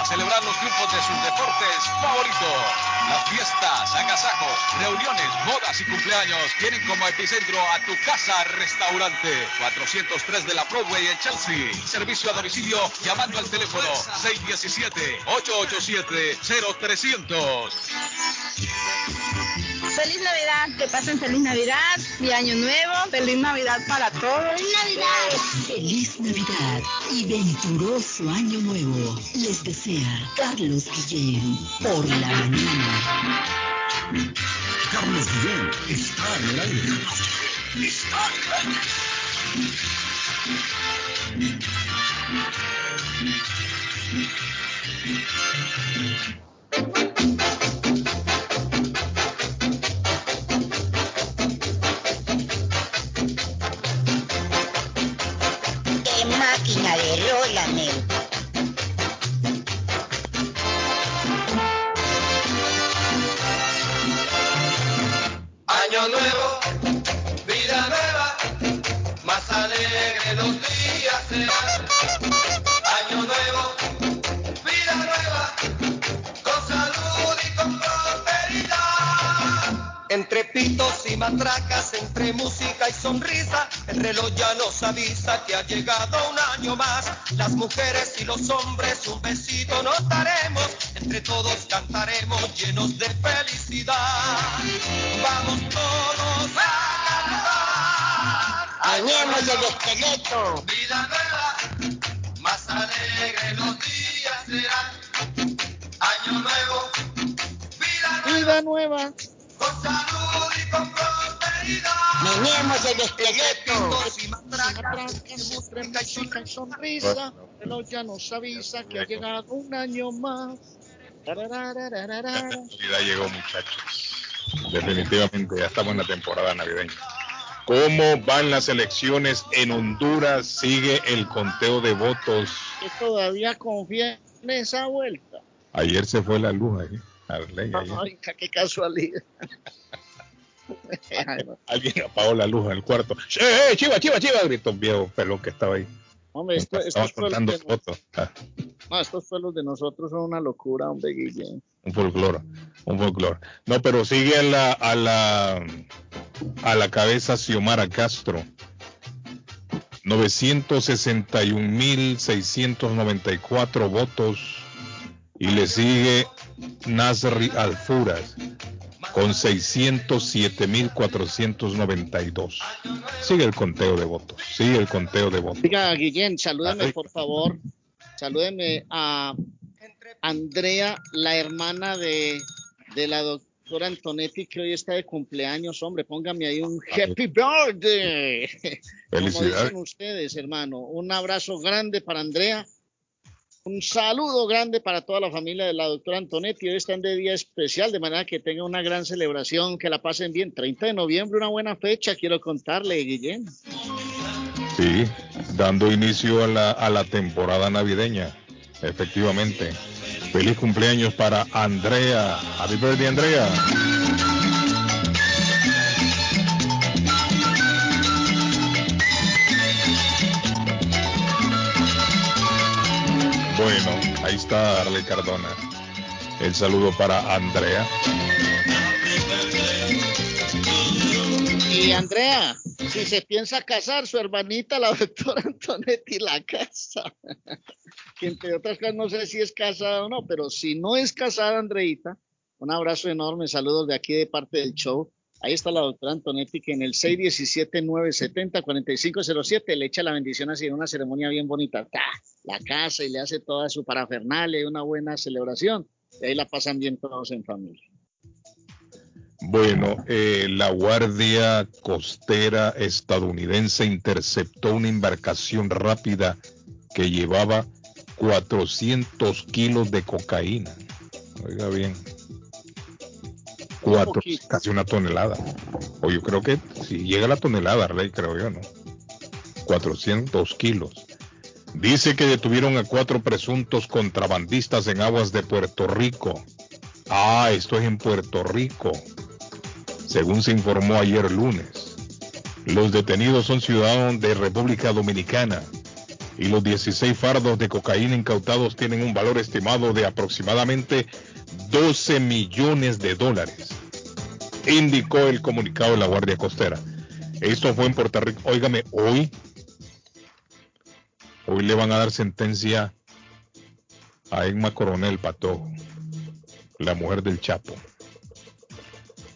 para celebrar los triunfos de sus deportes favoritos. Las fiestas, agasajos, reuniones, bodas y cumpleaños tienen como epicentro a tu casa restaurante. 403 de la Broadway en Chelsea. Servicio a domicilio llamando al teléfono 617-887-0300. Feliz Navidad, que pasen feliz Navidad y Año Nuevo. Feliz Navidad para todos. ¡Feliz Navidad! Feliz Navidad y venturoso Año Nuevo. Les Carlos Guillén por la mañana. Carlos Guillén está en el aire. Está en el aire. Entre pitos y matracas, entre música y sonrisa, el reloj ya nos avisa que ha llegado un año más. Las mujeres y los hombres un besito nos daremos, entre todos cantaremos llenos de felicidad. Vamos todos a cantar. Añemos el esqueleto. Vida nueva, más alegre los días serán. Año nuevo, vida nueva. Vida nueva. Con salud y con prosperidad. Meneemos el y sonrisa, el reloj ya nos avisa que ha llegado un año más. La Navidad llegó, muchachos. Definitivamente, ya estamos en la temporada navideña. ¿Cómo van las elecciones en Honduras? Sigue el conteo de votos. Que todavía confía en esa vuelta. Ayer se fue la luz ahí. Arley. Ay, qué casualidad. Alguien apagó la luz en el cuarto. ¡Eh, eh, chiva, chiva, chiva! Gritó un viejo pelón que estaba ahí. Hombre, esto, suelos contando de, fotos. Ah, no, estos suelos de nosotros son una locura, hombre, Guillén. un folclore, un folclore. No, pero sigue a la, a la, a la cabeza Xiomara Castro. 961.694 votos. Y le sigue Nasri Alfuras con 607.492. Sigue el conteo de votos. Sigue el conteo de votos. Diga, Guillén, salúdeme, por favor. Salúdeme a Andrea, la hermana de, de la doctora Antonetti, que hoy está de cumpleaños. Hombre, póngame ahí un happy birthday. Como Felicidades. dicen ustedes, hermano. Un abrazo grande para Andrea. Un saludo grande para toda la familia de la doctora Antonetti. Hoy están de día especial, de manera que tengan una gran celebración, que la pasen bien. 30 de noviembre, una buena fecha, quiero contarle, Guillén. Sí, dando inicio a la, a la temporada navideña. Efectivamente. Feliz cumpleaños para Andrea. Happy birthday, Andrea. Bueno, ahí está Arley Cardona. El saludo para Andrea. Y Andrea, si se piensa casar, su hermanita, la doctora Antonetti, la casa. que entre otras cosas, no sé si es casada o no, pero si no es casada, Andreita, un abrazo enorme, saludos de aquí de parte del show. Ahí está la doctora Antonetti, que en el 617-970-4507 le echa la bendición así en una ceremonia bien bonita. ¡Ta! La casa y le hace toda su parafernalia y una buena celebración. Y ahí la pasan bien todos en familia. Bueno, eh, la Guardia Costera estadounidense interceptó una embarcación rápida que llevaba 400 kilos de cocaína. Oiga bien. Cuatro, casi una tonelada. O yo creo que si llega la tonelada, Rey, creo yo, ¿no? 400 kilos. Dice que detuvieron a cuatro presuntos contrabandistas en aguas de Puerto Rico. Ah, esto es en Puerto Rico según se informó ayer lunes. Los detenidos son ciudadanos de República Dominicana y los 16 fardos de cocaína incautados tienen un valor estimado de aproximadamente 12 millones de dólares, indicó el comunicado de la Guardia Costera. Esto fue en Puerto Rico. Óigame, hoy, hoy le van a dar sentencia a Emma Coronel Patojo, la mujer del Chapo.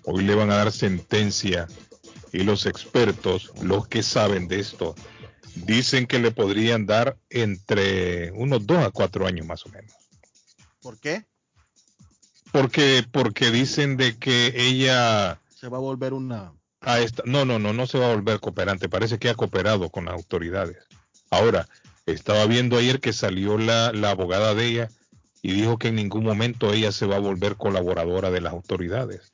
Hoy le van a dar sentencia y los expertos, los que saben de esto, dicen que le podrían dar entre unos dos a cuatro años más o menos. ¿Por qué? Porque, porque dicen de que ella Se va a volver una. a esta, no, no, no, no se va a volver cooperante. Parece que ha cooperado con las autoridades. Ahora, estaba viendo ayer que salió la, la abogada de ella y dijo que en ningún momento ella se va a volver colaboradora de las autoridades.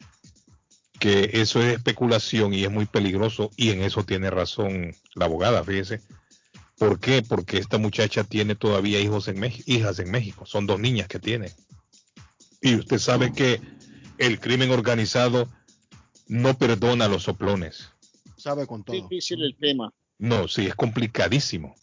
Que eso es especulación y es muy peligroso y en eso tiene razón la abogada, fíjese. ¿Por qué? Porque esta muchacha tiene todavía hijos en México, hijas en México. Son dos niñas que tiene. Y usted sabe que el crimen organizado no perdona a los soplones. Sabe con todo. Difícil el tema. No, sí, es complicadísimo.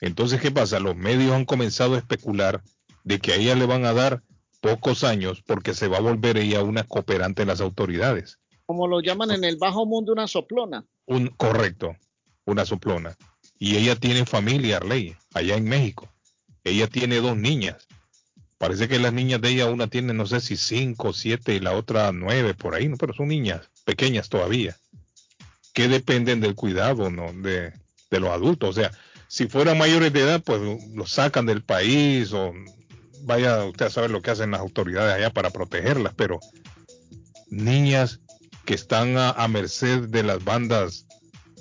Entonces, ¿qué pasa? Los medios han comenzado a especular de que a ella le van a dar pocos años porque se va a volver ella una cooperante de las autoridades. Como lo llaman en el bajo mundo, una soplona. Un, correcto, una soplona. Y ella tiene familia, Arley, allá en México. Ella tiene dos niñas. Parece que las niñas de ella, una tiene, no sé si cinco, siete y la otra nueve, por ahí, ¿no? pero son niñas pequeñas todavía, que dependen del cuidado ¿no? de, de los adultos. O sea, si fueran mayores de edad, pues los sacan del país o vaya usted a saber lo que hacen las autoridades allá para protegerlas, pero niñas que están a, merced de las bandas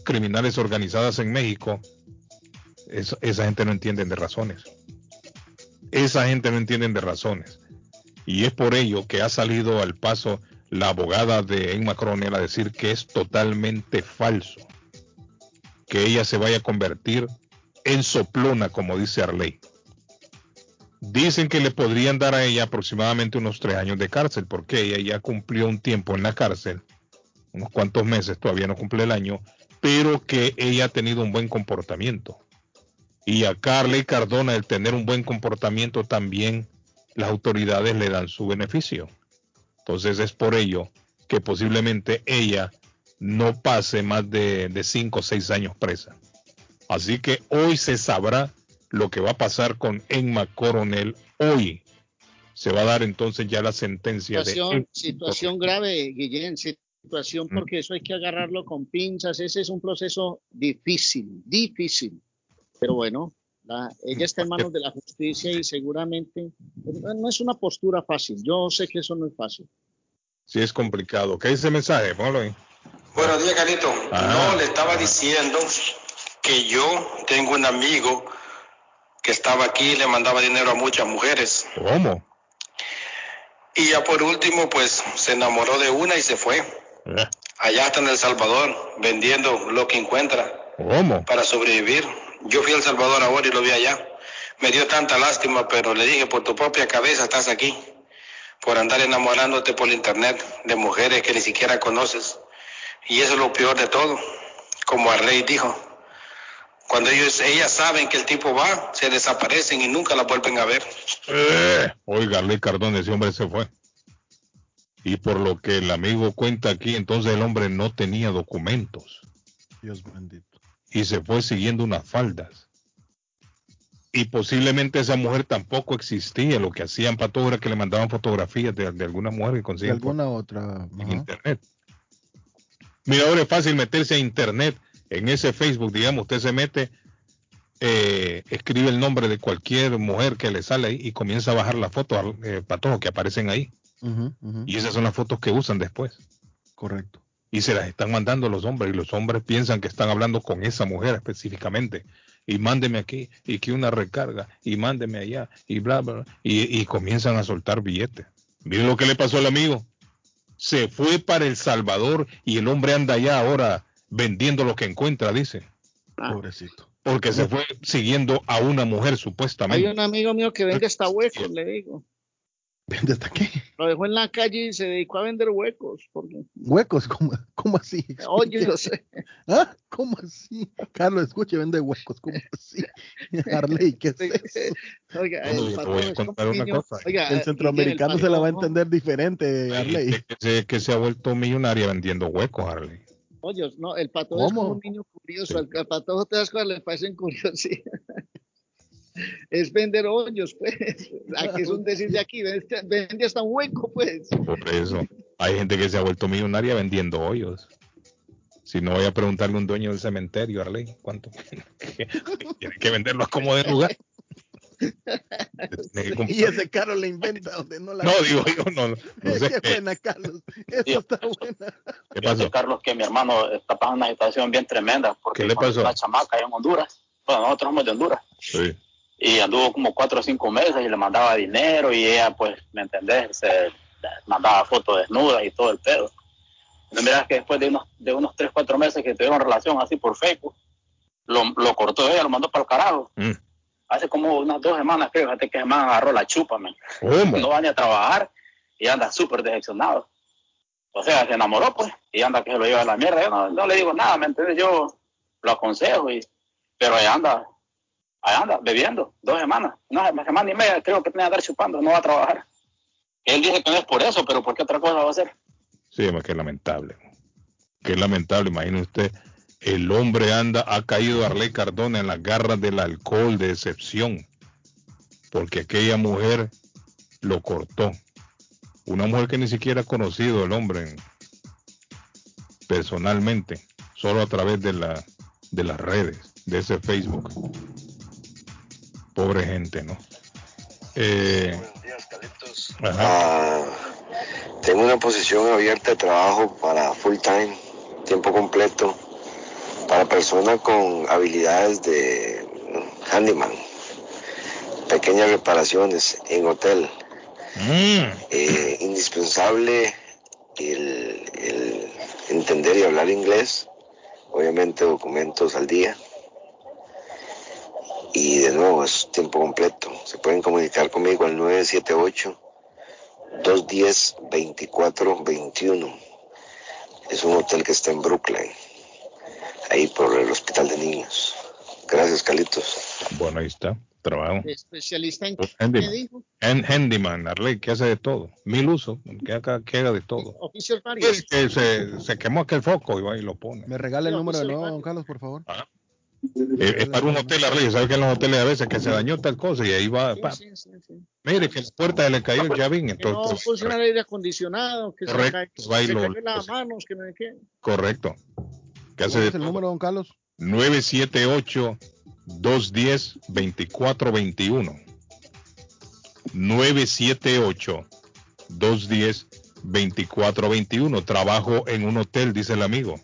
criminales organizadas en México, esa gente no entiende de razones. Esa gente no entiende de razones. Y es por ello que ha salido al paso la abogada de Emma Coronel a decir que es totalmente falso que ella se vaya a convertir en soplona, como dice Arley. Dicen que le podrían dar a ella aproximadamente unos tres años de cárcel, porque ella ya cumplió un tiempo en la cárcel, unos cuantos meses, todavía no cumple el año, pero que ella ha tenido un buen comportamiento. Y a Carly Cardona el tener un buen comportamiento también las autoridades le dan su beneficio. Entonces es por ello que posiblemente ella no pase más de, de cinco o seis años presa. Así que hoy se sabrá lo que va a pasar con Emma Coronel hoy. Se va a dar entonces ya la sentencia situación, de... Situación grave, Guillén, situación mm. porque eso hay que agarrarlo con pinzas. Ese es un proceso difícil, difícil. Pero bueno, ella está en manos de la justicia y seguramente no es una postura fácil. Yo sé que eso no es fácil. Sí, es complicado. ¿Qué dice el mensaje? Póngalo ahí. Buenos días, Carito. No, le estaba diciendo que yo tengo un amigo que estaba aquí y le mandaba dinero a muchas mujeres. ¿Cómo? Y ya por último, pues se enamoró de una y se fue. Eh. Allá está en El Salvador, vendiendo lo que encuentra. ¿Cómo? Para sobrevivir. Yo fui a El Salvador ahora y lo vi allá. Me dio tanta lástima, pero le dije, por tu propia cabeza estás aquí. Por andar enamorándote por internet de mujeres que ni siquiera conoces. Y eso es lo peor de todo. Como Arley dijo, cuando ellos, ellas saben que el tipo va, se desaparecen y nunca la vuelven a ver. Eh, oiga, Ley Cardón, ese hombre se fue. Y por lo que el amigo cuenta aquí, entonces el hombre no tenía documentos. Dios bendito. Y se fue siguiendo unas faldas. Y posiblemente esa mujer tampoco existía. Lo que hacían para todo era que le mandaban fotografías de, alguna mujer que conseguían. De alguna otra. En internet. Mira, ahora es fácil meterse a internet en ese Facebook, digamos, usted se mete, eh, escribe el nombre de cualquier mujer que le sale ahí y comienza a bajar las fotos eh, para todos que aparecen ahí. Y esas son las fotos que usan después. Correcto. Y se las están mandando los hombres y los hombres piensan que están hablando con esa mujer específicamente. Y mándeme aquí y que una recarga y mándeme allá y bla, bla, y, y comienzan a soltar billetes. Miren lo que le pasó al amigo. Se fue para El Salvador y el hombre anda allá ahora vendiendo lo que encuentra, dice. Ah. Pobrecito. Porque se fue siguiendo a una mujer supuestamente. Hay un amigo mío que vende hasta huecos, le digo. ¿Vende hasta qué? Lo dejó en la calle y se dedicó a vender huecos. ¿Huecos? ¿Cómo, cómo así? Oye, no sé. ¿Ah? ¿Cómo así? Carlos, escuche, vende huecos. ¿Cómo así? Harley, ¿qué es eso? Oiga, el, voy a contar una cosa. el centroamericano se la va a entender diferente, Harley. Que, que se ha vuelto millonaria vendiendo huecos, Harley hoyos. No, el patojo es como un niño curioso. Al, patojo te das cuando le parecen curiosos. Es vender hoyos, pues. Aquí es un decir de aquí, vende hasta un hueco, pues. Por eso. Hay gente que se ha vuelto millonaria vendiendo hoyos. Si no voy a preguntarle a un dueño del cementerio, Arley, ¿cuánto? Tiene que venderlo a como de lugar. y ese carro le inventa donde no la. No, digo yo, no. no sé. Qué buena, Carlos. Eso está buena. ¿Qué pasó? Carlos, que mi hermano está pasando una situación bien tremenda. Porque ¿Qué le pasó? La chamaca en Honduras. Bueno, nosotros somos de Honduras. Sí. Y anduvo como cuatro o cinco meses y le mandaba dinero y ella, pues, ¿me entendés? Se mandaba fotos desnudas y todo el pedo. No miras que después de unos, de unos tres, cuatro meses que tuvieron relación así por Facebook, lo, lo cortó ella, lo mandó para el carajo. Mm hace como unas dos semanas, creo, fíjate que me agarró la chupa, man. No va ni a trabajar y anda súper decepcionado. O sea, se enamoró, pues, y anda que se lo lleva a la mierda. Yo no, le digo nada, ¿me entiendes? Yo lo aconsejo, y, pero ahí anda, ahí anda, bebiendo, dos semanas, una semana y media creo que tiene que andar chupando, no va a trabajar. Él dice que no es por eso, pero ¿por qué otra cosa va a hacer? Sí, es que lamentable. Qué lamentable, imagine usted, el hombre anda, ha caído Arley Cardona en las garras del alcohol de excepción, porque aquella mujer lo cortó. Una mujer que ni siquiera ha conocido el hombre personalmente, solo a través de, la, de las redes, de ese Facebook. Pobre gente, ¿no? Eh, Ah, tengo una posición abierta de trabajo para full time, tiempo completo, para personas con habilidades de handyman, pequeñas reparaciones en hotel. Eh, indispensable el, el entender y hablar inglés, obviamente documentos al día. Y de nuevo, es tiempo completo. Se pueden comunicar conmigo al 978-210-2421. Es un hotel que está en Brooklyn, ahí por el Hospital de Niños. Gracias, Calitos. Bueno, ahí está. Trabajo. Especialista en Pues, qué handyman. dijo. En handyman, Arley, que hace de todo. Mil usos, que haga, que haga de todo. Oficial varios. El que se, se quemó aquel foco y va y lo pone. ¿Me regala el número de nuevo, don Carlos, por favor? Eh, es para un hotel, Arley. ¿Sabe que en los hoteles a veces que se dañó tal cosa y ahí va. pa- Sí, sí, sí. Mire que la puerta se le cayó el llavín, Que no entonces. funciona el aire acondicionado, que Correcto, se, cae, se las manos, que no sé qué. Correcto. ¿Qué hace ¿Cuál es el número, don Carlos? 978-210-2421. 978-210-2421. Trabajo en un hotel, dice el amigo.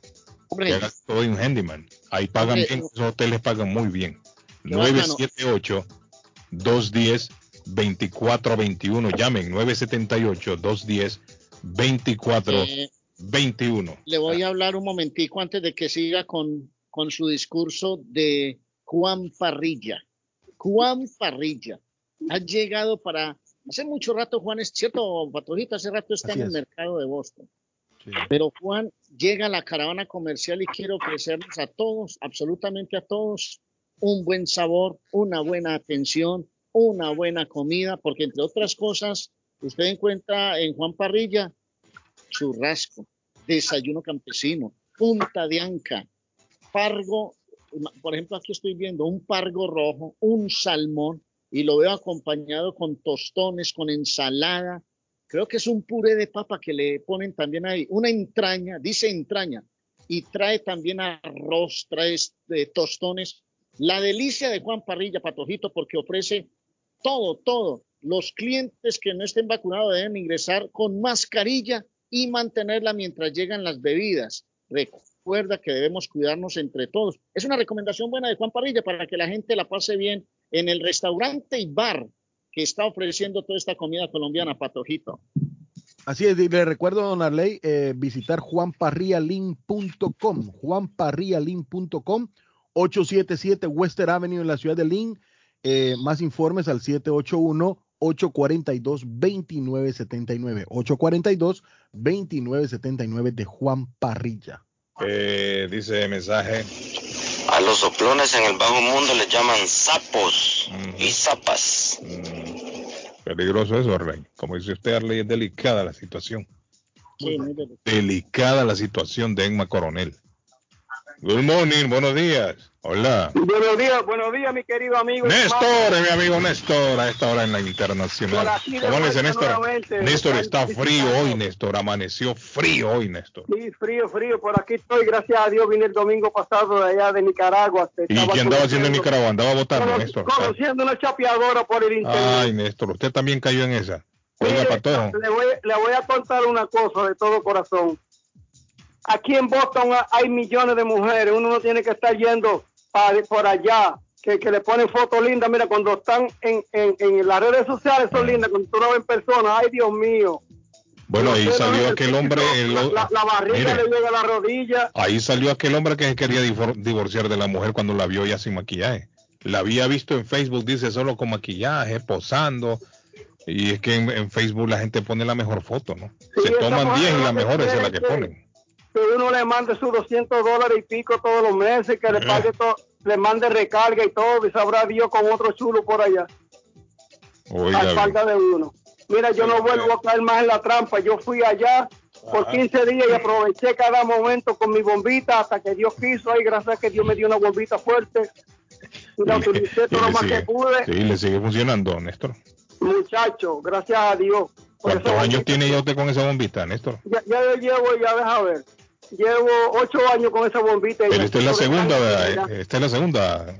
Hombre, Que haga todo en handyman. Ahí pagan Hombre, bien, esos hoteles pagan muy bien. Qué bacano. 978-210-2421. Llamen 978-210-2421. eh, le voy a hablar un momentico antes de que siga con, con su discurso de Juan Parrilla. Juan Parrilla ha llegado para hace mucho rato Juan es cierto Patrojito hace rato está Así en el es. mercado de Boston pero Juan llega a la caravana comercial y quiero ofrecerles a todos absolutamente a todos un buen sabor una buena atención una buena comida porque entre otras cosas usted encuentra en Juan Parrilla churrasco desayuno campesino punta de anca pargo por ejemplo, aquí estoy viendo un pargo rojo, un salmón, y lo veo acompañado con tostones, con ensalada. Creo que es un puré de papa que le ponen también ahí, una entraña, dice entraña, y trae también arroz, trae eh, tostones. La delicia de Juan Parrilla, Patojito, porque ofrece todo, todo. Los clientes que no estén vacunados deben ingresar con mascarilla y mantenerla mientras llegan las bebidas. Recuerda que debemos cuidarnos entre todos. Es una recomendación buena de Juan Parrilla para que la gente la pase bien en el restaurante y bar que está ofreciendo toda esta comida colombiana, Patojito. Así es, y le recuerdo, don Arley, eh, visitar juanparrialin.com, juanparrialin.com, 877 Western Avenue en la ciudad de Lynn. Eh, más informes al 781-842-2979, 842-2979 de Juan Parrilla. Eh, dice mensaje. A los soplones en el bajo mundo les llaman sapos y zapas. Peligroso eso, Arley. Como dice usted, Arley, es delicada la situación. Sí, muy delicado. Delicada la situación de Emma Coronel. Good morning, buenos días. Hola. Buenos días, buenos días, mi querido amigo. Néstor, mi amigo Néstor, a esta hora en la internacional. ¿Cómo le Néstor? Néstor está frío hoy, Néstor. Amaneció frío hoy, Néstor. Sí, frío, frío. Por aquí estoy, gracias a Dios. Vine el domingo pasado de allá de Nicaragua. ¿Y qué andaba haciendo en Nicaragua? Andaba votando, Cono- Néstor. Conociendo una chapeadora por el internet. Ay, Néstor, usted también cayó en esa. Oiga, Patojo. le, voy, le voy a contar una cosa de todo corazón. Aquí en Boston ha- hay millones de mujeres. Uno no tiene que estar yendo por allá. Que, que le ponen fotos lindas. Mira, cuando están en, en, en las redes sociales son lindas. Cuando tú lo ves en persona, ay Dios mío. Bueno, ahí salió aquel hombre. el- La, la- barriga Mire. le llega a la rodilla. Ahí salió aquel hombre que quería divor- divorciar de la mujer cuando la vio ya sin maquillaje. La había visto en Facebook, dice solo con maquillaje, posando. Y es que en, en Facebook la gente pone la mejor foto, ¿no? Se toman mujer 10 y la mejor es la que- ponen. Que uno le mande sus 200 dólares y pico todos los meses, que le Eh. pague todo, le mande recarga y todo, y sabrá Dios con otro chulo por allá, Oiga, a falta de uno. Mira, yo no vuelvo a caer más en la trampa. Yo fui allá por 15 días y aproveché cada momento con mi bombita hasta que Dios quiso. Ay, gracias a que Dios me dio una bombita fuerte. Y la utilicé todo lo más sigue, que pude. sí, le sigue funcionando, Néstor. Muchacho, gracias a Dios. ¿Cuántos años tiene ya usted con esa bombita, Néstor? Ya, ya yo llevo, ya deja ver. Llevo ocho años con esa bombita. Pero esta es la segunda, ¿verdad? Esta es la segunda,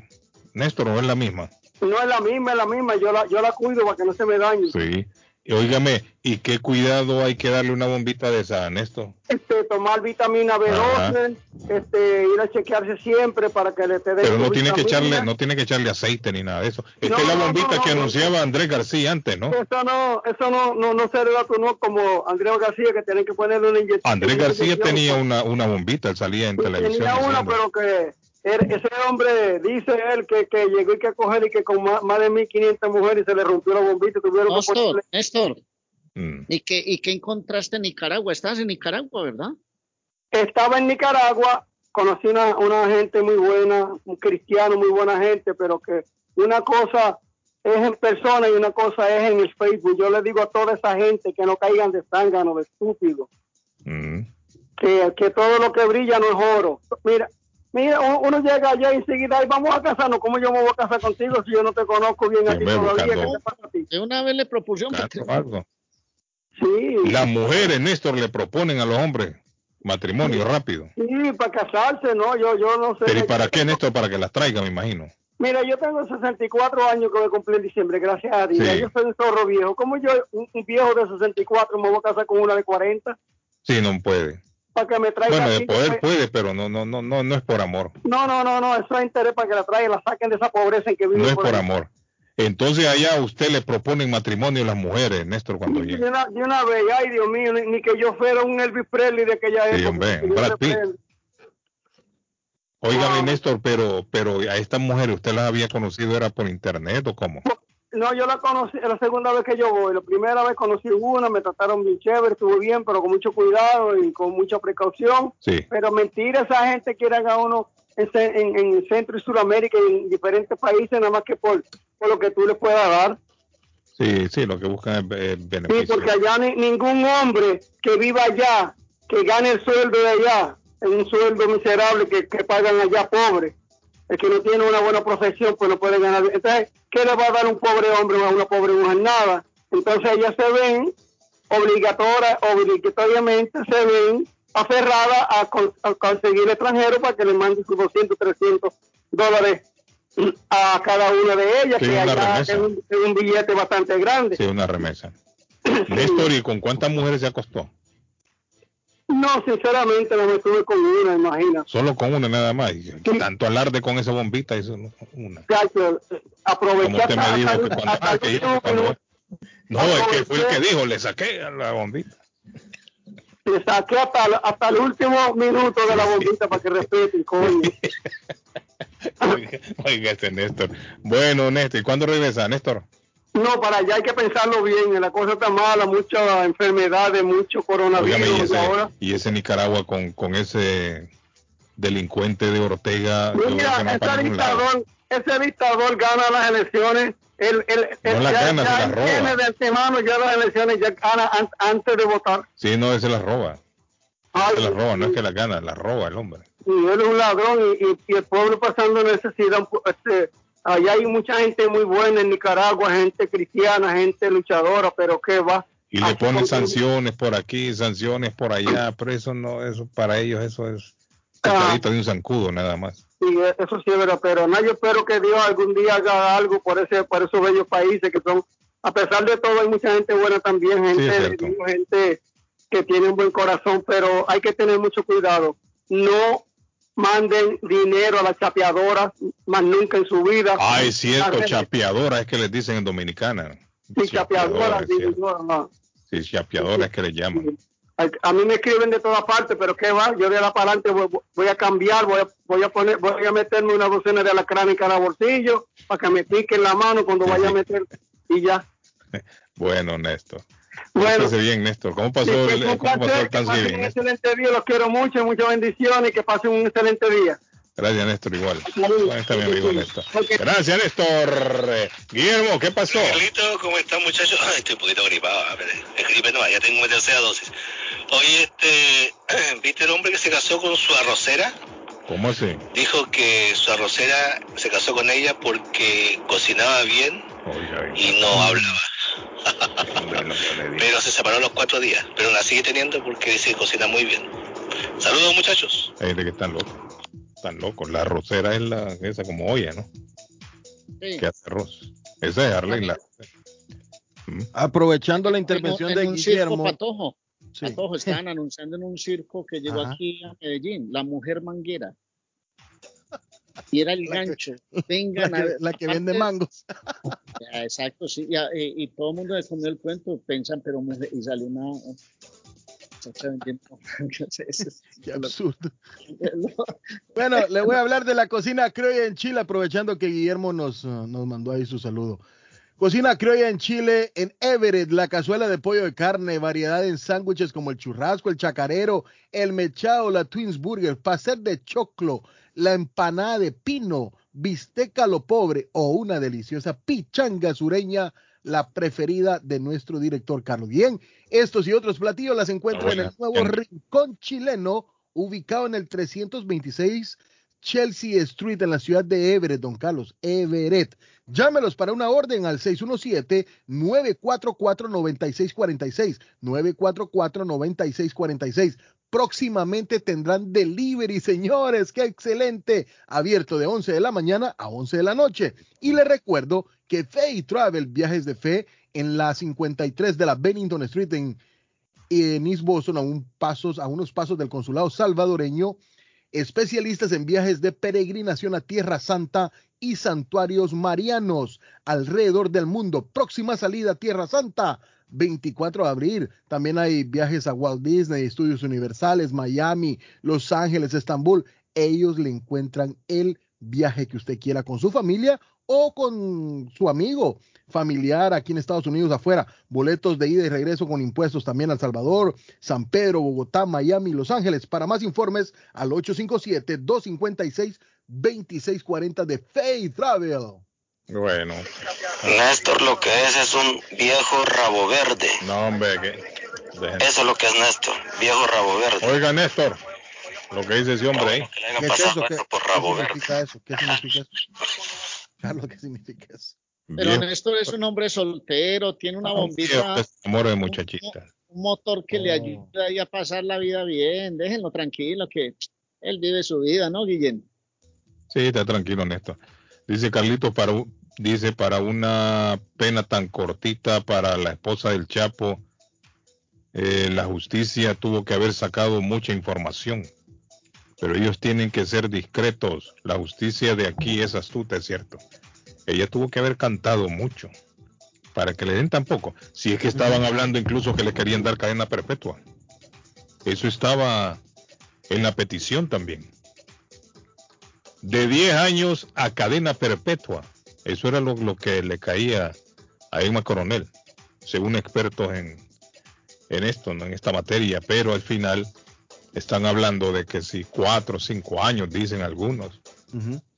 Néstor, ¿o es la misma? No es la misma, es la misma. Yo la, yo la cuido para que no se me dañe. Sí. Y Óigame, ¿y qué cuidado hay que darle una bombita de esa, Néstor? Este, tomar vitamina B12, este, ir a chequearse siempre para que le te den Pero no tiene que echarle, no tiene que echarle aceite ni nada de eso. Esta No, es la bombita no, que no, anunciaba Andrés García antes, ¿no? Eso no, eso no, no, no se tu no como Andrés García que tienen que ponerle una inyección. Andrés García tenía una, una bombita, él salía en televisión. Tenía una, diciendo. pero que ese hombre dice él que, que llegó y que coger y que con más, más de 1500 mujeres se le rompió la bombita y tuvieron que Néstor, Mm. ¿y qué, ¿y qué encontraste en Nicaragua? Estás en Nicaragua, ¿verdad? Estaba en Nicaragua, conocí una, una gente muy buena, un cristiano, muy buena gente, pero que una cosa es en persona y una cosa es en el Facebook. Yo le digo a toda esa gente que no caigan de zángano, de estúpido, Mm. que, que todo lo que brilla no es oro. Mira, mira, uno, llega allá y enseguida, "Ay, vamos a casarnos. ¿Cómo yo me voy a casar contigo si yo no te conozco bien a ti hombre, todavía? buscando- ¿Qué te pasa a ti? De una vez le propusieron algo. Sí. Las mujeres, Néstor, le proponen a los hombres matrimonio rápido. Sí, para casarse, no, yo, yo no sé. Pero ¿y para qué, Néstor? Para que las traiga, me imagino. Mira, yo tengo 64 años que me cumplí en diciembre, gracias a Dios. Sí. Yo soy un zorro viejo. ¿Cómo yo, un, un viejo de 64, me voy a casar con una de 40? Sí, no puede. Para que me traiga Bueno, de poder puede, pero no, no, no, no, no es por amor. No, no, no, no, eso es interés para que la traigan, la saquen de esa pobreza en que viven. No es por amor. Entonces allá usted le proponen matrimonio a las mujeres, Néstor, cuando De llega. una, de una vez, ay Dios mío, ni, ni que yo fuera un Elvis Presley de aquella Sí, época. hombre, que yo Brad Pitt. Óigame, Wow. Néstor, pero, pero a estas mujeres usted las había conocido era por internet o cómo? No, yo la conocí, es la segunda vez que yo voy. La primera vez conocí una, me trataron bien chévere, estuvo bien, pero con mucho cuidado y con mucha precaución. Sí. Pero mentira, esa gente quiere a uno en, en, en Centro y Sudamérica y en diferentes países, nada más que por, por lo que tú le puedas dar. Sí, sí, lo que buscan es eh, Sí, beneficio. porque allá ni- ningún hombre que viva allá, que gane el sueldo de allá, es un sueldo miserable que, que pagan allá pobre. El que no tiene una buena profesión, pues no puede ganar. Entonces, ¿qué le va a dar un pobre hombre a una pobre mujer? Nada. Entonces, ellas se ven obligatorias, obligatoriamente se ven aferradas a, con- a conseguir extranjero para que le mande sus 200, 300 dólares a cada una de ellas, Sí, que una allá remesa. es un, es un billete bastante grande. Sí, una remesa. Néstor, ¿y con cuántas mujeres se acostó? No, sinceramente no me estuve con una, imagina. Solo con una nada más. Tanto alarde con esa bombita, eso no, una. Como usted me dijo que cuando, ah, que cuando- minuto. No, es que fue el que dijo, le saqué a la bombita. Le saqué hasta, el- hasta el último minuto de la bombita para que respeten, coño. Oiga, oiga este Néstor. Bueno, Néstor, ¿y cuándo regresa, Néstor? No, para allá hay que pensarlo bien. La cosa está mala, muchas enfermedades, mucho coronavirus. Y ese, ahora, y ese Nicaragua con, con ese delincuente de Ortega, mira, no ese dictador, ese dictador gana las elecciones. Él, él, No él las ya, gana, se ya las él roba. tiene de antemano ya las elecciones, ya gana an- antes de votar. Sí, no, ese la roba. Ay, Se la roba, no es que la gana, la roba el hombre. y él es un ladrón y, y- y el pueblo pasando necesidad. Este, allá hay mucha gente muy buena en Nicaragua, gente cristiana, gente luchadora, pero qué va. Y le ponen con- sanciones por aquí, sanciones por allá, pero eso no, eso para ellos eso es Ah. de un zancudo nada más. Sí, eso sí es verdad, pero no, yo espero que Dios algún día haga algo por ese, por esos bellos países que son, a pesar de todo, hay mucha gente buena también, gente, gente que tiene un buen corazón, pero hay que tener mucho cuidado. No manden dinero a las chapeadoras, más nunca en su vida. Ah, es cierto, Las- chapeadora es que les dicen en Dominicana. Sí, chapeadoras. Sí, chapeadora es que le llaman. A, a mí me escriben de todas partes, pero qué va, yo de ahora para adelante voy, voy a cambiar, voy a, voy a poner, voy a meterme una docena de alacrán en cada bolsillo para que me piquen la mano cuando vaya a meter y ya. Bueno, Néstor. Bueno. Bien, Néstor. ¿Cómo pasó, Sí, que el, un cómo pasó el que pasen Thanksgiving? un Néstor? excelente día, los quiero mucho, muchas bendiciones y que pasen un excelente día. Gracias, Néstor, igual. Saludos. Ahí está mi amigo Néstor. Gracias, Néstor. Guillermo, ¿qué pasó? Carlito, ¿cómo están muchachos? Ay, estoy un poquito gripado, a ver, es gripe no, ya tengo mi tercera dosis. Oye, este, ¿viste el hombre que se casó con su arrocera? ¿Cómo así? Dijo que su arrocera se casó con ella porque cocinaba bien y no hablaba. pero se separó los cuatro días, pero la sigue teniendo porque dice que cocina muy bien. Saludos muchachos. Hay gente que están locos. Están locos. La arrocera es la esa como olla, ¿no? Sí. Que hace arroz. Esa es Arley la. Aprovechando la intervención en de un circo, Guillermo. Patojo. Sí. Patojo, estaban anunciando en un circo que llegó Ajá. aquí a Medellín, la mujer manguera. Y era el gancho. Vengan La a que, ver. la que vende mangos. Ya, exacto, sí. ya, eh, y todo el mundo le comió el cuento, piensan, pero mujer, y salió una. Qué absurdo. Bueno, le voy a hablar de la cocina criolla en Chile, aprovechando que Guillermo nos, uh, nos mandó ahí su saludo. Cocina criolla en Chile, en Everett, la cazuela de pollo de carne, variedad en sándwiches como el churrasco, el chacarero, el mechado, la Twins Burger, pastel de choclo, la empanada de pino, bisteca lo pobre o una deliciosa pichanga sureña, la preferida de nuestro director Carlos. Bien, estos y otros platillos las encuentra en el nuevo Rincón Chileno, ubicado en el 326 Chelsea Street en la ciudad de Everett, don Carlos, Everett. Llámelos para una orden al 617-944-9646, 944-9646. Próximamente tendrán delivery, señores, qué excelente. Abierto de 11 de la mañana a 11 de la noche. Y les recuerdo que Fe y Travel, viajes de fe, en la 53 de la Bennington Street en, en East Boston, a, un a unos pasos del consulado salvadoreño, especialistas en viajes de peregrinación a Tierra Santa y santuarios marianos alrededor del mundo. Próxima salida a Tierra Santa, 24 de abril. También hay viajes a Walt Disney, Estudios Universales, Miami, Los Ángeles, Estambul. Ellos le encuentran el viaje que usted quiera con su familia o con su amigo familiar aquí en Estados Unidos afuera. Boletos de ida y regreso con impuestos también a El Salvador, San Pedro, Bogotá, Miami, Los Ángeles. Para más informes al 857-256-2640 de Faith Travel. Bueno. Néstor lo que es es un viejo rabo verde. No, hombre, que. Eso es lo que es Néstor, viejo rabo verde. Oiga, Néstor, lo que dice ese hombre ahí. ¿Qué es eso? ¿Qué, ¿qué significa eso? ¿Qué significa eso? Carlos, ¿qué significa eso? Pero Viejo. Néstor es un hombre soltero, tiene una bombita, Amor de muchachita. un motor que le ayuda ahí a pasar la vida bien. Déjenlo tranquilo, que él vive su vida, ¿no, Guillén? Sí, está tranquilo, Néstor. Dice Carlito, dice, para una pena tan cortita para la esposa del Chapo, eh, la justicia tuvo que haber sacado mucha información. Pero ellos tienen que ser discretos. La justicia de aquí es astuta, es cierto. Ella tuvo que haber cantado mucho para que le den tan poco. Si es que estaban hablando incluso que le querían dar cadena perpetua. Eso estaba en la petición también. De 10 años a cadena perpetua. Eso era lo, lo que le caía a Emma Coronel, según expertos en, en esto, ¿no? en esta materia. Pero al final están hablando de que si 4 o 5 años, dicen algunos.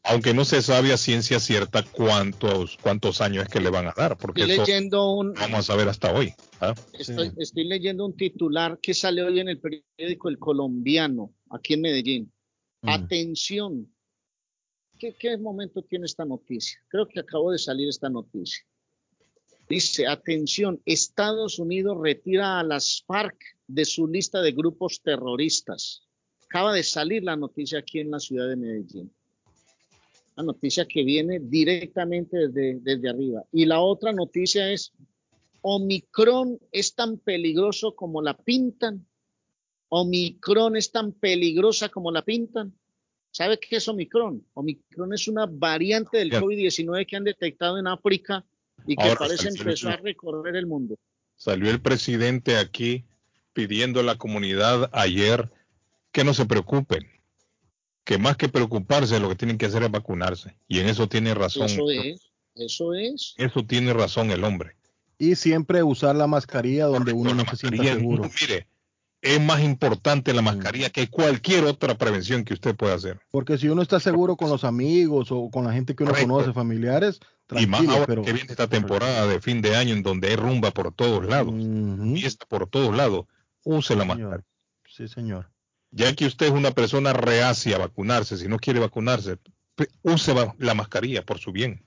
Aunque no se sabe a ciencia cierta cuántos, cuántos años es que le van a dar, porque Estoy eso leyendo un, vamos a saber hasta hoy. ¿ah? estoy, estoy leyendo un titular que sale hoy en el periódico El Colombiano, aquí en Medellín. Atención. ¿Qué, ¿Qué momento tiene esta noticia? Creo que acabó de salir esta noticia. Dice, atención, Estados Unidos retira a las FARC de su lista de grupos terroristas. Acaba de salir la noticia aquí en la ciudad de Medellín. La noticia que viene directamente desde, desde arriba. Y la otra noticia es, Omicron es tan peligroso como la pintan. Omicron es tan peligrosa como la pintan. ¿Sabe qué es Omicron? Omicron es una variante del Bien. COVID-19 que han detectado en África y que Ahora, parece salió- empezó a recorrer el mundo. Salió el presidente aquí pidiendo a la comunidad ayer que no se preocupen, que más que preocuparse lo que tienen que hacer es vacunarse. Y en eso tiene razón. Eso es, eso es. Eso tiene razón el hombre. Y siempre usar la mascarilla donde uno no se sienta seguro. no, mire, es más importante la mascarilla que cualquier otra prevención que usted pueda hacer. Porque si uno está seguro con los amigos o con la gente que uno Correcto. conoce, familiares, y más ahora pero que viene esta temporada de fin de año en donde hay rumba por todos lados, fiesta por todos lados, use la señor. mascarilla. Sí, señor. Ya que usted es una persona reacia a vacunarse, si no quiere vacunarse, use la mascarilla por su bien.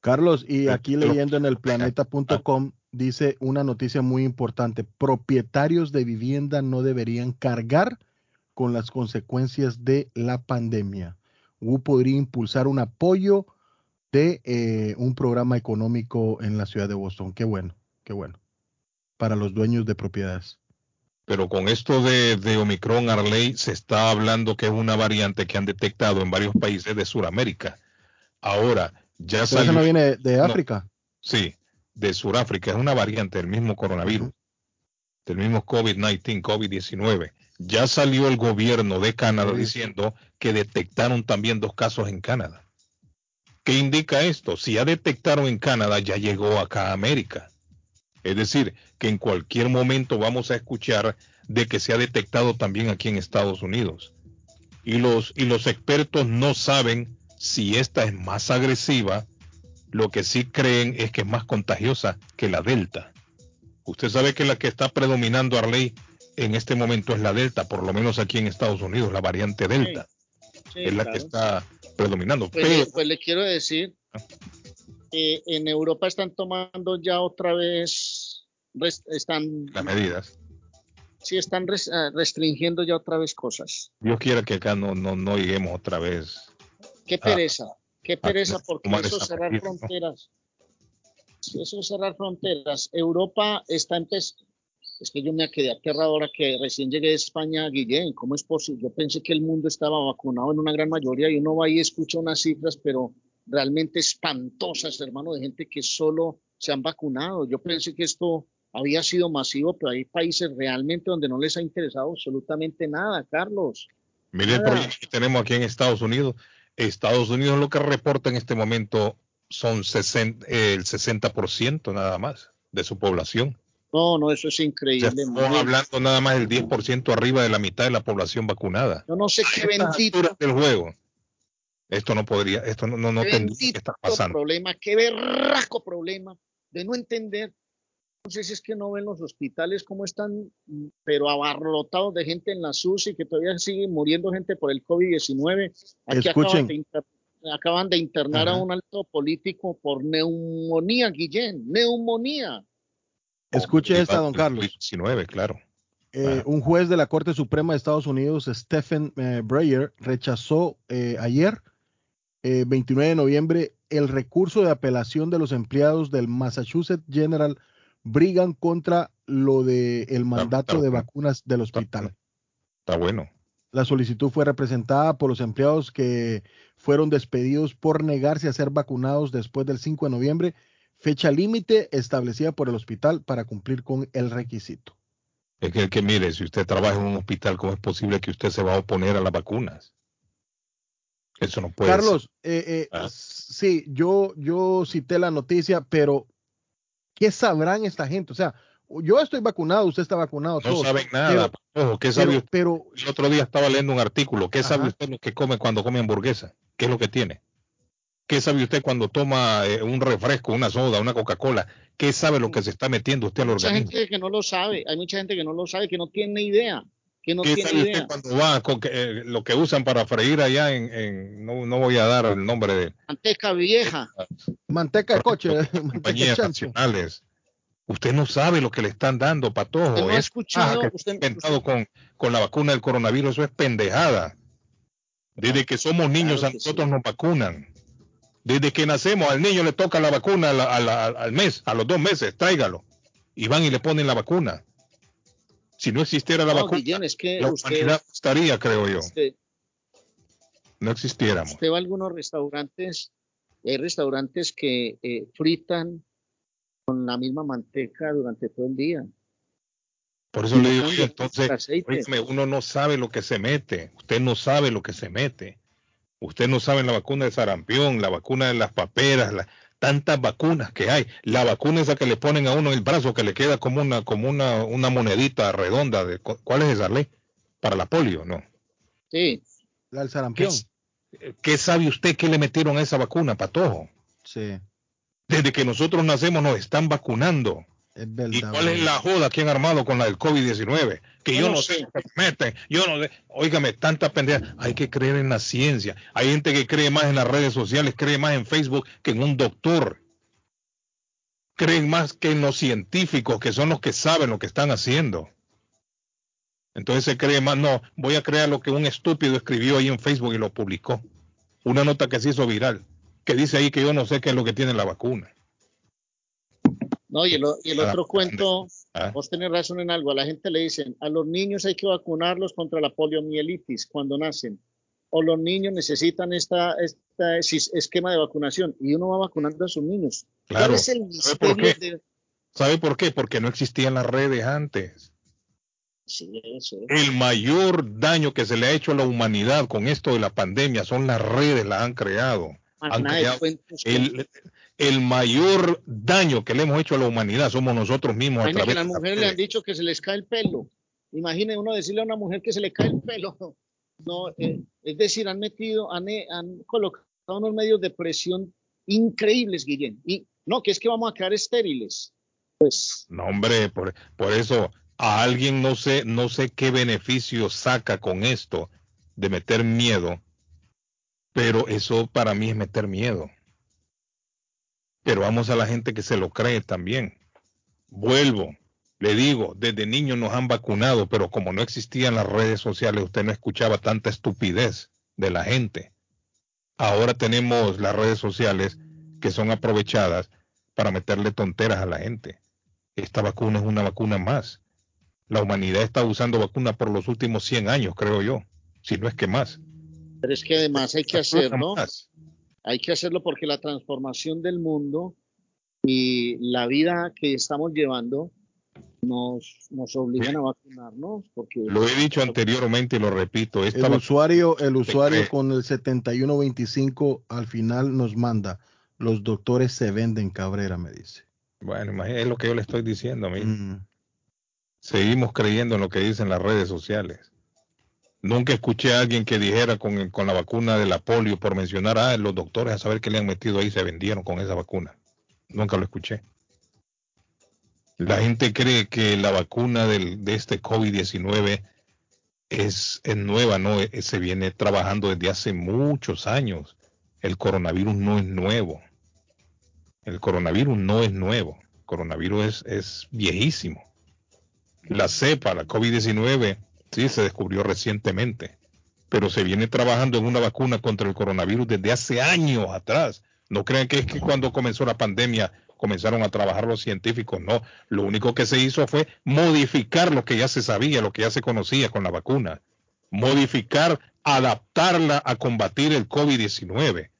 Carlos, y aquí leyendo en el planeta.com dice una noticia muy importante. Propietarios de vivienda no deberían cargar con las consecuencias de la pandemia. WU podría impulsar un apoyo de eh, un programa económico en la ciudad de Boston. Qué bueno, qué bueno. Para los dueños de propiedades. Pero con esto de, de Omicron, Arley, se está hablando que es una variante que han detectado en varios países de Sudamérica. Ahora, ya Pero salió. eso no viene de No, África. sí, de Sudáfrica. Es una variante del mismo coronavirus, del mismo COVID-19, COVID-19. Ya salió el gobierno de Canadá diciendo que detectaron también dos casos en Canadá. ¿Qué indica esto? Si ya detectaron en Canadá, ya llegó acá a América. Es decir, que en cualquier momento vamos a escuchar de que se ha detectado también aquí en Estados Unidos. Y los, y los expertos no saben si esta es más agresiva. Lo que sí creen es que es más contagiosa que la Delta. Usted sabe que la que está predominando Arley en este momento es la Delta, por lo menos aquí en Estados Unidos, la variante Delta Sí, es la claro. que está predominando. Pues, Pero le, pues le quiero decir, que en Europa están tomando ya otra vez, están, las medidas. sí, están ah, restringiendo ya otra vez cosas. Dios quiera que acá no, no, no lleguemos otra vez. Qué Ah, pereza, qué pereza, tener que porque eso cerrar fronteras. Eso es cerrar fronteras. Europa está empezando. Es que yo me quedé aterrado ahora que recién llegué de España, Guillén. ¿Cómo es posible? Yo pensé que el mundo estaba vacunado en una gran mayoría y uno va y escucha unas cifras, pero realmente espantosas, hermano, de gente que solo se han vacunado. Yo pensé que esto había sido masivo, pero hay países realmente donde no les ha interesado absolutamente nada, Carlos. Mire el problema que tenemos aquí en Estados Unidos. Estados Unidos lo que reporta en este momento son 60, eh, el 60% nada más de su población. No, no, eso es O sea, increíble. estamos hablando nada más del 10% arriba de la mitad de la población vacunada. Yo no sé qué bendito, del juego. Esto no podría, esto no, no, no tendría que estar pasando. problema, qué berraco problema de no entender. No sé si es que no ven los hospitales cómo están, mm, pero abarrotados de gente en la SUSI, que todavía sigue muriendo gente por el COVID-19. Aquí acaban de, inter- acaban de internar a un alto político por neumonía, Guillén, neumonía. Escuche esta, don Carlos. 19, claro. Eh, un juez de la Corte Suprema de Estados Unidos, Stephen eh, Breyer, rechazó eh, ayer, eh, 29 de noviembre, el recurso de apelación de los empleados del Massachusetts General Brigham contra lo de el mandato de vacunas del hospital. Está bueno. La solicitud fue representada por los empleados que fueron despedidos por negarse a ser vacunados después del 5 de noviembre, fecha límite establecida por el hospital para cumplir con el requisito. Es que, que mire, si usted trabaja en un hospital, ¿cómo es posible que usted se va a oponer a las vacunas? Eso no puede Carlos, eh, eh, Ah. sí, yo, yo cité la noticia, pero ¿qué sabrán esta gente? O sea, yo estoy vacunado, usted está vacunado. No todos, saben nada. Ojo, ¿qué sabe pero, usted? pero El otro día estaba leyendo un artículo. ¿Qué sabe usted lo que come cuando come hamburguesa? ¿Qué es lo que tiene? ¿Qué sabe usted cuando toma eh, un refresco, una soda, una Coca-Cola? ¿Qué sabe lo que se está metiendo usted al Mucha organismo? gente que no lo sabe, hay mucha gente que no lo sabe, que no tiene idea, que no ¿Qué tiene sabe usted cuando va con que, eh, lo que usan para freír allá en, en- no, no voy a dar el nombre de Manteca vieja. manteca de coche, manteca nacionales? Usted no sabe lo que le están dando, patojo. Usted no ha Es escuchado, que usted- inventado con, con la vacuna del coronavirus, eso es pendejada. Desde que somos niños Claro a nosotros sí. nos vacunan. Desde que nacemos al niño le toca la vacuna a la- a la- al mes, a los dos meses, tráigalo. Y van y le ponen la vacuna. Si no existiera la No, vacuna, Guillén, es que la usted, humanidad estaría, creo yo. usted, No existiéramos. usted va a algunos restaurantes, hay restaurantes que eh, fritan con la misma manteca durante todo el día. Por eso le digo, entonces, óigame, uno no sabe lo que se mete. Usted no sabe lo que se mete. Usted no sabe la vacuna de sarampión, la vacuna de las paperas, la- tantas vacunas que hay. La vacuna esa que le ponen a uno en el brazo que le queda como una, como una, una monedita redonda. De, cu- ¿Cuál es esa ley? Para la polio, ¿no? Sí, La del ¿Qué, sarampión. ¿Qué sabe usted que le metieron a esa vacuna, patojo? Sí. Desde que nosotros nacemos nos están vacunando. Es verdad. ¿Y cuál es la joda que han armado con la del COVID-19? Que yo, Yo no no sé meten, yo no sé. Óigame, tanta pendeja. Hay que creer en la ciencia. Hay gente que cree más en las redes sociales, cree más en Facebook que en un doctor. Creen más que en los científicos, que son los que saben lo que están haciendo. Entonces se cree más, no, voy a crear lo que un estúpido escribió ahí en Facebook y lo publicó. Una nota que se hizo viral, que dice ahí que yo no sé qué es lo que tiene la vacuna. No, y el, y el otro cuento, Ah. vos tenés razón en algo, a la gente le dicen, a los niños hay que vacunarlos contra la poliomielitis cuando nacen, o los niños necesitan esta, este esquema de vacunación, y uno va vacunando a sus niños. Claro. ¿Cuál es el ¿Sabe por qué? de...? ¿Sabe por qué? Porque no existían las redes antes. Sí, es. El mayor daño que se le ha hecho a la humanidad con esto de la pandemia son las redes, las han creado. Han creado el, el mayor daño que le hemos hecho a la humanidad somos nosotros mismos a Imagina que través las de mujeres le han dicho que se les cae el pelo. Imagine uno decirle a una mujer que se le cae el pelo. No, eh, es decir, han metido, han, eh, han colocado unos medios de presión increíbles, Guillén. Y no, que es que vamos a quedar estériles. Pues No, hombre, por, por eso a alguien no sé, no sé qué beneficio saca con esto de meter miedo, pero eso para mí es meter miedo. Pero vamos a la gente que se lo cree también. Vuelvo, le digo, desde niños nos han vacunado, pero como no existían las redes sociales, usted no escuchaba tanta estupidez de la gente. Ahora tenemos las redes sociales que son aprovechadas para meterle tonteras a la gente. Esta vacuna es una vacuna más. La humanidad está usando vacuna por los últimos 100 años, creo yo, si no es que más. Pero es que además hay que hacerlo, Más. Hay que hacerlo porque la transformación del mundo y la vida que estamos llevando nos, nos obligan a vacunarnos porque Lo he dicho anteriormente y lo repito. Esta El usuario, el usuario con el 7125 al final nos manda. Los doctores se venden, Cabrera, me dice. Bueno, imagínate, es lo que yo le estoy diciendo. mire. Mm. Seguimos creyendo en lo que dicen las redes sociales. Nunca escuché a alguien que dijera con, con la vacuna de la polio, por mencionar, ah, los doctores a saber qué le han metido ahí se vendieron con esa vacuna. Nunca lo escuché. La gente cree que la vacuna del- de este COVID-19 es, es nueva, no, Eh, se viene trabajando desde hace muchos años. El coronavirus no es nuevo. El coronavirus no es nuevo. El coronavirus es, es viejísimo. La cepa, la COVID-19, sí se descubrió recientemente, pero se viene trabajando en una vacuna contra el coronavirus desde hace años atrás. No crean que es que cuando comenzó la pandemia comenzaron a trabajar los científicos, no. Lo único que se hizo fue modificar lo que ya se sabía, lo que ya se conocía con la vacuna. Modificar, adaptarla a combatir el COVID-19.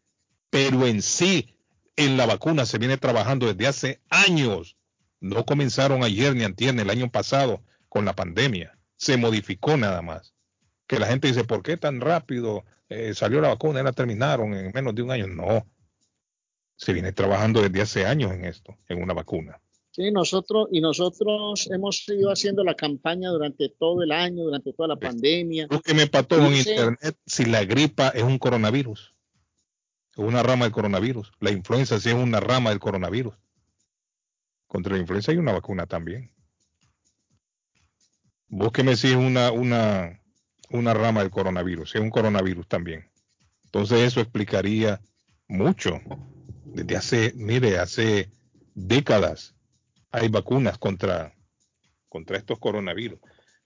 Pero en sí, en la vacuna se viene trabajando desde hace años. No comenzaron ayer ni antier, ni el año pasado con la pandemia. Se modificó nada más. Que la gente dice, ¿por qué tan rápido eh, salió la vacuna y la terminaron en menos de un año? No. Se viene trabajando desde hace años en esto, en una vacuna. Sí, nosotros, y nosotros hemos ido haciendo la campaña durante todo el año, durante toda la pandemia. Búsqueme para todo en Dice- internet si la gripa es un coronavirus. Es una rama del coronavirus. La influenza sí es una rama del coronavirus. Contra la influenza hay una vacuna también. Búsqueme si es una, una, una rama del coronavirus, si es un coronavirus también. Entonces eso explicaría mucho. Desde hace, mire, hace décadas hay vacunas contra, contra estos coronavirus.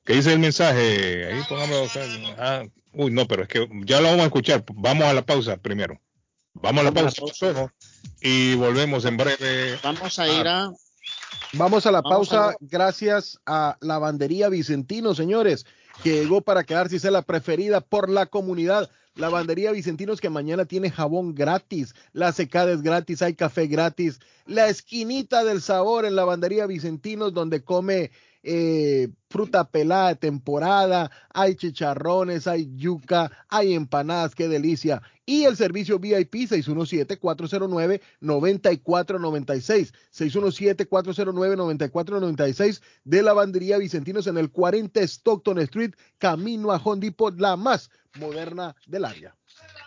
¿Qué dice el mensaje? Ahí sea, ah, uy, no, pero es que ya lo vamos a escuchar. Vamos a la pausa primero. Vamos a la pausa la pausa. y volvemos en breve. Vamos a ir a Vamos a la Vamos pausa a- gracias a Lavandería Vicentino, señores, que llegó para quedarse y ser la preferida por la comunidad. Lavandería Vicentinos que mañana tiene jabón gratis, la secada es gratis, hay café gratis, la esquinita del sabor en Lavandería Vicentinos donde come eh, fruta pelada de temporada, hay chicharrones, hay yuca, hay empanadas, qué delicia. Y el servicio VIP 617-409-9496. 617-409-9496 de Lavandería Vicentinos en el 40 Stockton Street, camino a Home Depot, la más moderna del área.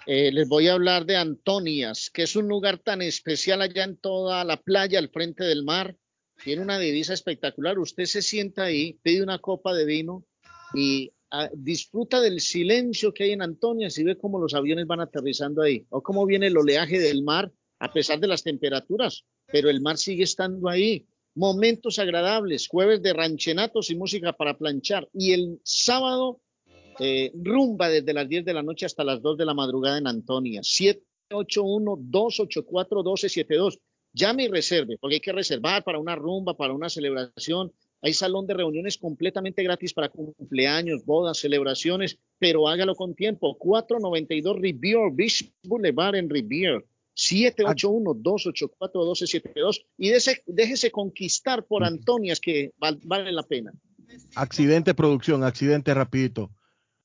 Eh, les voy a hablar de Antonias, que es un lugar tan especial allá en toda la playa, al frente del mar, tiene una divisa espectacular. Usted se sienta ahí, pide una copa de vino y ah, disfruta del silencio que hay en Antonia y ve cómo los aviones van aterrizando ahí o cómo viene el oleaje del mar a pesar de las temperaturas, pero el mar sigue estando ahí. Momentos agradables, jueves de ranchenatos y música para planchar. Y el sábado, eh, rumba desde las 10 de la noche hasta las 2 de la madrugada en Antonia. 781-284-1272. Llame y reserve, porque hay que reservar para una rumba, para una celebración. Hay salón de reuniones completamente gratis para cumpleaños, bodas, celebraciones, pero hágalo con tiempo. 492 Rivier Beach Boulevard en Rivier. 781-284-1272 y déjese, déjese conquistar por Antonias que vale la pena. Accidente producción, accidente rapidito.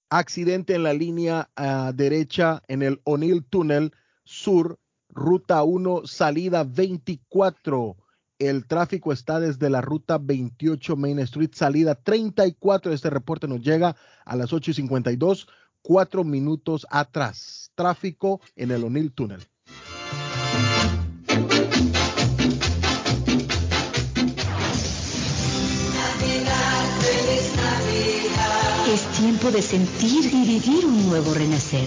Accidente en la línea uh, derecha en el O'Neill Tunnel Sur, ruta 1, salida 24. El tráfico está desde la ruta 28 Main Street, salida 34. Este reporte nos llega a las 8 y 52, cuatro minutos atrás. Tráfico en el O'Neill Tunnel. Es tiempo de sentir y vivir un nuevo renacer,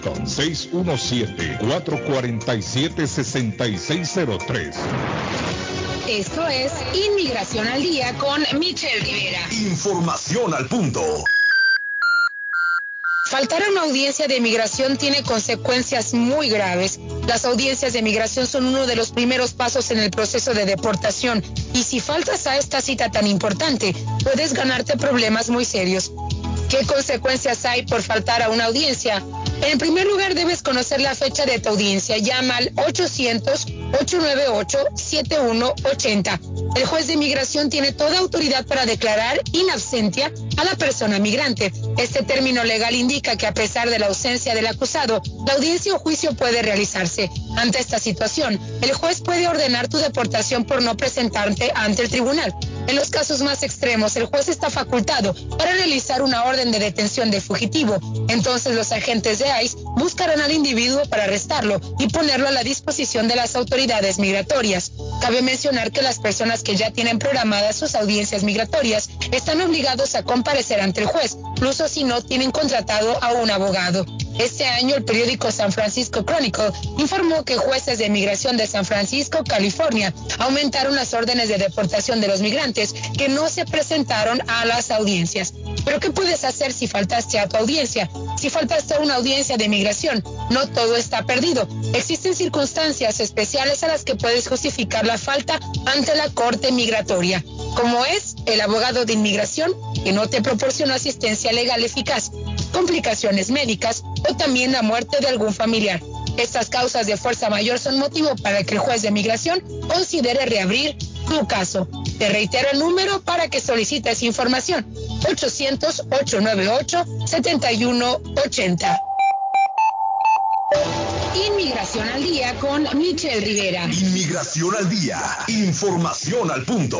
617-447-6603. Esto es Inmigración al Día con Michelle Rivera. Información al punto. Faltar a una audiencia de migración tiene consecuencias muy graves. Las audiencias de migración son uno de los primeros pasos en el proceso de deportación y si faltas a esta cita tan importante, puedes ganarte problemas muy serios. ¿Qué consecuencias hay por faltar a una audiencia? En primer lugar, debes conocer la fecha de tu audiencia. Llama al 800-898-7180. El juez de inmigración tiene toda autoridad para declarar in absentia a la persona migrante. Este término legal indica que a pesar de la ausencia del acusado, la audiencia o juicio puede realizarse. Ante esta situación, el juez puede ordenar tu deportación por no presentarte ante el tribunal. En los casos más extremos, el juez está facultado para realizar una orden de detención de fugitivo. Entonces los agentes de Buscarán al individuo para arrestarlo y ponerlo a la disposición de las autoridades migratorias. Cabe mencionar que las personas que ya tienen programadas sus audiencias migratorias están obligados a comparecer ante el juez, incluso si no tienen contratado a un abogado. Este año el periódico San Francisco Chronicle informó que jueces de migración de San Francisco, California, aumentaron las órdenes de deportación de los migrantes que no se presentaron a las audiencias. Pero ¿qué puedes hacer si faltaste a tu audiencia? Si faltaste a una audiencia de migración, no todo está perdido. Existen circunstancias especiales a las que puedes justificar la falta ante la Corte Migratoria, como es el abogado de inmigración que no te proporcionó asistencia legal eficaz, complicaciones médicas o también la muerte de algún familiar. Estas causas de fuerza mayor son motivo para que el juez de migración considere reabrir tu caso. Te reitero el número para que solicites información. 800-898-7180. Inmigración al día con Michelle Rivera. Inmigración al día. Información al punto.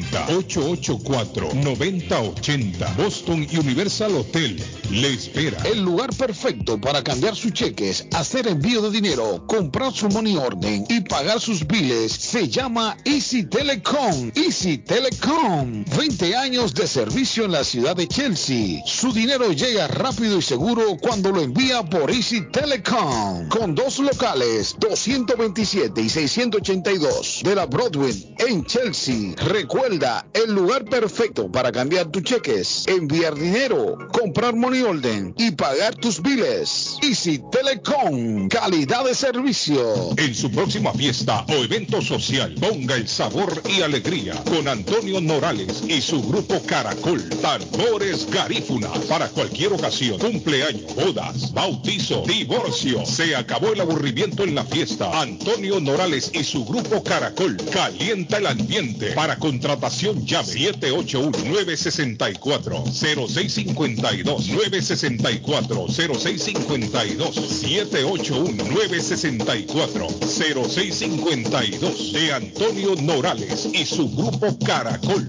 884-9080. Boston Universal Hotel le espera. El lugar perfecto para cambiar sus cheques, hacer envío de dinero, comprar su money orden y pagar sus biles se llama Easy Telecom. Easy Telecom. 20 años de servicio en la ciudad de Chelsea. Su dinero llega rápido y seguro cuando lo envía por Easy Telecom. Con dos locales, 227 y 682 de la Broadway en Chelsea. Recuerda, el lugar perfecto para cambiar tus cheques, enviar dinero, comprar money order y pagar tus biles. Easy Telecom, calidad de servicio. En su próxima fiesta o evento social, ponga el sabor y alegría con Antonio Morales y su grupo Caracol. Tambores Garífuna. Para cualquier ocasión, cumpleaños, bodas, bautizo, divorcio. Se acabó el aburrimiento en la fiesta. Antonio Morales y su grupo Caracol. Calienta el ambiente. Para contratación llame 781-964-0652. 964-0652. 781-964-0652. De Antonio Morales y su grupo Caracol.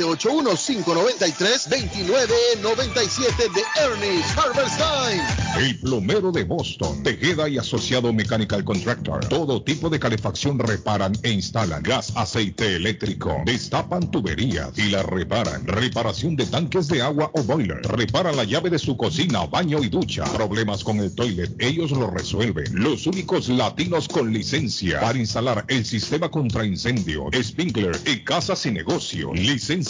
781-593-2997 de Ernest Harvest Time. El plomero de Boston, Tejeda y Asociado Mechanical Contractor. Todo tipo de calefacción reparan e instalan. Gas, aceite eléctrico. Destapan tuberías y la reparan. Reparación de tanques de agua o boiler. Reparan la llave de su cocina, baño y ducha. Problemas con el toilet, ellos lo resuelven. Los únicos latinos con licencia para instalar el sistema contra incendio, sprinkler en casas y negocio. Licencia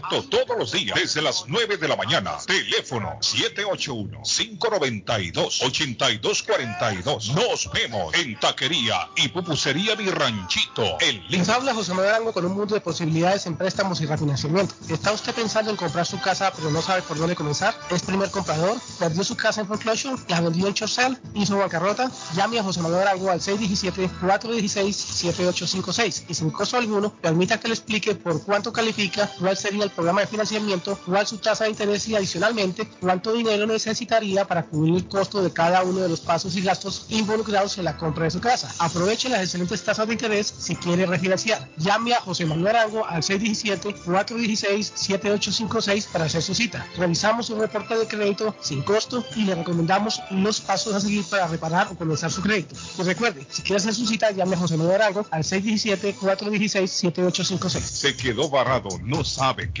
todos los días desde las 9 de la mañana. Teléfono 781-592-8242. Nos vemos en Taquería y Pupusería Mi Ranchito. El Les habla José Manuel Arango con un mundo de posibilidades en préstamos y refinanciamiento. ¿Está usted pensando en comprar su casa pero no sabe por dónde comenzar? ¿Es primer comprador? ¿Perdió su casa en foreclosure? ¿La vendió en Chorcel? ¿Hizo bancarrota? Llame a José Manuel Arango al 617-416-7856 y sin costo alguno permita que le explique por cuánto califica, cuál sería el programa de financiamiento, cuál su tasa de interés y adicionalmente cuánto dinero necesitaría para cubrir el costo de cada uno de los pasos y gastos involucrados en la compra de su casa. Aproveche las excelentes tasas de interés si quiere refinanciar. Llame a José Manuel Arango al 617-416-7856 para hacer su cita. Realizamos un reporte de crédito sin costo y le recomendamos los pasos a seguir para reparar o comenzar su crédito. Pues recuerde, si quiere hacer su cita, llame a José Manuel Arango al 617-416-7856. Se quedó varado, no sabe qué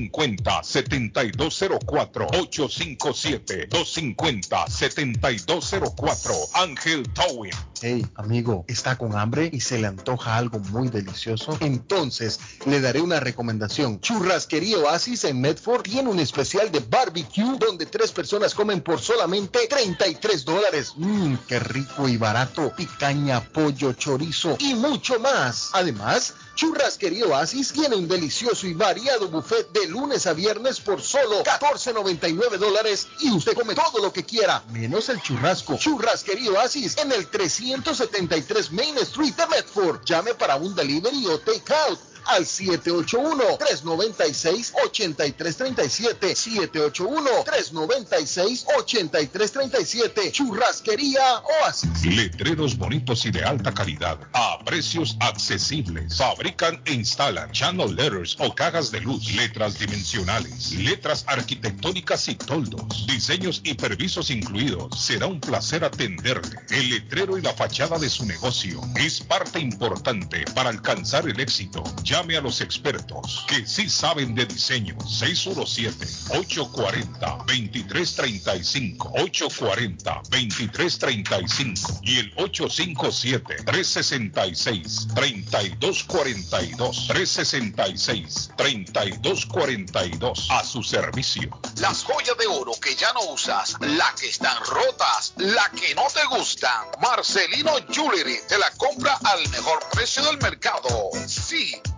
857-250-7204. Ángel Towing. Hey, amigo, ¿está con hambre y se le antoja algo muy delicioso? Entonces, le daré una recomendación. Churrasquería Oasis en Medford tiene un especial de barbecue donde tres personas comen por solamente 33 dólares. Mmm, qué rico y barato. Picaña, pollo, chorizo y mucho más. Además, Churrasquería Oasis tiene un delicioso y variado buffet de lunes a viernes por solo 14.99 dólares y usted come todo lo que quiera, menos el churrasco. Churrasquería Oasis en el 373 Main Street de Medford. Llame para un delivery o take out al 781-396-8337. 781-396-8337. Churrasquería Oasis. Letreros bonitos y de alta calidad a precios accesibles. Fabrican e instalan channel letters o cajas de luz, letras dimensionales, letras arquitectónicas y toldos, diseños y permisos incluidos. Será un placer atenderle. El letrero y la fachada de su negocio es parte importante para alcanzar el éxito. Llame a los expertos que sí saben de diseño. 617-840-2335. 840-2335. Y el 857-366-3242. 366-3242. A su servicio. Las joyas de oro que ya no usas, la que están rotas, la que no te gustan. Marcelino Jewelry te la compra al mejor precio del mercado. Sí,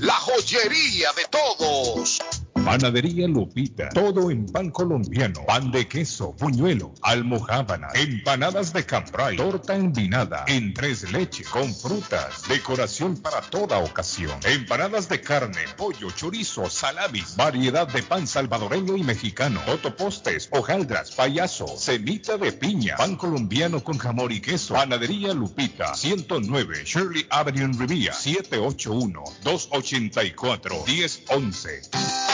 la joyería de todos. Panadería Lupita, todo en pan colombiano, pan de queso, buñuelo, almojábana, empanadas de cambray, torta envinada, en tres leches, con frutas, decoración para toda ocasión, empanadas de carne, pollo, chorizo, salamis, variedad de pan salvadoreño y mexicano, totopostes, hojaldras, payaso, semita de piña, pan colombiano con jamón y queso, Panadería Lupita, 109 Shirley Avenue en Rivia, 781-284-1011.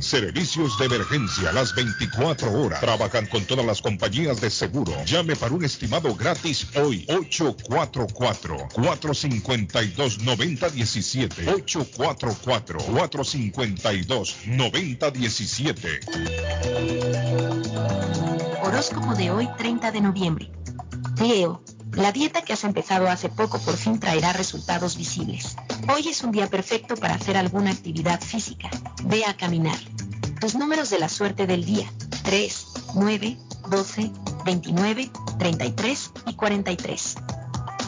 Servicios de emergencia las 24 horas. Trabajan con todas las compañías de seguro. Llame para un estimado gratis hoy. 844-452-9017. 844-452-9017. Horóscopo de hoy 30 de noviembre. Leo. La dieta que has empezado hace poco por fin traerá resultados visibles. Hoy es un día perfecto para hacer alguna actividad física. Ve a caminar. Tus números de la suerte del día. 3, 9, 12, 29, 33 y 43.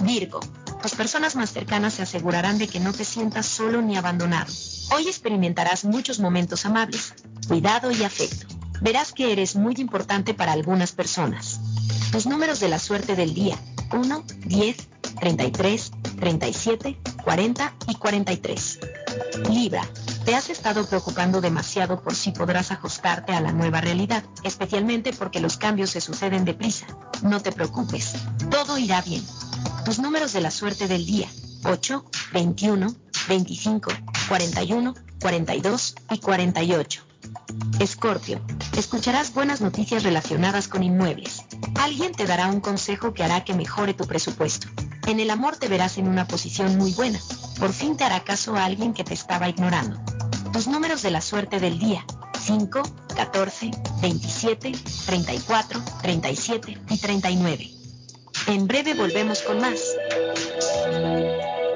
Virgo. Tus personas más cercanas se asegurarán de que no te sientas solo ni abandonado. Hoy experimentarás muchos momentos amables, cuidado y afecto. Verás que eres muy importante para algunas personas. Tus números de la suerte del día. 1, 10, 33, 37, 40 y 43. Libra, te has estado preocupando demasiado por si podrás ajustarte a la nueva realidad, especialmente porque los cambios se suceden deprisa. No te preocupes, todo irá bien. Tus números de la suerte del día. 8, 21, 25, 41, 42 y 48. Escorpio, escucharás buenas noticias relacionadas con inmuebles. Alguien te dará un consejo que hará que mejore tu presupuesto. En el amor te verás en una posición muy buena. Por fin te hará caso a alguien que te estaba ignorando. Tus números de la suerte del día. 5, 14, 27, 34, 37 y 39. En breve volvemos con más.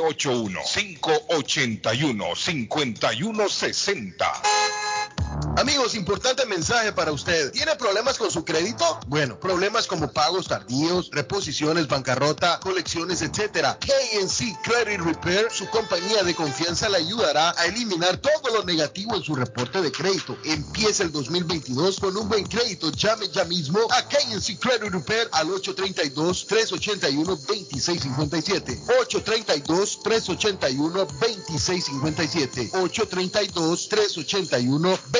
781-581-5160. Amigos, importante mensaje para usted. ¿Tiene problemas con su crédito? Bueno, problemas como pagos tardíos, reposiciones, bancarrota, colecciones, etcétera. KNC Credit Repair, su compañía de confianza, le ayudará a eliminar todo lo negativo en su reporte de crédito. Empieza el 2022 con un buen crédito. Llame ya mismo a KNC Credit Repair al 832-381-2657. 832-381-2657. 832-381-2657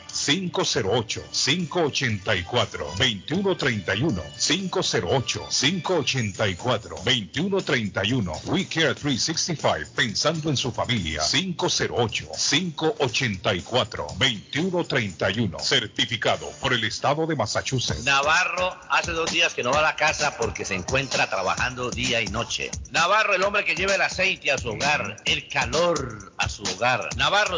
508-584-2131. 508-584-2131. We Care 365, pensando en su familia. 508-584-2131. Certificado por el Estado de Massachusetts. Navarro hace dos días que no va a la casa porque se encuentra trabajando día y noche. Navarro, el hombre que lleva el aceite a su hogar, el calor a su hogar. Navarro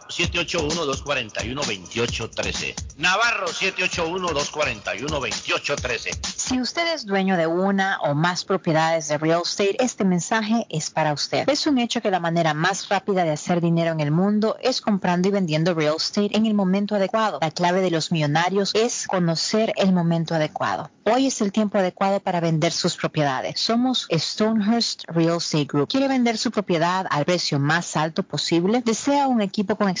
781-241-2813. Navarro 781-241-2813. Si usted es dueño de una o más propiedades de real estate, este mensaje es para usted. Es un hecho que la manera más rápida de hacer dinero en el mundo es comprando y vendiendo real estate en el momento adecuado. La clave de los millonarios es conocer el momento adecuado. Hoy es el tiempo adecuado para vender sus propiedades. Somos Stonehurst Real Estate Group. ¿Quiere vender su propiedad al precio más alto posible? ¿Desea un equipo con experiencia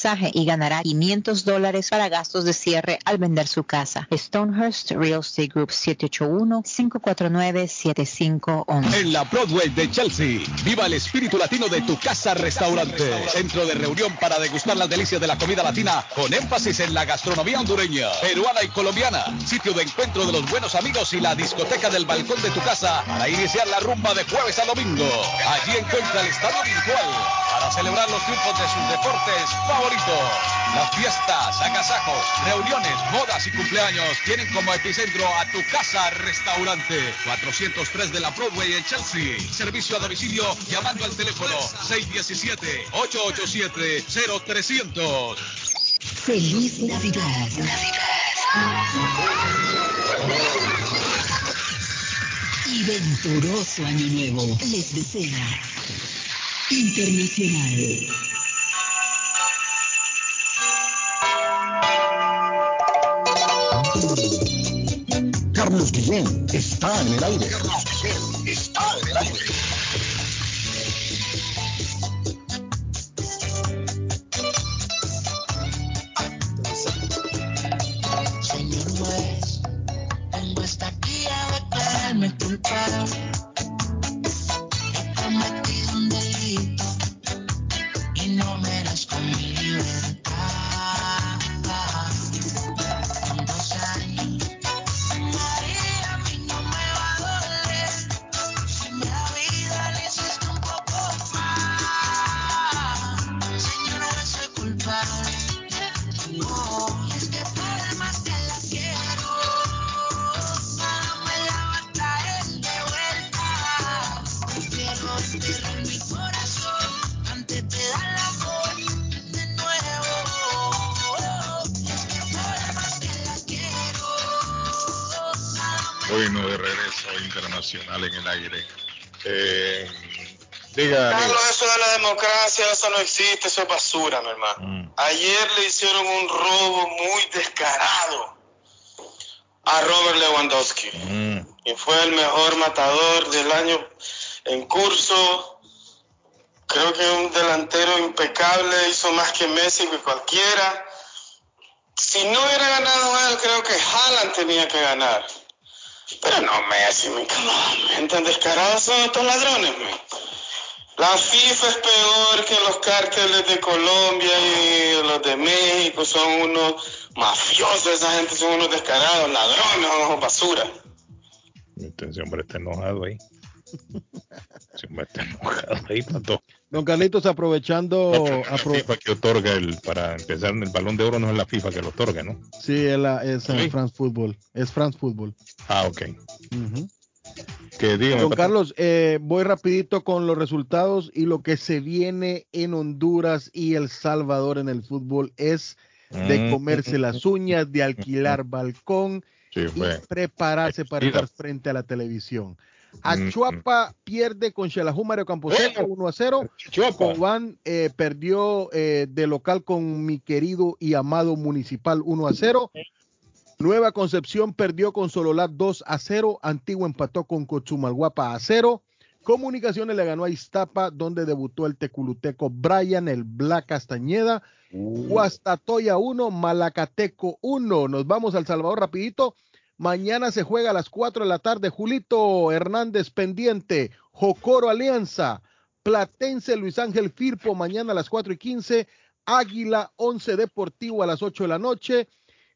mensaje y ganará 500 dólares para gastos de cierre al vender su casa. Stonehurst Real Estate Group 781-549-7511. En la Broadway de Chelsea, viva el espíritu latino de tu casa restaurante. Centro de reunión para degustar las delicias de la comida latina con énfasis en la gastronomía hondureña, peruana y colombiana. Sitio de encuentro de los buenos amigos y la discoteca del balcón de tu casa para iniciar la rumba de jueves a domingo. Allí encuentra el estadio virtual para celebrar los triunfos de sus deportes favoritos. Las fiestas, agasajos, reuniones, bodas y cumpleaños tienen como epicentro a tu casa restaurante 403 de la Broadway en Chelsea. Servicio a domicilio llamando al teléfono 617-887-0300. Feliz Navidad. Y venturoso año nuevo les desea Internacional. Carlos Guillén está en el aire. Carlos Guillén está en el aire. Señor juez, tengo esta guía de declararme culpable. Diga, Carlos, eso de la democracia, eso no existe, eso es basura, mi hermano. Ayer le hicieron un robo muy descarado a Robert Lewandowski. Y fue el mejor matador del año en curso. Creo que un delantero impecable, hizo más que Messi que cualquiera. Si no hubiera ganado él, creo que Haaland tenía que ganar. Pero no Messi, mi cabrón. Tan descarados son estos ladrones, man. La FIFA es peor que los cárteles de Colombia y los de México. Son unos mafiosos, esa gente son unos descarados, ladrones, unos basura. Este hombre está enojado ahí. Ese hombre está enojado ahí, pato. Don Carlitos, aprovechando. No, la apro- FIFA que otorga el, para empezar el balón de oro no es la FIFA que lo otorga, ¿no? sí, es, la- es Sí. France Football. Es France Football. Ah, ok. Ujú. Que dígame, Don. Carlos, eh, voy rapidito con los resultados y lo que se viene en Honduras y El Salvador en el fútbol es de Mm. comerse las uñas, de alquilar balcón Sí, y prepararse para estar frente a la televisión. Mm, Achuapa pierde con Xelajú Mario Camposeco 1 a 0. Cobán eh, perdió eh, de local con mi querido y amado Municipal 1 a 0. Nueva Concepción perdió con Sololá 2 a 0. Antigua empató con Cochumalguapa a 0. Comunicaciones le ganó a Iztapa, donde debutó el teculuteco Brian, el Black Castañeda. Huastatoya 1, Malacateco 1. Nos vamos al Salvador rapidito. Mañana se juega a las 4 de la tarde. Julito Hernández pendiente. Jocoro Alianza. Platense Luis Ángel Firpo mañana a las 4 y 15. Águila 11 Deportivo a las 8 de la noche.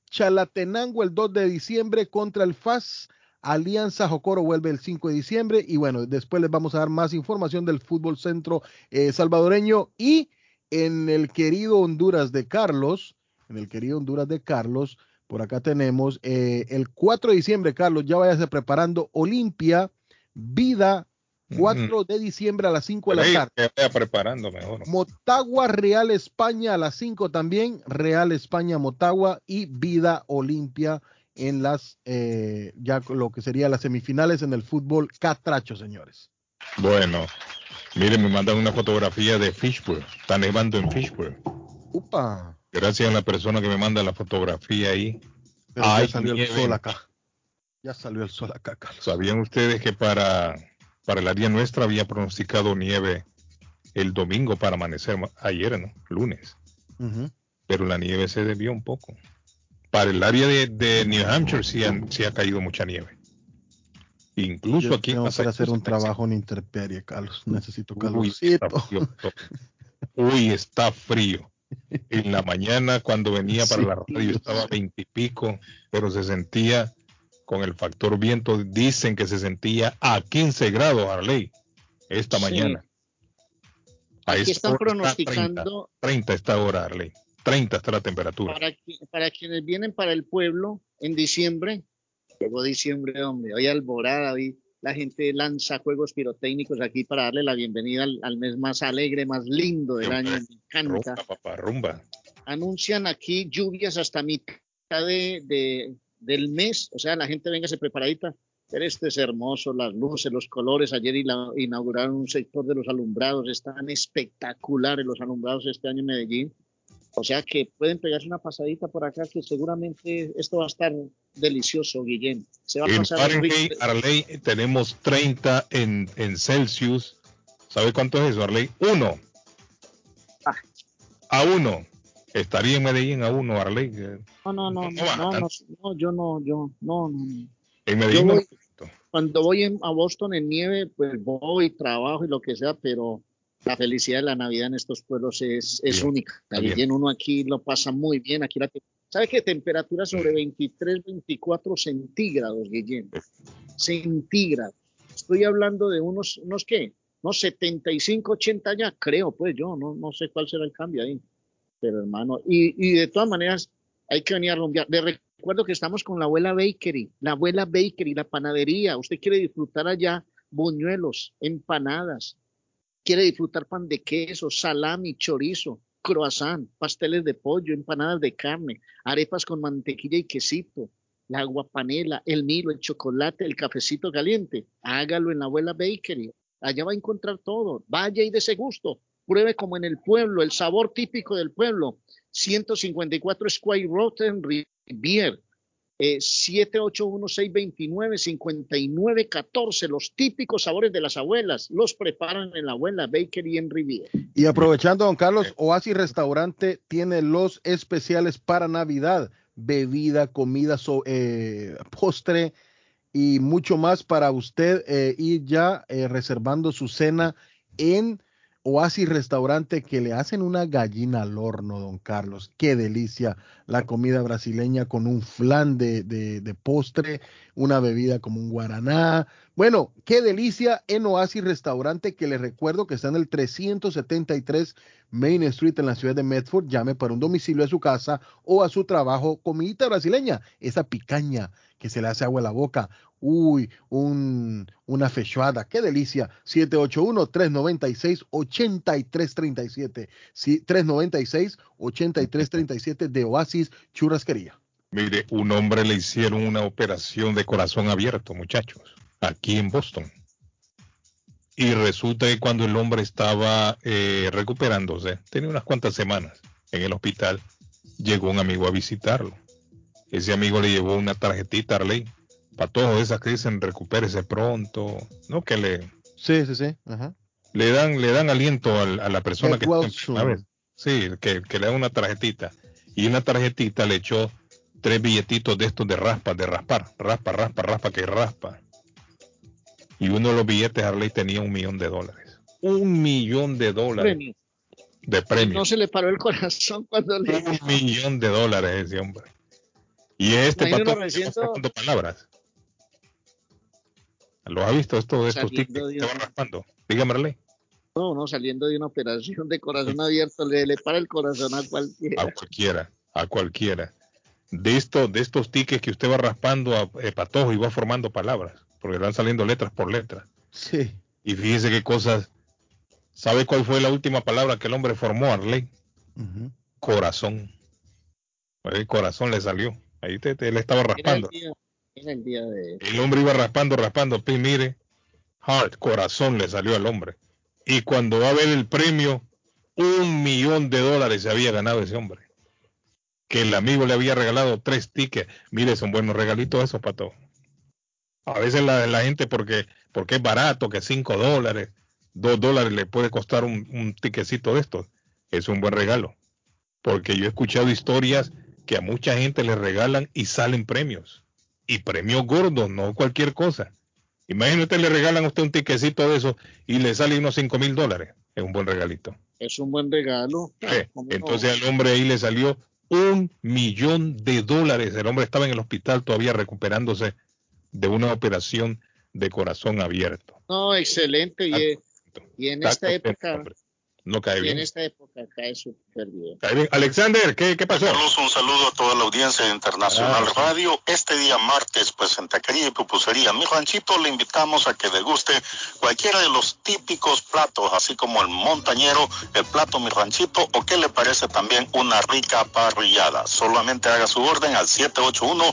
Chalatenango el 2 de diciembre contra el FAS. Alianza Jocoro vuelve el 5 de diciembre. Y bueno, después les vamos a dar más información del fútbol centro eh, salvadoreño y en el querido Honduras de Carlos. En el querido Honduras de Carlos. Por acá tenemos eh, el 4 de diciembre, Carlos, ya váyase preparando Olimpia, Vida, 4 de diciembre a las 5 de la tarde. que vaya preparando mejor. Motagua Real España a las 5 también, Real España Motagua y Vida Olimpia en las eh, ya lo que sería las semifinales en el fútbol catracho, señores. Bueno, miren, me mandan una fotografía de Fishburne. Está nevando en Fishburne. Upa. Gracias a la persona que me manda la fotografía ahí. Pero ya salió el sol acá. Ya salió el sol acá, Carlos. ¿Sabían ustedes que para, para el área nuestra había pronosticado nieve el domingo para amanecer ma- ayer, ¿no? Lunes. Pero la nieve se desvió un poco. Para el área de, de New Hampshire sí, han- sí ha caído mucha nieve. Incluso Yo aquí en tengo que hacer un Massachusetts. trabajo en intemperie, Carlos. Necesito Uy, calorcito. está. Uy, está frío. En la mañana cuando venía para Sí. la radio estaba veintipico, pero se sentía con el factor viento, dicen que se sentía a 15 grados, Arley, esta Sí. mañana. A Aquí están está 30, pronosticando 30 esta hora, Arley. 30 está la temperatura. para, para quienes vienen para el pueblo en diciembre, llegó diciembre, hombre, hoy alborada, hoy la gente lanza juegos pirotécnicos aquí para darle la bienvenida al, al mes más alegre, más lindo del año, me encanta. Rumba, papá, rumba. Anuncian aquí lluvias hasta mitad de, de- del mes, o sea, la gente véngase preparadita. Pero esto es hermoso, las luces, los colores. Ayer inauguraron un sector de los alumbrados, están espectaculares los alumbrados este año en Medellín. O sea que pueden pegarse una pasadita por acá, que seguramente esto va a estar delicioso, Guillén. Se va a En pasar Fahrenheit, rico. Arley, tenemos 30 en, en Celsius. ¿Sabe cuánto es eso, Arley? Uno. Ah. A uno. Estaría en Medellín a uno, Arley. Eh, No, no, no, no, no, no, no, yo no, yo, no, no. no. En Medellín no- voy- cuando voy a Boston en nieve, pues voy, trabajo y lo que sea, pero la felicidad de la Navidad en estos pueblos es, es Bien, única. bien. Uno aquí lo pasa muy bien. Aquí la ¿Sabe qué? Temperatura sobre 23, 24 centígrados, Guillén. Centígrados. Estoy hablando de unos, unos qué? Unos 75, 80 ya, creo, pues yo, no, no sé cuál será el cambio ahí. Pero hermano, y, y de todas maneras, hay que venir a rumbear. Le recuerdo que estamos con la abuela Bakery, la abuela Bakery, la panadería. Usted quiere disfrutar allá buñuelos, empanadas, quiere disfrutar pan de queso, salami, chorizo, croissant, pasteles de pollo, empanadas de carne, arepas con mantequilla y quesito, la aguapanela, el milo, el chocolate, el cafecito caliente. Hágalo en la abuela Bakery. Allá va a encontrar todo. Vaya y de ese gusto. Pruebe como en el pueblo, el sabor típico del pueblo. 154 Square Road en Rivier. Eh, 781-629-5914. Los típicos sabores de las abuelas los preparan en la abuela Bakery en Rivier. Y aprovechando, don Carlos, Oasis Restaurante tiene los especiales para Navidad, bebida, comida, so- eh, postre y mucho más para usted eh, ir ya eh, reservando su cena en Oasis Restaurante que le hacen una gallina al horno, don Carlos. Qué delicia la comida brasileña con un flan de, de- de postre, una bebida como un guaraná. Bueno, qué delicia en Oasis Restaurante que les recuerdo que está en el 373 Main Street en la ciudad de Medford. Llame para un domicilio a su casa o a su trabajo. Comidita brasileña, esa picaña que se le hace agua a la boca. Uy, un, una feijoada, qué delicia. 781-396-8337. Sí, 396-8337 de Oasis Churrasquería. Mire, un hombre le hicieron una operación de corazón abierto, muchachos, aquí en Boston. Y resulta que cuando el hombre estaba eh, recuperándose, tenía unas cuantas semanas en el hospital, llegó un amigo a visitarlo. Ese amigo le llevó una tarjetita, Arley, para todas esas que dicen recupérese pronto, ¿no? Que le, Sí, sí, sí. Ajá. le dan, le dan aliento al- a, la persona que well está enferma, ¿sabes? Sí, que, que le dan una tarjetita. Y una tarjetita le echó tres billetitos de estos de raspa, de raspar, raspa, raspa, raspa, que raspa. Y uno de los billetes Harley tenía un millón de dólares. Un millón de dólares Premio. de premio. No se le paró el corazón cuando le. Un millón de dólares ese hombre. Y este recién raspando palabras. ¿Lo ha visto esto, estos tickets de va una- raspando? Dígame, Arley. No, no, saliendo de una operación de corazón abierto, le, le para el corazón a cualquiera. a cualquiera, a cualquiera. De, esto, de estos tickets que usted va raspando a eh, patojo y va formando palabras, porque van saliendo letras por letras. Sí. Y fíjese qué cosas. ¿Sabe cuál fue la última palabra que el hombre formó, Arley? Corazón. El corazón le salió. Ahí te, te- le estaba Era el raspando. día, era el día de. El hombre iba raspando, raspando. Pi, mire, heart, corazón le salió al hombre. Y cuando va a ver el premio, un millón de dólares se había ganado ese hombre. Que el amigo le había regalado tres tickets. Mire, son buenos regalitos esos, pato. A veces la, la gente, porque, porque es barato, que cinco dólares, dos dólares le puede costar un, un tiquecito de estos. Es un buen regalo. porque yo he escuchado historias que a mucha gente le regalan y salen premios. Y premios gordos, no cualquier cosa. Imagínate, le regalan a usted un tiquecito de eso y le sale unos 5 mil dólares. Es un buen regalito. Es un buen regalo. Entonces al hombre ahí le salió un millón de dólares. El hombre estaba en el hospital todavía recuperándose de una operación de corazón abierto. No, excelente. Y, y en Está esta época, hombre. No cae y en bien. esta época cae súper bien. Cae bien. Alexander, ¿qué, qué pasó? Carlos, un saludo a toda la audiencia de Internacional Ah, sí. Radio. Este día martes, pues en Taquería y Pupusería, mi ranchito, le invitamos a que deguste cualquiera de los típicos platos, así como el montañero, el plato mi ranchito, o qué le parece también una rica parrillada. Solamente haga su orden al 781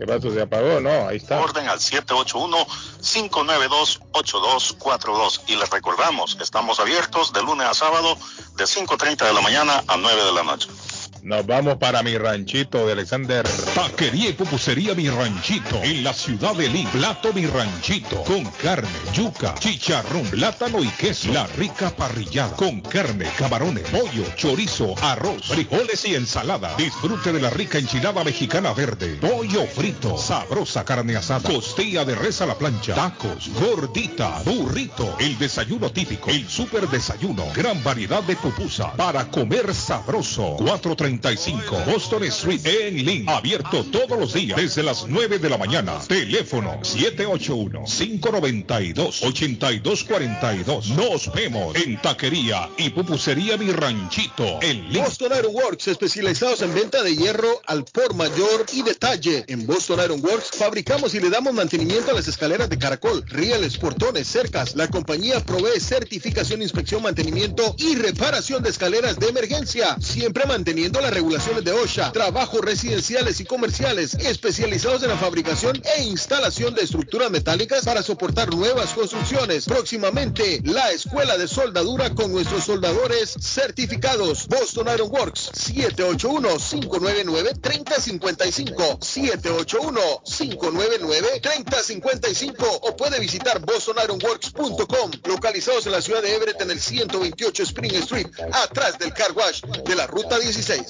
¿Qué pasó? ¿Se apagó? No, ahí está. orden al 781-592-8242. Y les recordamos, estamos abiertos de lunes a sábado de 5.30 de la mañana a 9 de la noche. Nos vamos para mi ranchito de Alexander. Taquería y pupusería Mi Ranchito. En la ciudad de Lima. Plato Mi Ranchito. Con carne, yuca, chicharrón, plátano y queso. La rica parrillada. Con carne, camarones, pollo, chorizo, arroz, frijoles y ensalada. Disfrute de la rica enchilada mexicana verde, pollo frito, sabrosa carne asada, costilla de res a la plancha, tacos, gordita, burrito, el desayuno típico, el super desayuno, gran variedad de pupusa para comer sabroso. 435 Boston Street en Lynn. Abierto todos los días desde las 9 de la mañana. Teléfono 781-592-8242. Nos vemos en Taquería y Pupusería Mi Ranchito en Lynn. Boston Iron Works, especializados en venta de hierro al por mayor y detalle. En Boston Iron Works fabricamos y le damos mantenimiento a las escaleras de caracol, rieles, portones, cercas. La compañía provee certificación, inspección, mantenimiento y reparación de escaleras de emergencia, siempre manteniendo las regulaciones de OSHA. Trabajos residenciales y comerciales especializados en la fabricación e instalación de estructuras metálicas para soportar nuevas construcciones. Próximamente, la escuela de soldadura con nuestros soldadores certificados. Boston Iron Works 781-599-3055 781-599-3055 o puede visitar bostonironworks.com localizados en la ciudad de Everett en el 128 Spring Street atrás del car wash de la ruta 16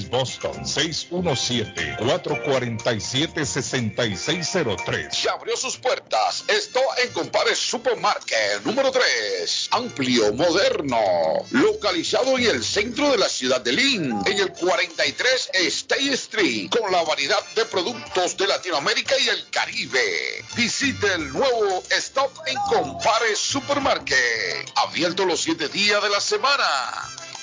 Boston, 617-447-6603. Se abrió sus puertas. Esto en Compare Supermarket número 3. Amplio, moderno. Localizado en el centro de la ciudad de Lynn. En el 43 State Street. Con la variedad de productos de Latinoamérica y el Caribe. Visite el nuevo Stop en Compare Supermarket. Abierto los 7 días de la semana.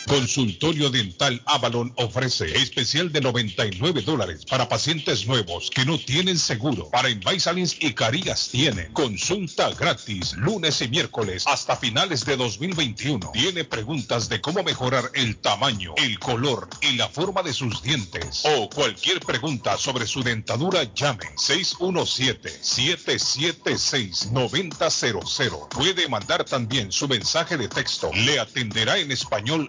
Consultorio Dental Avalon ofrece especial de 99 dólares para pacientes nuevos que no tienen seguro. Para Invisalins y Carías tiene consulta gratis lunes y miércoles hasta finales de 2021. Tiene preguntas de cómo mejorar el tamaño, el color y la forma de sus dientes o cualquier pregunta sobre su dentadura llame 617-776-9000. Puede mandar también su mensaje de texto. Le atenderá en español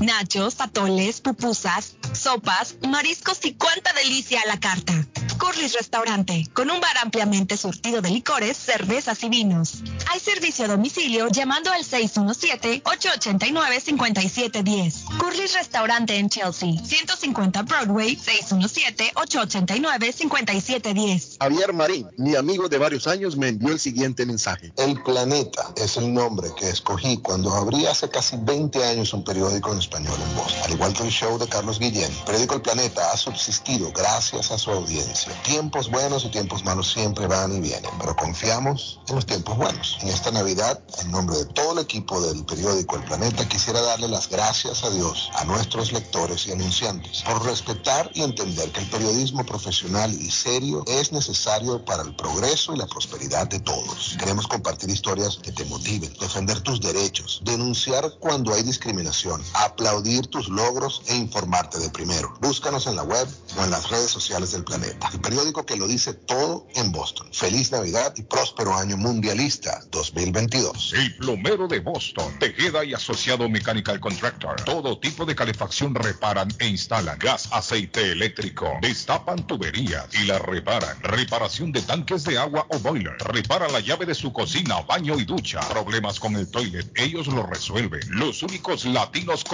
nachos, atoles, pupusas, sopas, mariscos y cuánta delicia a la carta. Curly's Restaurante, con un bar ampliamente surtido de licores, cervezas y vinos. Hay servicio a domicilio llamando al 617-889-5710. Curly's Restaurante en Chelsea, 150 Broadway, 617-889-5710. Javier Marín, mi amigo de varios años, me envió el siguiente mensaje. El Planeta es el nombre que escogí cuando abrí hace casi 20 años un periódico en español en Boston. Al igual que el show de Carlos Guillén, periódico El Planeta ha subsistido gracias a su audiencia. Tiempos buenos y tiempos malos siempre van y vienen, pero confiamos en los tiempos buenos. En esta Navidad, en nombre de todo el equipo del periódico El Planeta, quisiera darle las gracias a Dios, a nuestros lectores y anunciantes, por respetar y entender que el periodismo profesional y serio es necesario para el progreso y la prosperidad de todos. Queremos compartir historias que te motiven, defender tus derechos, denunciar cuando hay discriminación, aplaudir tus logros e informarte de primero. Búscanos en la web o en las redes sociales del planeta. El periódico que lo dice todo en Boston. Feliz Navidad y próspero año mundialista 2022. El plomero de Boston, Tejeda y Asociado Mechanical Contractor. Todo tipo de calefacción reparan e instalan. Gas, aceite eléctrico. Destapan tuberías y las reparan. Reparación de tanques de agua o boiler. Repara la llave de su cocina, baño y ducha. Problemas con el toilet, ellos lo resuelven. Los únicos latinos con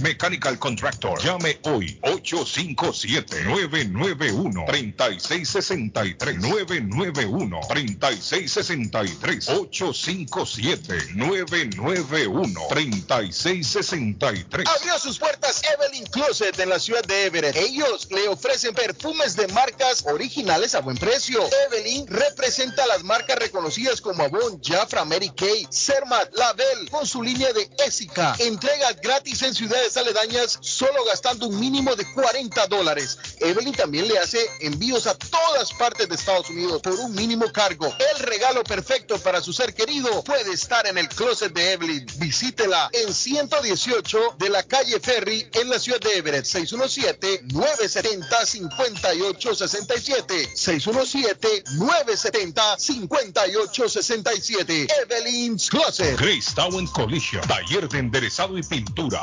Mechanical Contractor. Llame hoy. 857-991-3663. 991-3663. 857-991-3663. Abrió sus puertas Evelyn Closet en la ciudad de Everett. Ellos le ofrecen perfumes de marcas originales a buen precio. Evelyn representa las marcas reconocidas como Avon, Jafra, Mary Kay, Cermat, Label, con su línea de Ésica. Entregas gratis en ciudades aledañas solo gastando un mínimo de 40 dólares. Evelyn también le hace envíos a todas partes de Estados Unidos por un mínimo cargo. El regalo perfecto para su ser querido puede estar en el closet de Evelyn. Visítela en 118 de la calle Ferry en la ciudad de Everett. 617-970-5867. 617-970-5867. Evelyn's Closet. Grace Collision, taller de enderezado y pintura,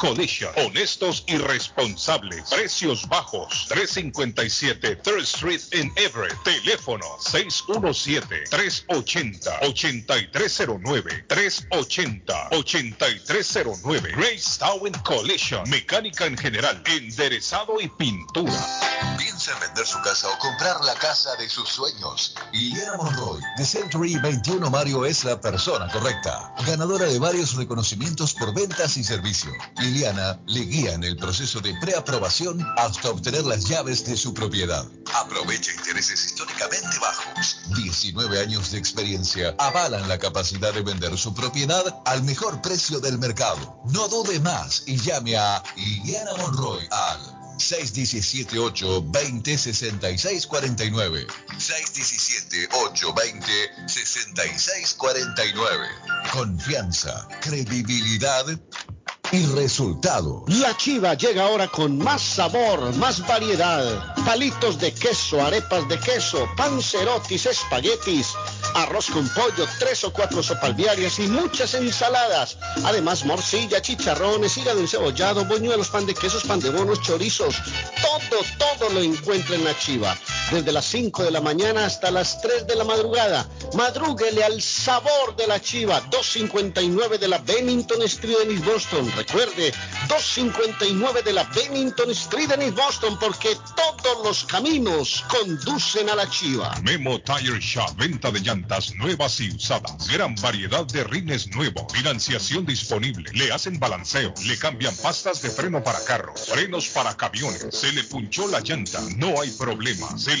Collision. Honestos y responsables. Precios bajos. 357 Third Street en Everett. Teléfono 617-380-8309. 380-8309. Grace Town Collision. Mecánica en general. Enderezado y pintura. Piensa en vender su casa o comprar la casa de sus sueños. Liliana Monroy, de Century 21 Mario, es la persona correcta. Ganadora de varios reconocimientos por ventas y servicio. Liliana le guía en el proceso de preaprobación hasta obtener las llaves de su propiedad. Aprovecha intereses históricamente bajos. 19 años de experiencia avalan la capacidad de vender su propiedad al mejor precio del mercado. No dude más y llame a Liliana Monroy al 617-820-6649. 617-820-6649. Confianza, credibilidad y resultado. La chiva llega ahora con más sabor, más variedad. Palitos de queso, arepas de queso, pancerotis, espaguetis, arroz con pollo, tres o cuatro sopas diarias y muchas ensaladas. Además, morcilla, chicharrones, hígado encebollado, boñuelos, pan de quesos, pan de bonos, chorizos. Todo, todo lo encuentra en la chiva. Desde las 5 de la mañana hasta las 3 de la madrugada. Madrúguele al sabor de la chiva. 259 de la Bennington Street en East Boston. Recuerde, 259 de la Bennington Street en East Boston porque todos los caminos conducen a la chiva. Memo Tire Shop, venta de llantas nuevas y usadas. Gran variedad de rines nuevos. Financiación disponible. Le hacen balanceo. Le cambian pastas de freno para carros. Frenos para camiones. Se le punchó la llanta. No hay problema. Se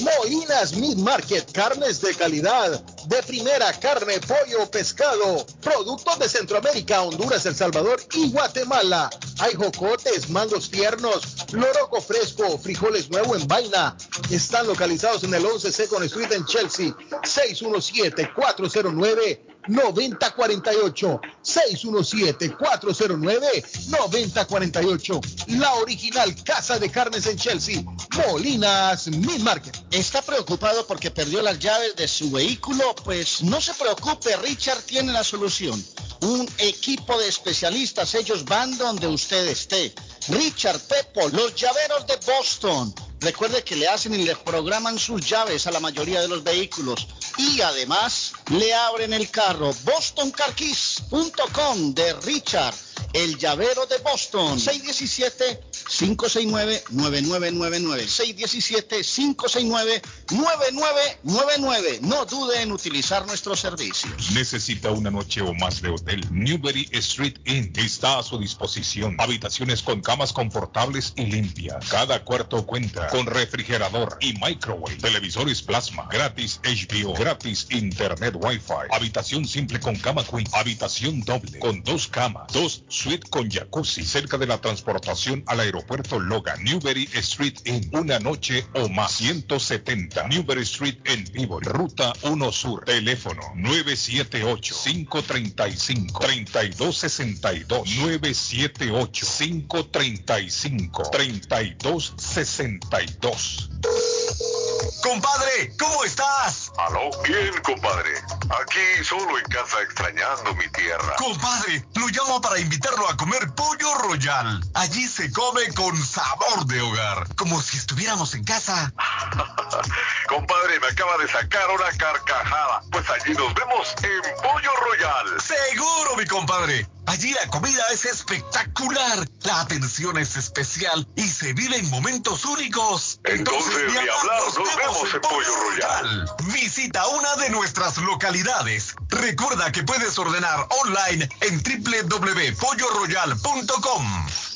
Molinas Meat Market, carnes de calidad, de primera carne, pollo, pescado, productos de Centroamérica, Honduras, El Salvador y Guatemala. Hay jocotes, mangos tiernos, loroco fresco, frijoles nuevo en vaina. Están localizados en el 11 Second Street en Chelsea, 617-409-9048. 617-409-9048. La original Casa de Carnes en Chelsea, Molinas Meat Market. ¿Está preocupado porque perdió las llaves de su vehículo? Pues no se preocupe, Richard tiene la solución. Un equipo de especialistas, ellos van donde usted esté. Richard Pepo, los llaveros de Boston. Recuerde que le hacen y le programan sus llaves a la mayoría de los vehículos. Y además le abren el carro. BostonCarKeys.com de Richard, el llavero de Boston. 617-569-9999. 617-569-9999. No dude en utilizar nuestros servicios. Necesita una noche o más de hotel. Newberry Street Inn está a su disposición. Habitaciones con camas confortables y limpias. Cada cuarto cuenta con refrigerador y microwave. Televisores plasma. Gratis HBO. Gratis Internet Wi-Fi. Habitación simple con cama queen. Habitación doble con dos camas. Dos suite con jacuzzi. Cerca de la transportación al aeropuerto Logan. Newberry Street Inn. Una noche o más. 170 Newberry Street en vivo. Ruta 1 Sur. Teléfono 978-535-3262. 978-535-3262. Compadre, ¿cómo estás? Aló, bien, compadre. Aquí solo en casa extrañando mi tierra. Compadre, lo llamo para invitarlo a comer pollo royal. Allí se come con sabor de hogar, como si estuviéramos en casa. compadre, me acaba de sacar una carcajada. Pues allí nos vemos en Pollo Royal. Seguro, mi compadre. Allí la comida es espectacular, la atención es especial y se viven momentos únicos. Entonces, ni amor, hablar, nos vemos en Pollo Royal. Visita una de nuestras localidades. Recuerda que puedes ordenar online en www.polloroyal.com.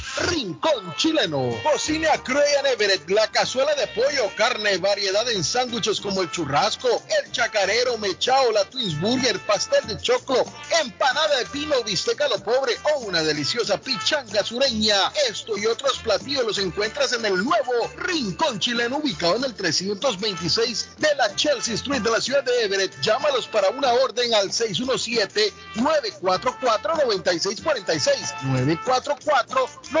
Rincón Chileno. Cocina Crayan Everett, la cazuela de pollo, carne, variedad en sándwiches como el churrasco, el chacarero, mechao, la Twins Burger, pastel de choclo, empanada de pino, bisteca a lo pobre o una deliciosa pichanga sureña. Esto y otros platillos los encuentras en el nuevo Rincón Chileno ubicado en el 326 de la Chelsea Street de la ciudad de Everett. Llámalos para una orden al 617-944-9646.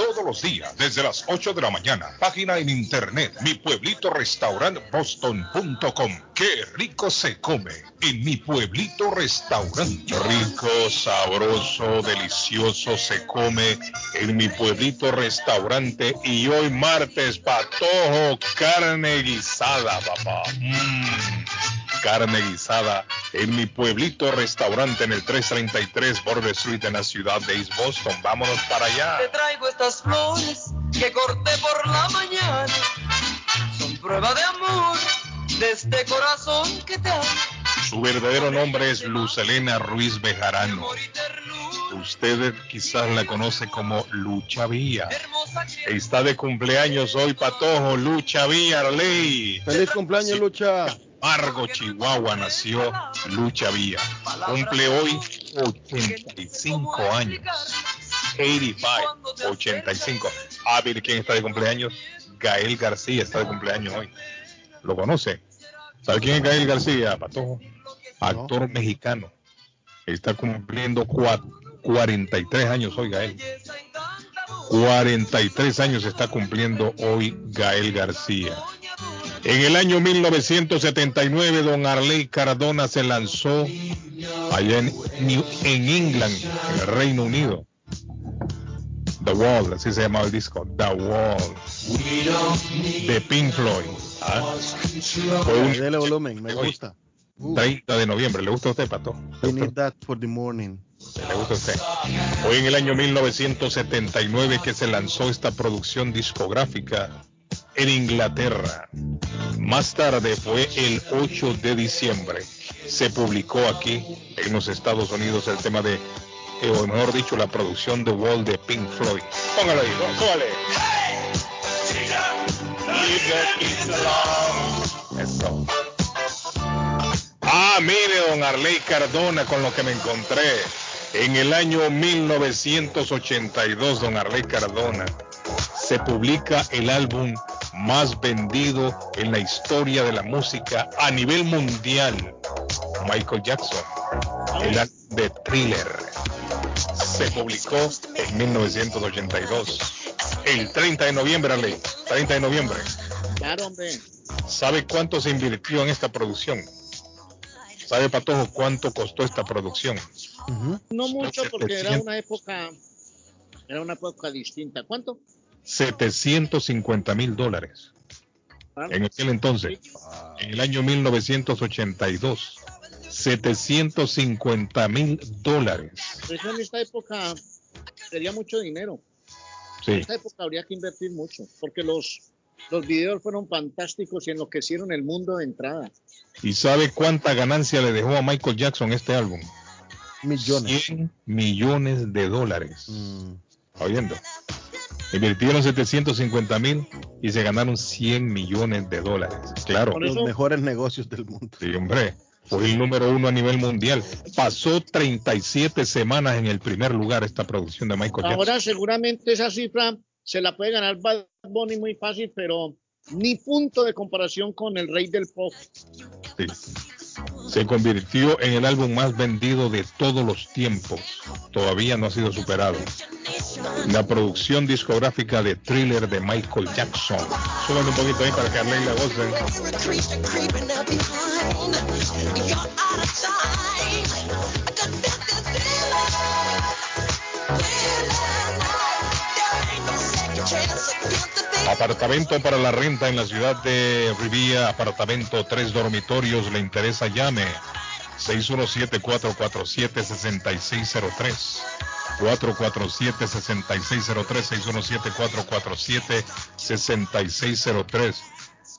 todos los días desde las 8 de la mañana. Página en internet, mi pueblito restaurant boston.com. Qué rico se come en mi pueblito restaurante. Rico, sabroso, delicioso se come en mi pueblito restaurante. Y hoy martes, patojo, carne guisada, papá. Mm, carne guisada en mi pueblito restaurante en el 333 Border Street en la ciudad de East Boston. Vámonos para allá. Te traigo estas flores que corté por la mañana. Son prueba de amor de este corazón que te amo. Su verdadero nombre es Luz Elena Ruiz Bejarano. Usted quizás la conoce como Lucha Villa. Está de cumpleaños hoy, Patojo, Lucha Villa, Arley. Feliz cumpleaños, Lucha. Fargo, Chihuahua, nació Lucha Villa. Cumple hoy 85 años. 85, 85. A ver quién está de cumpleaños. Gael García está de cumpleaños hoy. ¿Lo conoce? ¿Sabe quién es Gael García, Patojo? Actor mexicano. Está cumpliendo cua- 43 años hoy, Gael. 43 años está cumpliendo hoy Gael García. En el año 1979, don Arley Cardona se lanzó allá en, New- en England, en el Reino Unido. The Wall, así se llamaba el disco, The Wall, de Pink Floyd. ¿ah? Fue un Dele volumen, me gusta. 30 de noviembre. ¿Le gusta a usted, Pato? I need that for the morning. ¿Le gusta a usted? Hoy en el año 1979 que se lanzó esta producción discográfica en Inglaterra. Más tarde fue el 8 de diciembre. Se publicó aquí en los Estados Unidos el tema de, eh, o mejor dicho, la producción de Wall de Pink Floyd. Póngalo ahí, póngale. Eso. Ah, mire, don Arley Cardona, con lo que me encontré. En el año 1982, don Arley Cardona, se publica el álbum más vendido en la historia de la música a nivel mundial. Michael Jackson, el álbum de Thriller. Se publicó en 1982. El 30 de noviembre, Arley. 30 de noviembre. Claro, hombre. ¿Sabe cuánto se invirtió en esta producción? ¿Sabe, Patojo, cuánto costó esta producción? No mucho porque era 700. una época, era una época distinta. ¿Cuánto? 750 mil dólares. En aquel entonces, en el año 1982, 750 mil dólares. Pues en esta época sería mucho dinero. Sí. En esta época habría que invertir mucho porque los, los videos fueron fantásticos y enloquecieron el mundo de entrada. ¿Y sabe cuánta ganancia le dejó a Michael Jackson este álbum? Millones. 100 millones de dólares. Mm. ¿Está oyendo? Invirtieron 750 mil y se ganaron 100 millones de dólares. Claro. Los mejores negocios del mundo. Sí, hombre. Fue el número uno a nivel mundial. Pasó 37 semanas en el primer lugar esta producción de Michael Jackson. Ahora seguramente esa cifra se la puede ganar Bad Bunny muy fácil, pero ni punto de comparación con el rey del pop. Sí. Se convirtió en el álbum más vendido de todos los tiempos. Todavía no ha sido superado. La producción discográfica de Thriller de Michael Jackson. Súbame un poquito ahí para que Arley la goce. Apartamento para la renta en la ciudad de Rivia, apartamento tres dormitorios, le interesa llame 617-447-6603. 447-6603, 617-447-6603.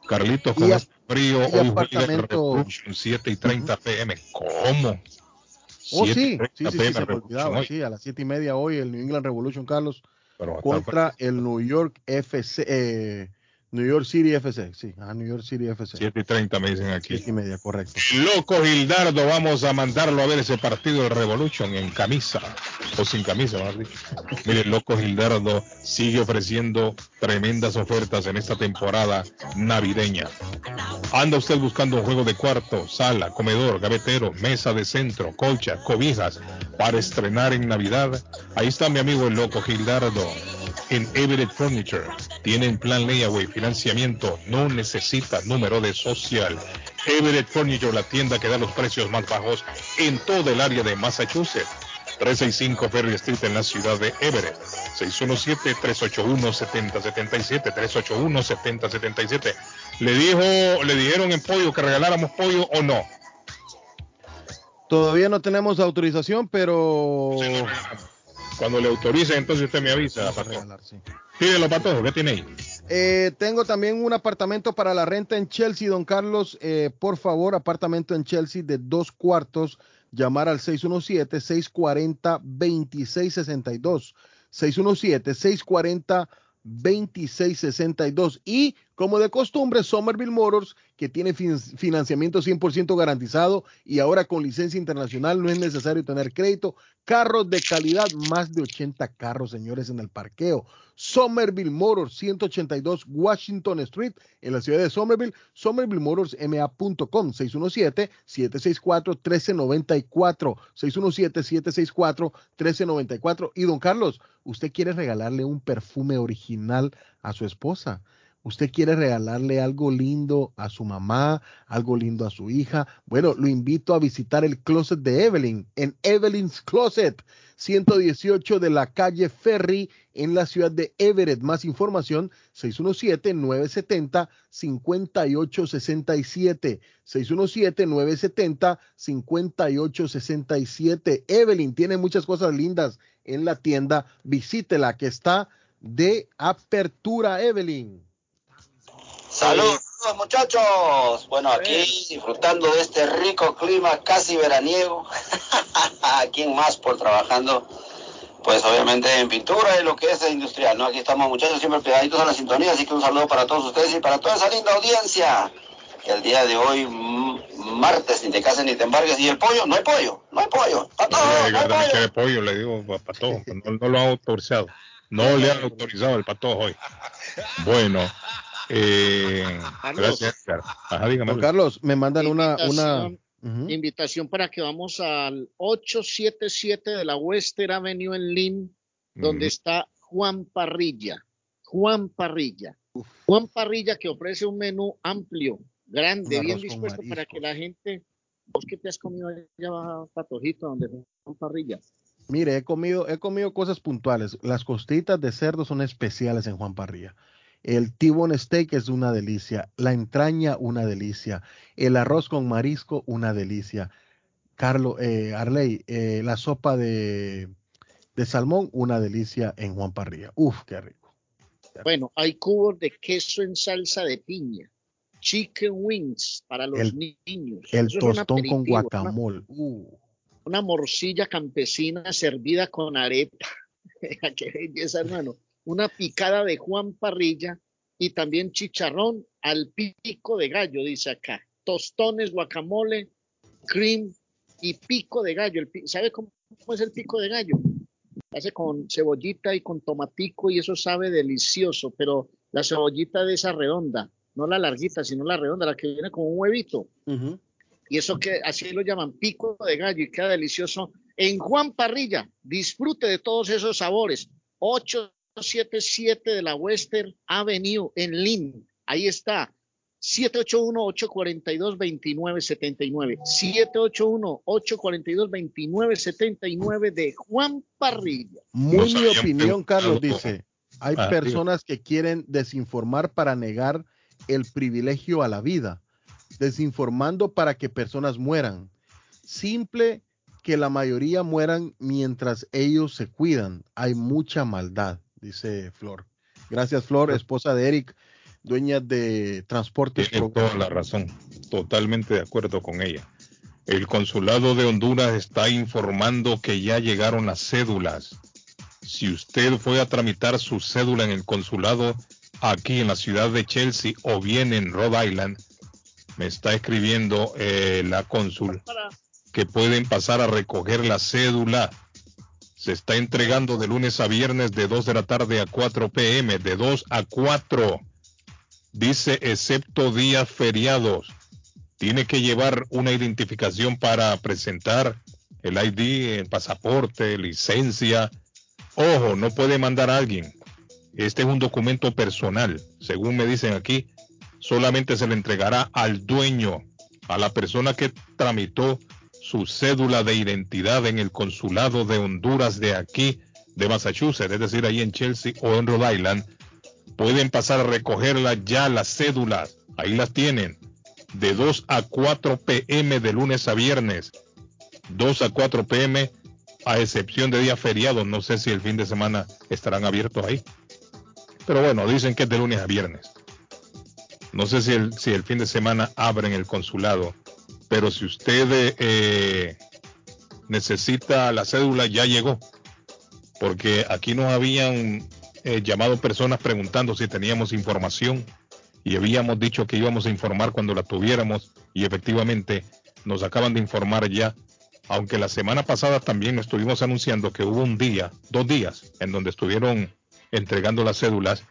Carlitos, con este frío, y hoy apartamento- Revolution, 7 y 30 pm. ¿Cómo? Oh, 7 sí, 30 sí, sí, sí, se me olvidaba, sí, a las siete y media hoy el New England Revolution, Carlos, Contra el New York FC, eh, New York City FC, sí, a New York City FC. 7 y 30 me dicen aquí. Siete y media, correcto. Loco Gildardo, vamos a mandarlo a ver ese partido de Revolution en camisa, o sin camisa, más dicho. Mire, Loco Gildardo sigue ofreciendo tremendas ofertas en esta temporada navideña. Anda usted buscando un juego de cuarto, sala, comedor, gavetero, mesa de centro, colcha, cobijas para estrenar en Navidad. Ahí está mi amigo el Loco Gildardo en Everett Furniture. Tienen plan layaway, financiamiento, no necesita número de social. Everett Furniture, la tienda que da los precios más bajos en todo el área de Massachusetts. 365 Ferry Street en la ciudad de Everett. 617-381-7077. 381-7077. Le dijo, le dijeron en pollo que regaláramos pollo o no. Todavía no tenemos autorización, pero Cuando le autoricen, entonces usted me avisa, Pato. Pídelo, Pato, ¿qué tiene ahí? Eh, tengo también un apartamento para la renta en Chelsea, don Carlos. Eh, por favor, apartamento en Chelsea de dos cuartos. Llamar al 617-640-2662. 617-640-2662. Y como de costumbre, Somerville Motors, que tiene fin- financiamiento 100% garantizado y ahora con licencia internacional no es necesario tener crédito. Carros de calidad, más de 80 carros, señores, en el parqueo. Somerville Motors, 182 Washington Street, en la ciudad de Somerville. SomervilleMotorsMA.com, 617-764-1394. 617-764-1394. Y don Carlos, ¿usted quiere regalarle un perfume original a su esposa? Usted quiere regalarle algo lindo a su mamá, algo lindo a su hija, bueno, lo invito a visitar el closet de Evelyn en Evelyn's Closet, 118 de la calle Ferry en la ciudad de Everett. Más información, 617-970-5867. 617-970-5867. Evelyn tiene muchas cosas lindas en la tienda. Visítela que está de apertura, Evelyn. Saludos, saludos, muchachos. Bueno, aquí disfrutando de este rico clima casi veraniego. aquí en Masport trabajando, pues obviamente en pintura y lo que es industrial, ¿no? Aquí estamos muchachos siempre pegaditos a la sintonía, así que un saludo para todos ustedes y para toda esa linda audiencia. Que el día de hoy, mm, martes, ni te cases ni te embargues. Y el pollo, no hay pollo, no hay pollo. A todos, no hay pollo. quiere pollo, le digo, pa- Patojo, no, no lo han autorizado. No le han autorizado el Patojo hoy. Bueno, eh, gracias. Ajá, dígame. Don Carlos, me mandan una, una, Invitación, invitación para que vamos al 877 de la Western Avenue en Lynn, donde está Juan Parrilla. Juan Parrilla. Juan Parrilla que ofrece un menú amplio, grande, bien dispuesto para que la gente. ¿Vos qué te has comido allá, Patojito, donde Juan Parrilla? Mire, he comido, he comido cosas puntuales. Las costitas de cerdo son especiales en Juan Parrilla. El T-bone steak es una delicia. La entraña, una delicia. El arroz con marisco, una delicia. Carlos, eh, Arley, eh, la sopa de, de salmón, una delicia en Juan Parrilla. Uf, qué rico. Bueno, hay cubos de queso en salsa de piña, chicken wings para los El- niños. El Eso tostón con aperitivo, una- guacamole. Uh, una morcilla campesina servida con arepa. Qué belleza, hermano. Una picada de Juan Parrilla y también chicharrón al pico de gallo, dice acá. Tostones, guacamole, cream y pico de gallo. El ¿Sabe cómo, es el pico de gallo? Hace con cebollita y con tomatico y eso sabe delicioso, pero la cebollita de esa redonda, no la larguita, sino la redonda, la que viene con un huevito. Y eso que así lo llaman pico de gallo y queda delicioso. En Juan Parrilla, disfrute de todos esos sabores. 877 de la Western Avenue en Lynn. Ahí está. 781-842-2979. 781-842-2979 de Juan Parrilla. Muy mi opinión, Carlos, dice. Hay Ah, personas que quieren desinformar para negar el privilegio a la vida, desinformando para que personas mueran. simple que la mayoría mueran mientras ellos se cuidan. Hay mucha maldad, dice Flor. Gracias, Flor, esposa de Eric, dueña de Transportes Tiene toda la razón. Totalmente de acuerdo con ella. El consulado de Honduras está informando que ya llegaron las cédulas. Si usted fue a tramitar su cédula en el consulado aquí en la ciudad de Chelsea o bien en Rhode Island, me está escribiendo eh, la cónsul que pueden pasar a recoger la cédula. Se está entregando de lunes a viernes de 2 de la tarde a 4 pm, de 2 a 4. Dice excepto días feriados. Tiene que llevar una identificación para presentar el ID, el pasaporte, licencia. Ojo, no puede mandar a alguien. Este es un documento personal. Según me dicen aquí, solamente se le entregará al dueño, a la persona que tramitó su cédula de identidad en el consulado de Honduras de aquí, de Massachusetts, es decir, ahí en Chelsea o en Rhode Island. Pueden pasar a recogerla ya las cédulas. Ahí las tienen. De 2 a 4 pm de lunes a viernes. 2 a 4 pm a excepción de días feriados. No sé si el fin de semana estarán abiertos ahí. Pero bueno, dicen que es de lunes a viernes. No sé si el, si el fin de semana abren el consulado. Pero si usted eh, necesita la cédula, ya llegó. Porque aquí nos habían eh, llamado personas preguntando si teníamos información y habíamos dicho que íbamos a informar cuando la tuviéramos y efectivamente nos acaban de informar ya, aunque la semana pasada también estuvimos anunciando que hubo un día, dos días, en donde estuvieron entregando las cédulas,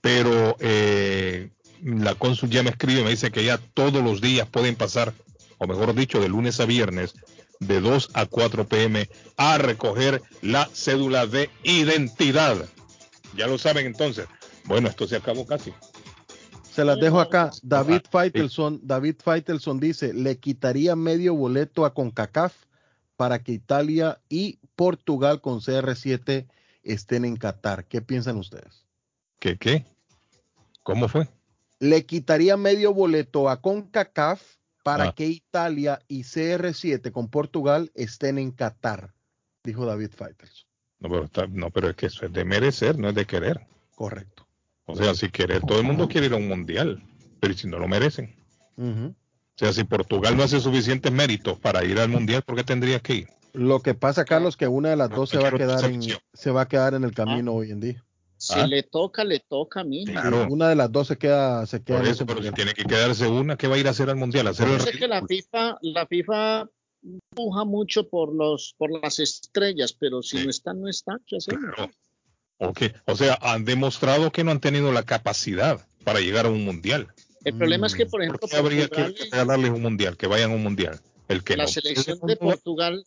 pero eh, la cónsul ya me escribe, me dice que ya todos los días pueden pasar, o mejor dicho, de lunes a viernes, de 2 a 4 pm, a recoger la cédula de identidad. Ya lo saben entonces. Bueno, esto se acabó casi. Se las dejo acá. David Faitelson, David Faitelson dice, le quitaría medio boleto a CONCACAF para que Italia y Portugal con CR7 estén en Qatar. ¿Qué piensan ustedes? ¿Qué qué? ¿Cómo fue? Le quitaría medio boleto a CONCACAF para Ah. que Italia y CR7 con Portugal estén en Qatar, dijo David Faitelson. No pero, está- no, pero es que eso es de merecer, no es de querer. Correcto. O sea, si querer, todo el mundo quiere ir a un mundial, pero ¿y si no lo merecen? O sea, si Portugal no hace suficientes méritos para ir al mundial, ¿por qué tendría que ir? Lo que pasa, Carlos, que una de las dos se va a quedar en, se va a quedar en el camino hoy en día. Si Ah. le toca, le toca a mí. Claro. Una de las dos se queda, se queda Por eso, pero si tiene que quedarse una, ¿qué va a ir a hacer al mundial? ¿A hacer el Yo sé que la FIFA, la FIFA empuja mucho por los, por las estrellas, pero si no están, no están. ¿qué hacemos? Claro. Ok, O sea, han demostrado que no han tenido la capacidad para llegar a un mundial. El problema es que, por ¿Por ejemplo, qué habría que regalarles un mundial? Que vayan a un mundial. El que la no selección de Portugal,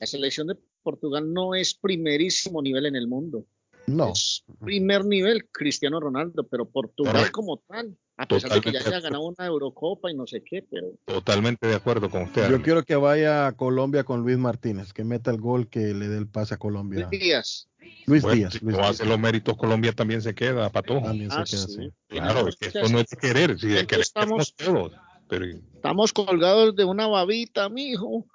la selección de Portugal no es primerísimo nivel en el mundo. No. Es primer nivel Cristiano Ronaldo, pero Portugal Correcto. como tal, a pesar de que ya haya ganado una Eurocopa y no sé qué, pero Totalmente de acuerdo con usted. Yo quiero que vaya a Colombia con Luis Martínez, que meta el gol que le dé el pase a Colombia. Díaz. Luis Bueno, Díaz. si Luis no Díaz. hace los méritos, Colombia también se queda, Patojo. También se Ah, queda sí. así. Claro, es que esto no es de querer, si de querer estamos- todos. Pero estamos colgados de una babita, mijo.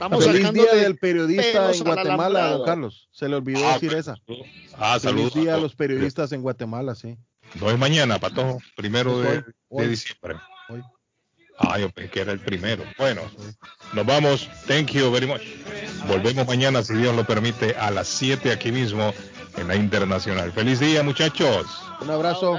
Estamos Feliz sacando día de del periodista en al Guatemala, don Carlos. Se le olvidó Ah, decir pues, esa. Ah, Feliz saludos. día a los periodistas en Guatemala, sí. No es mañana, Patojo, primero de, hoy, de hoy. diciembre. Hoy. Ah, yo pensé que era el primero. Bueno, nos vamos. Thank you very much. Volvemos mañana, si Dios lo permite, a las 7 aquí mismo en la Internacional. Feliz día, muchachos. Un abrazo.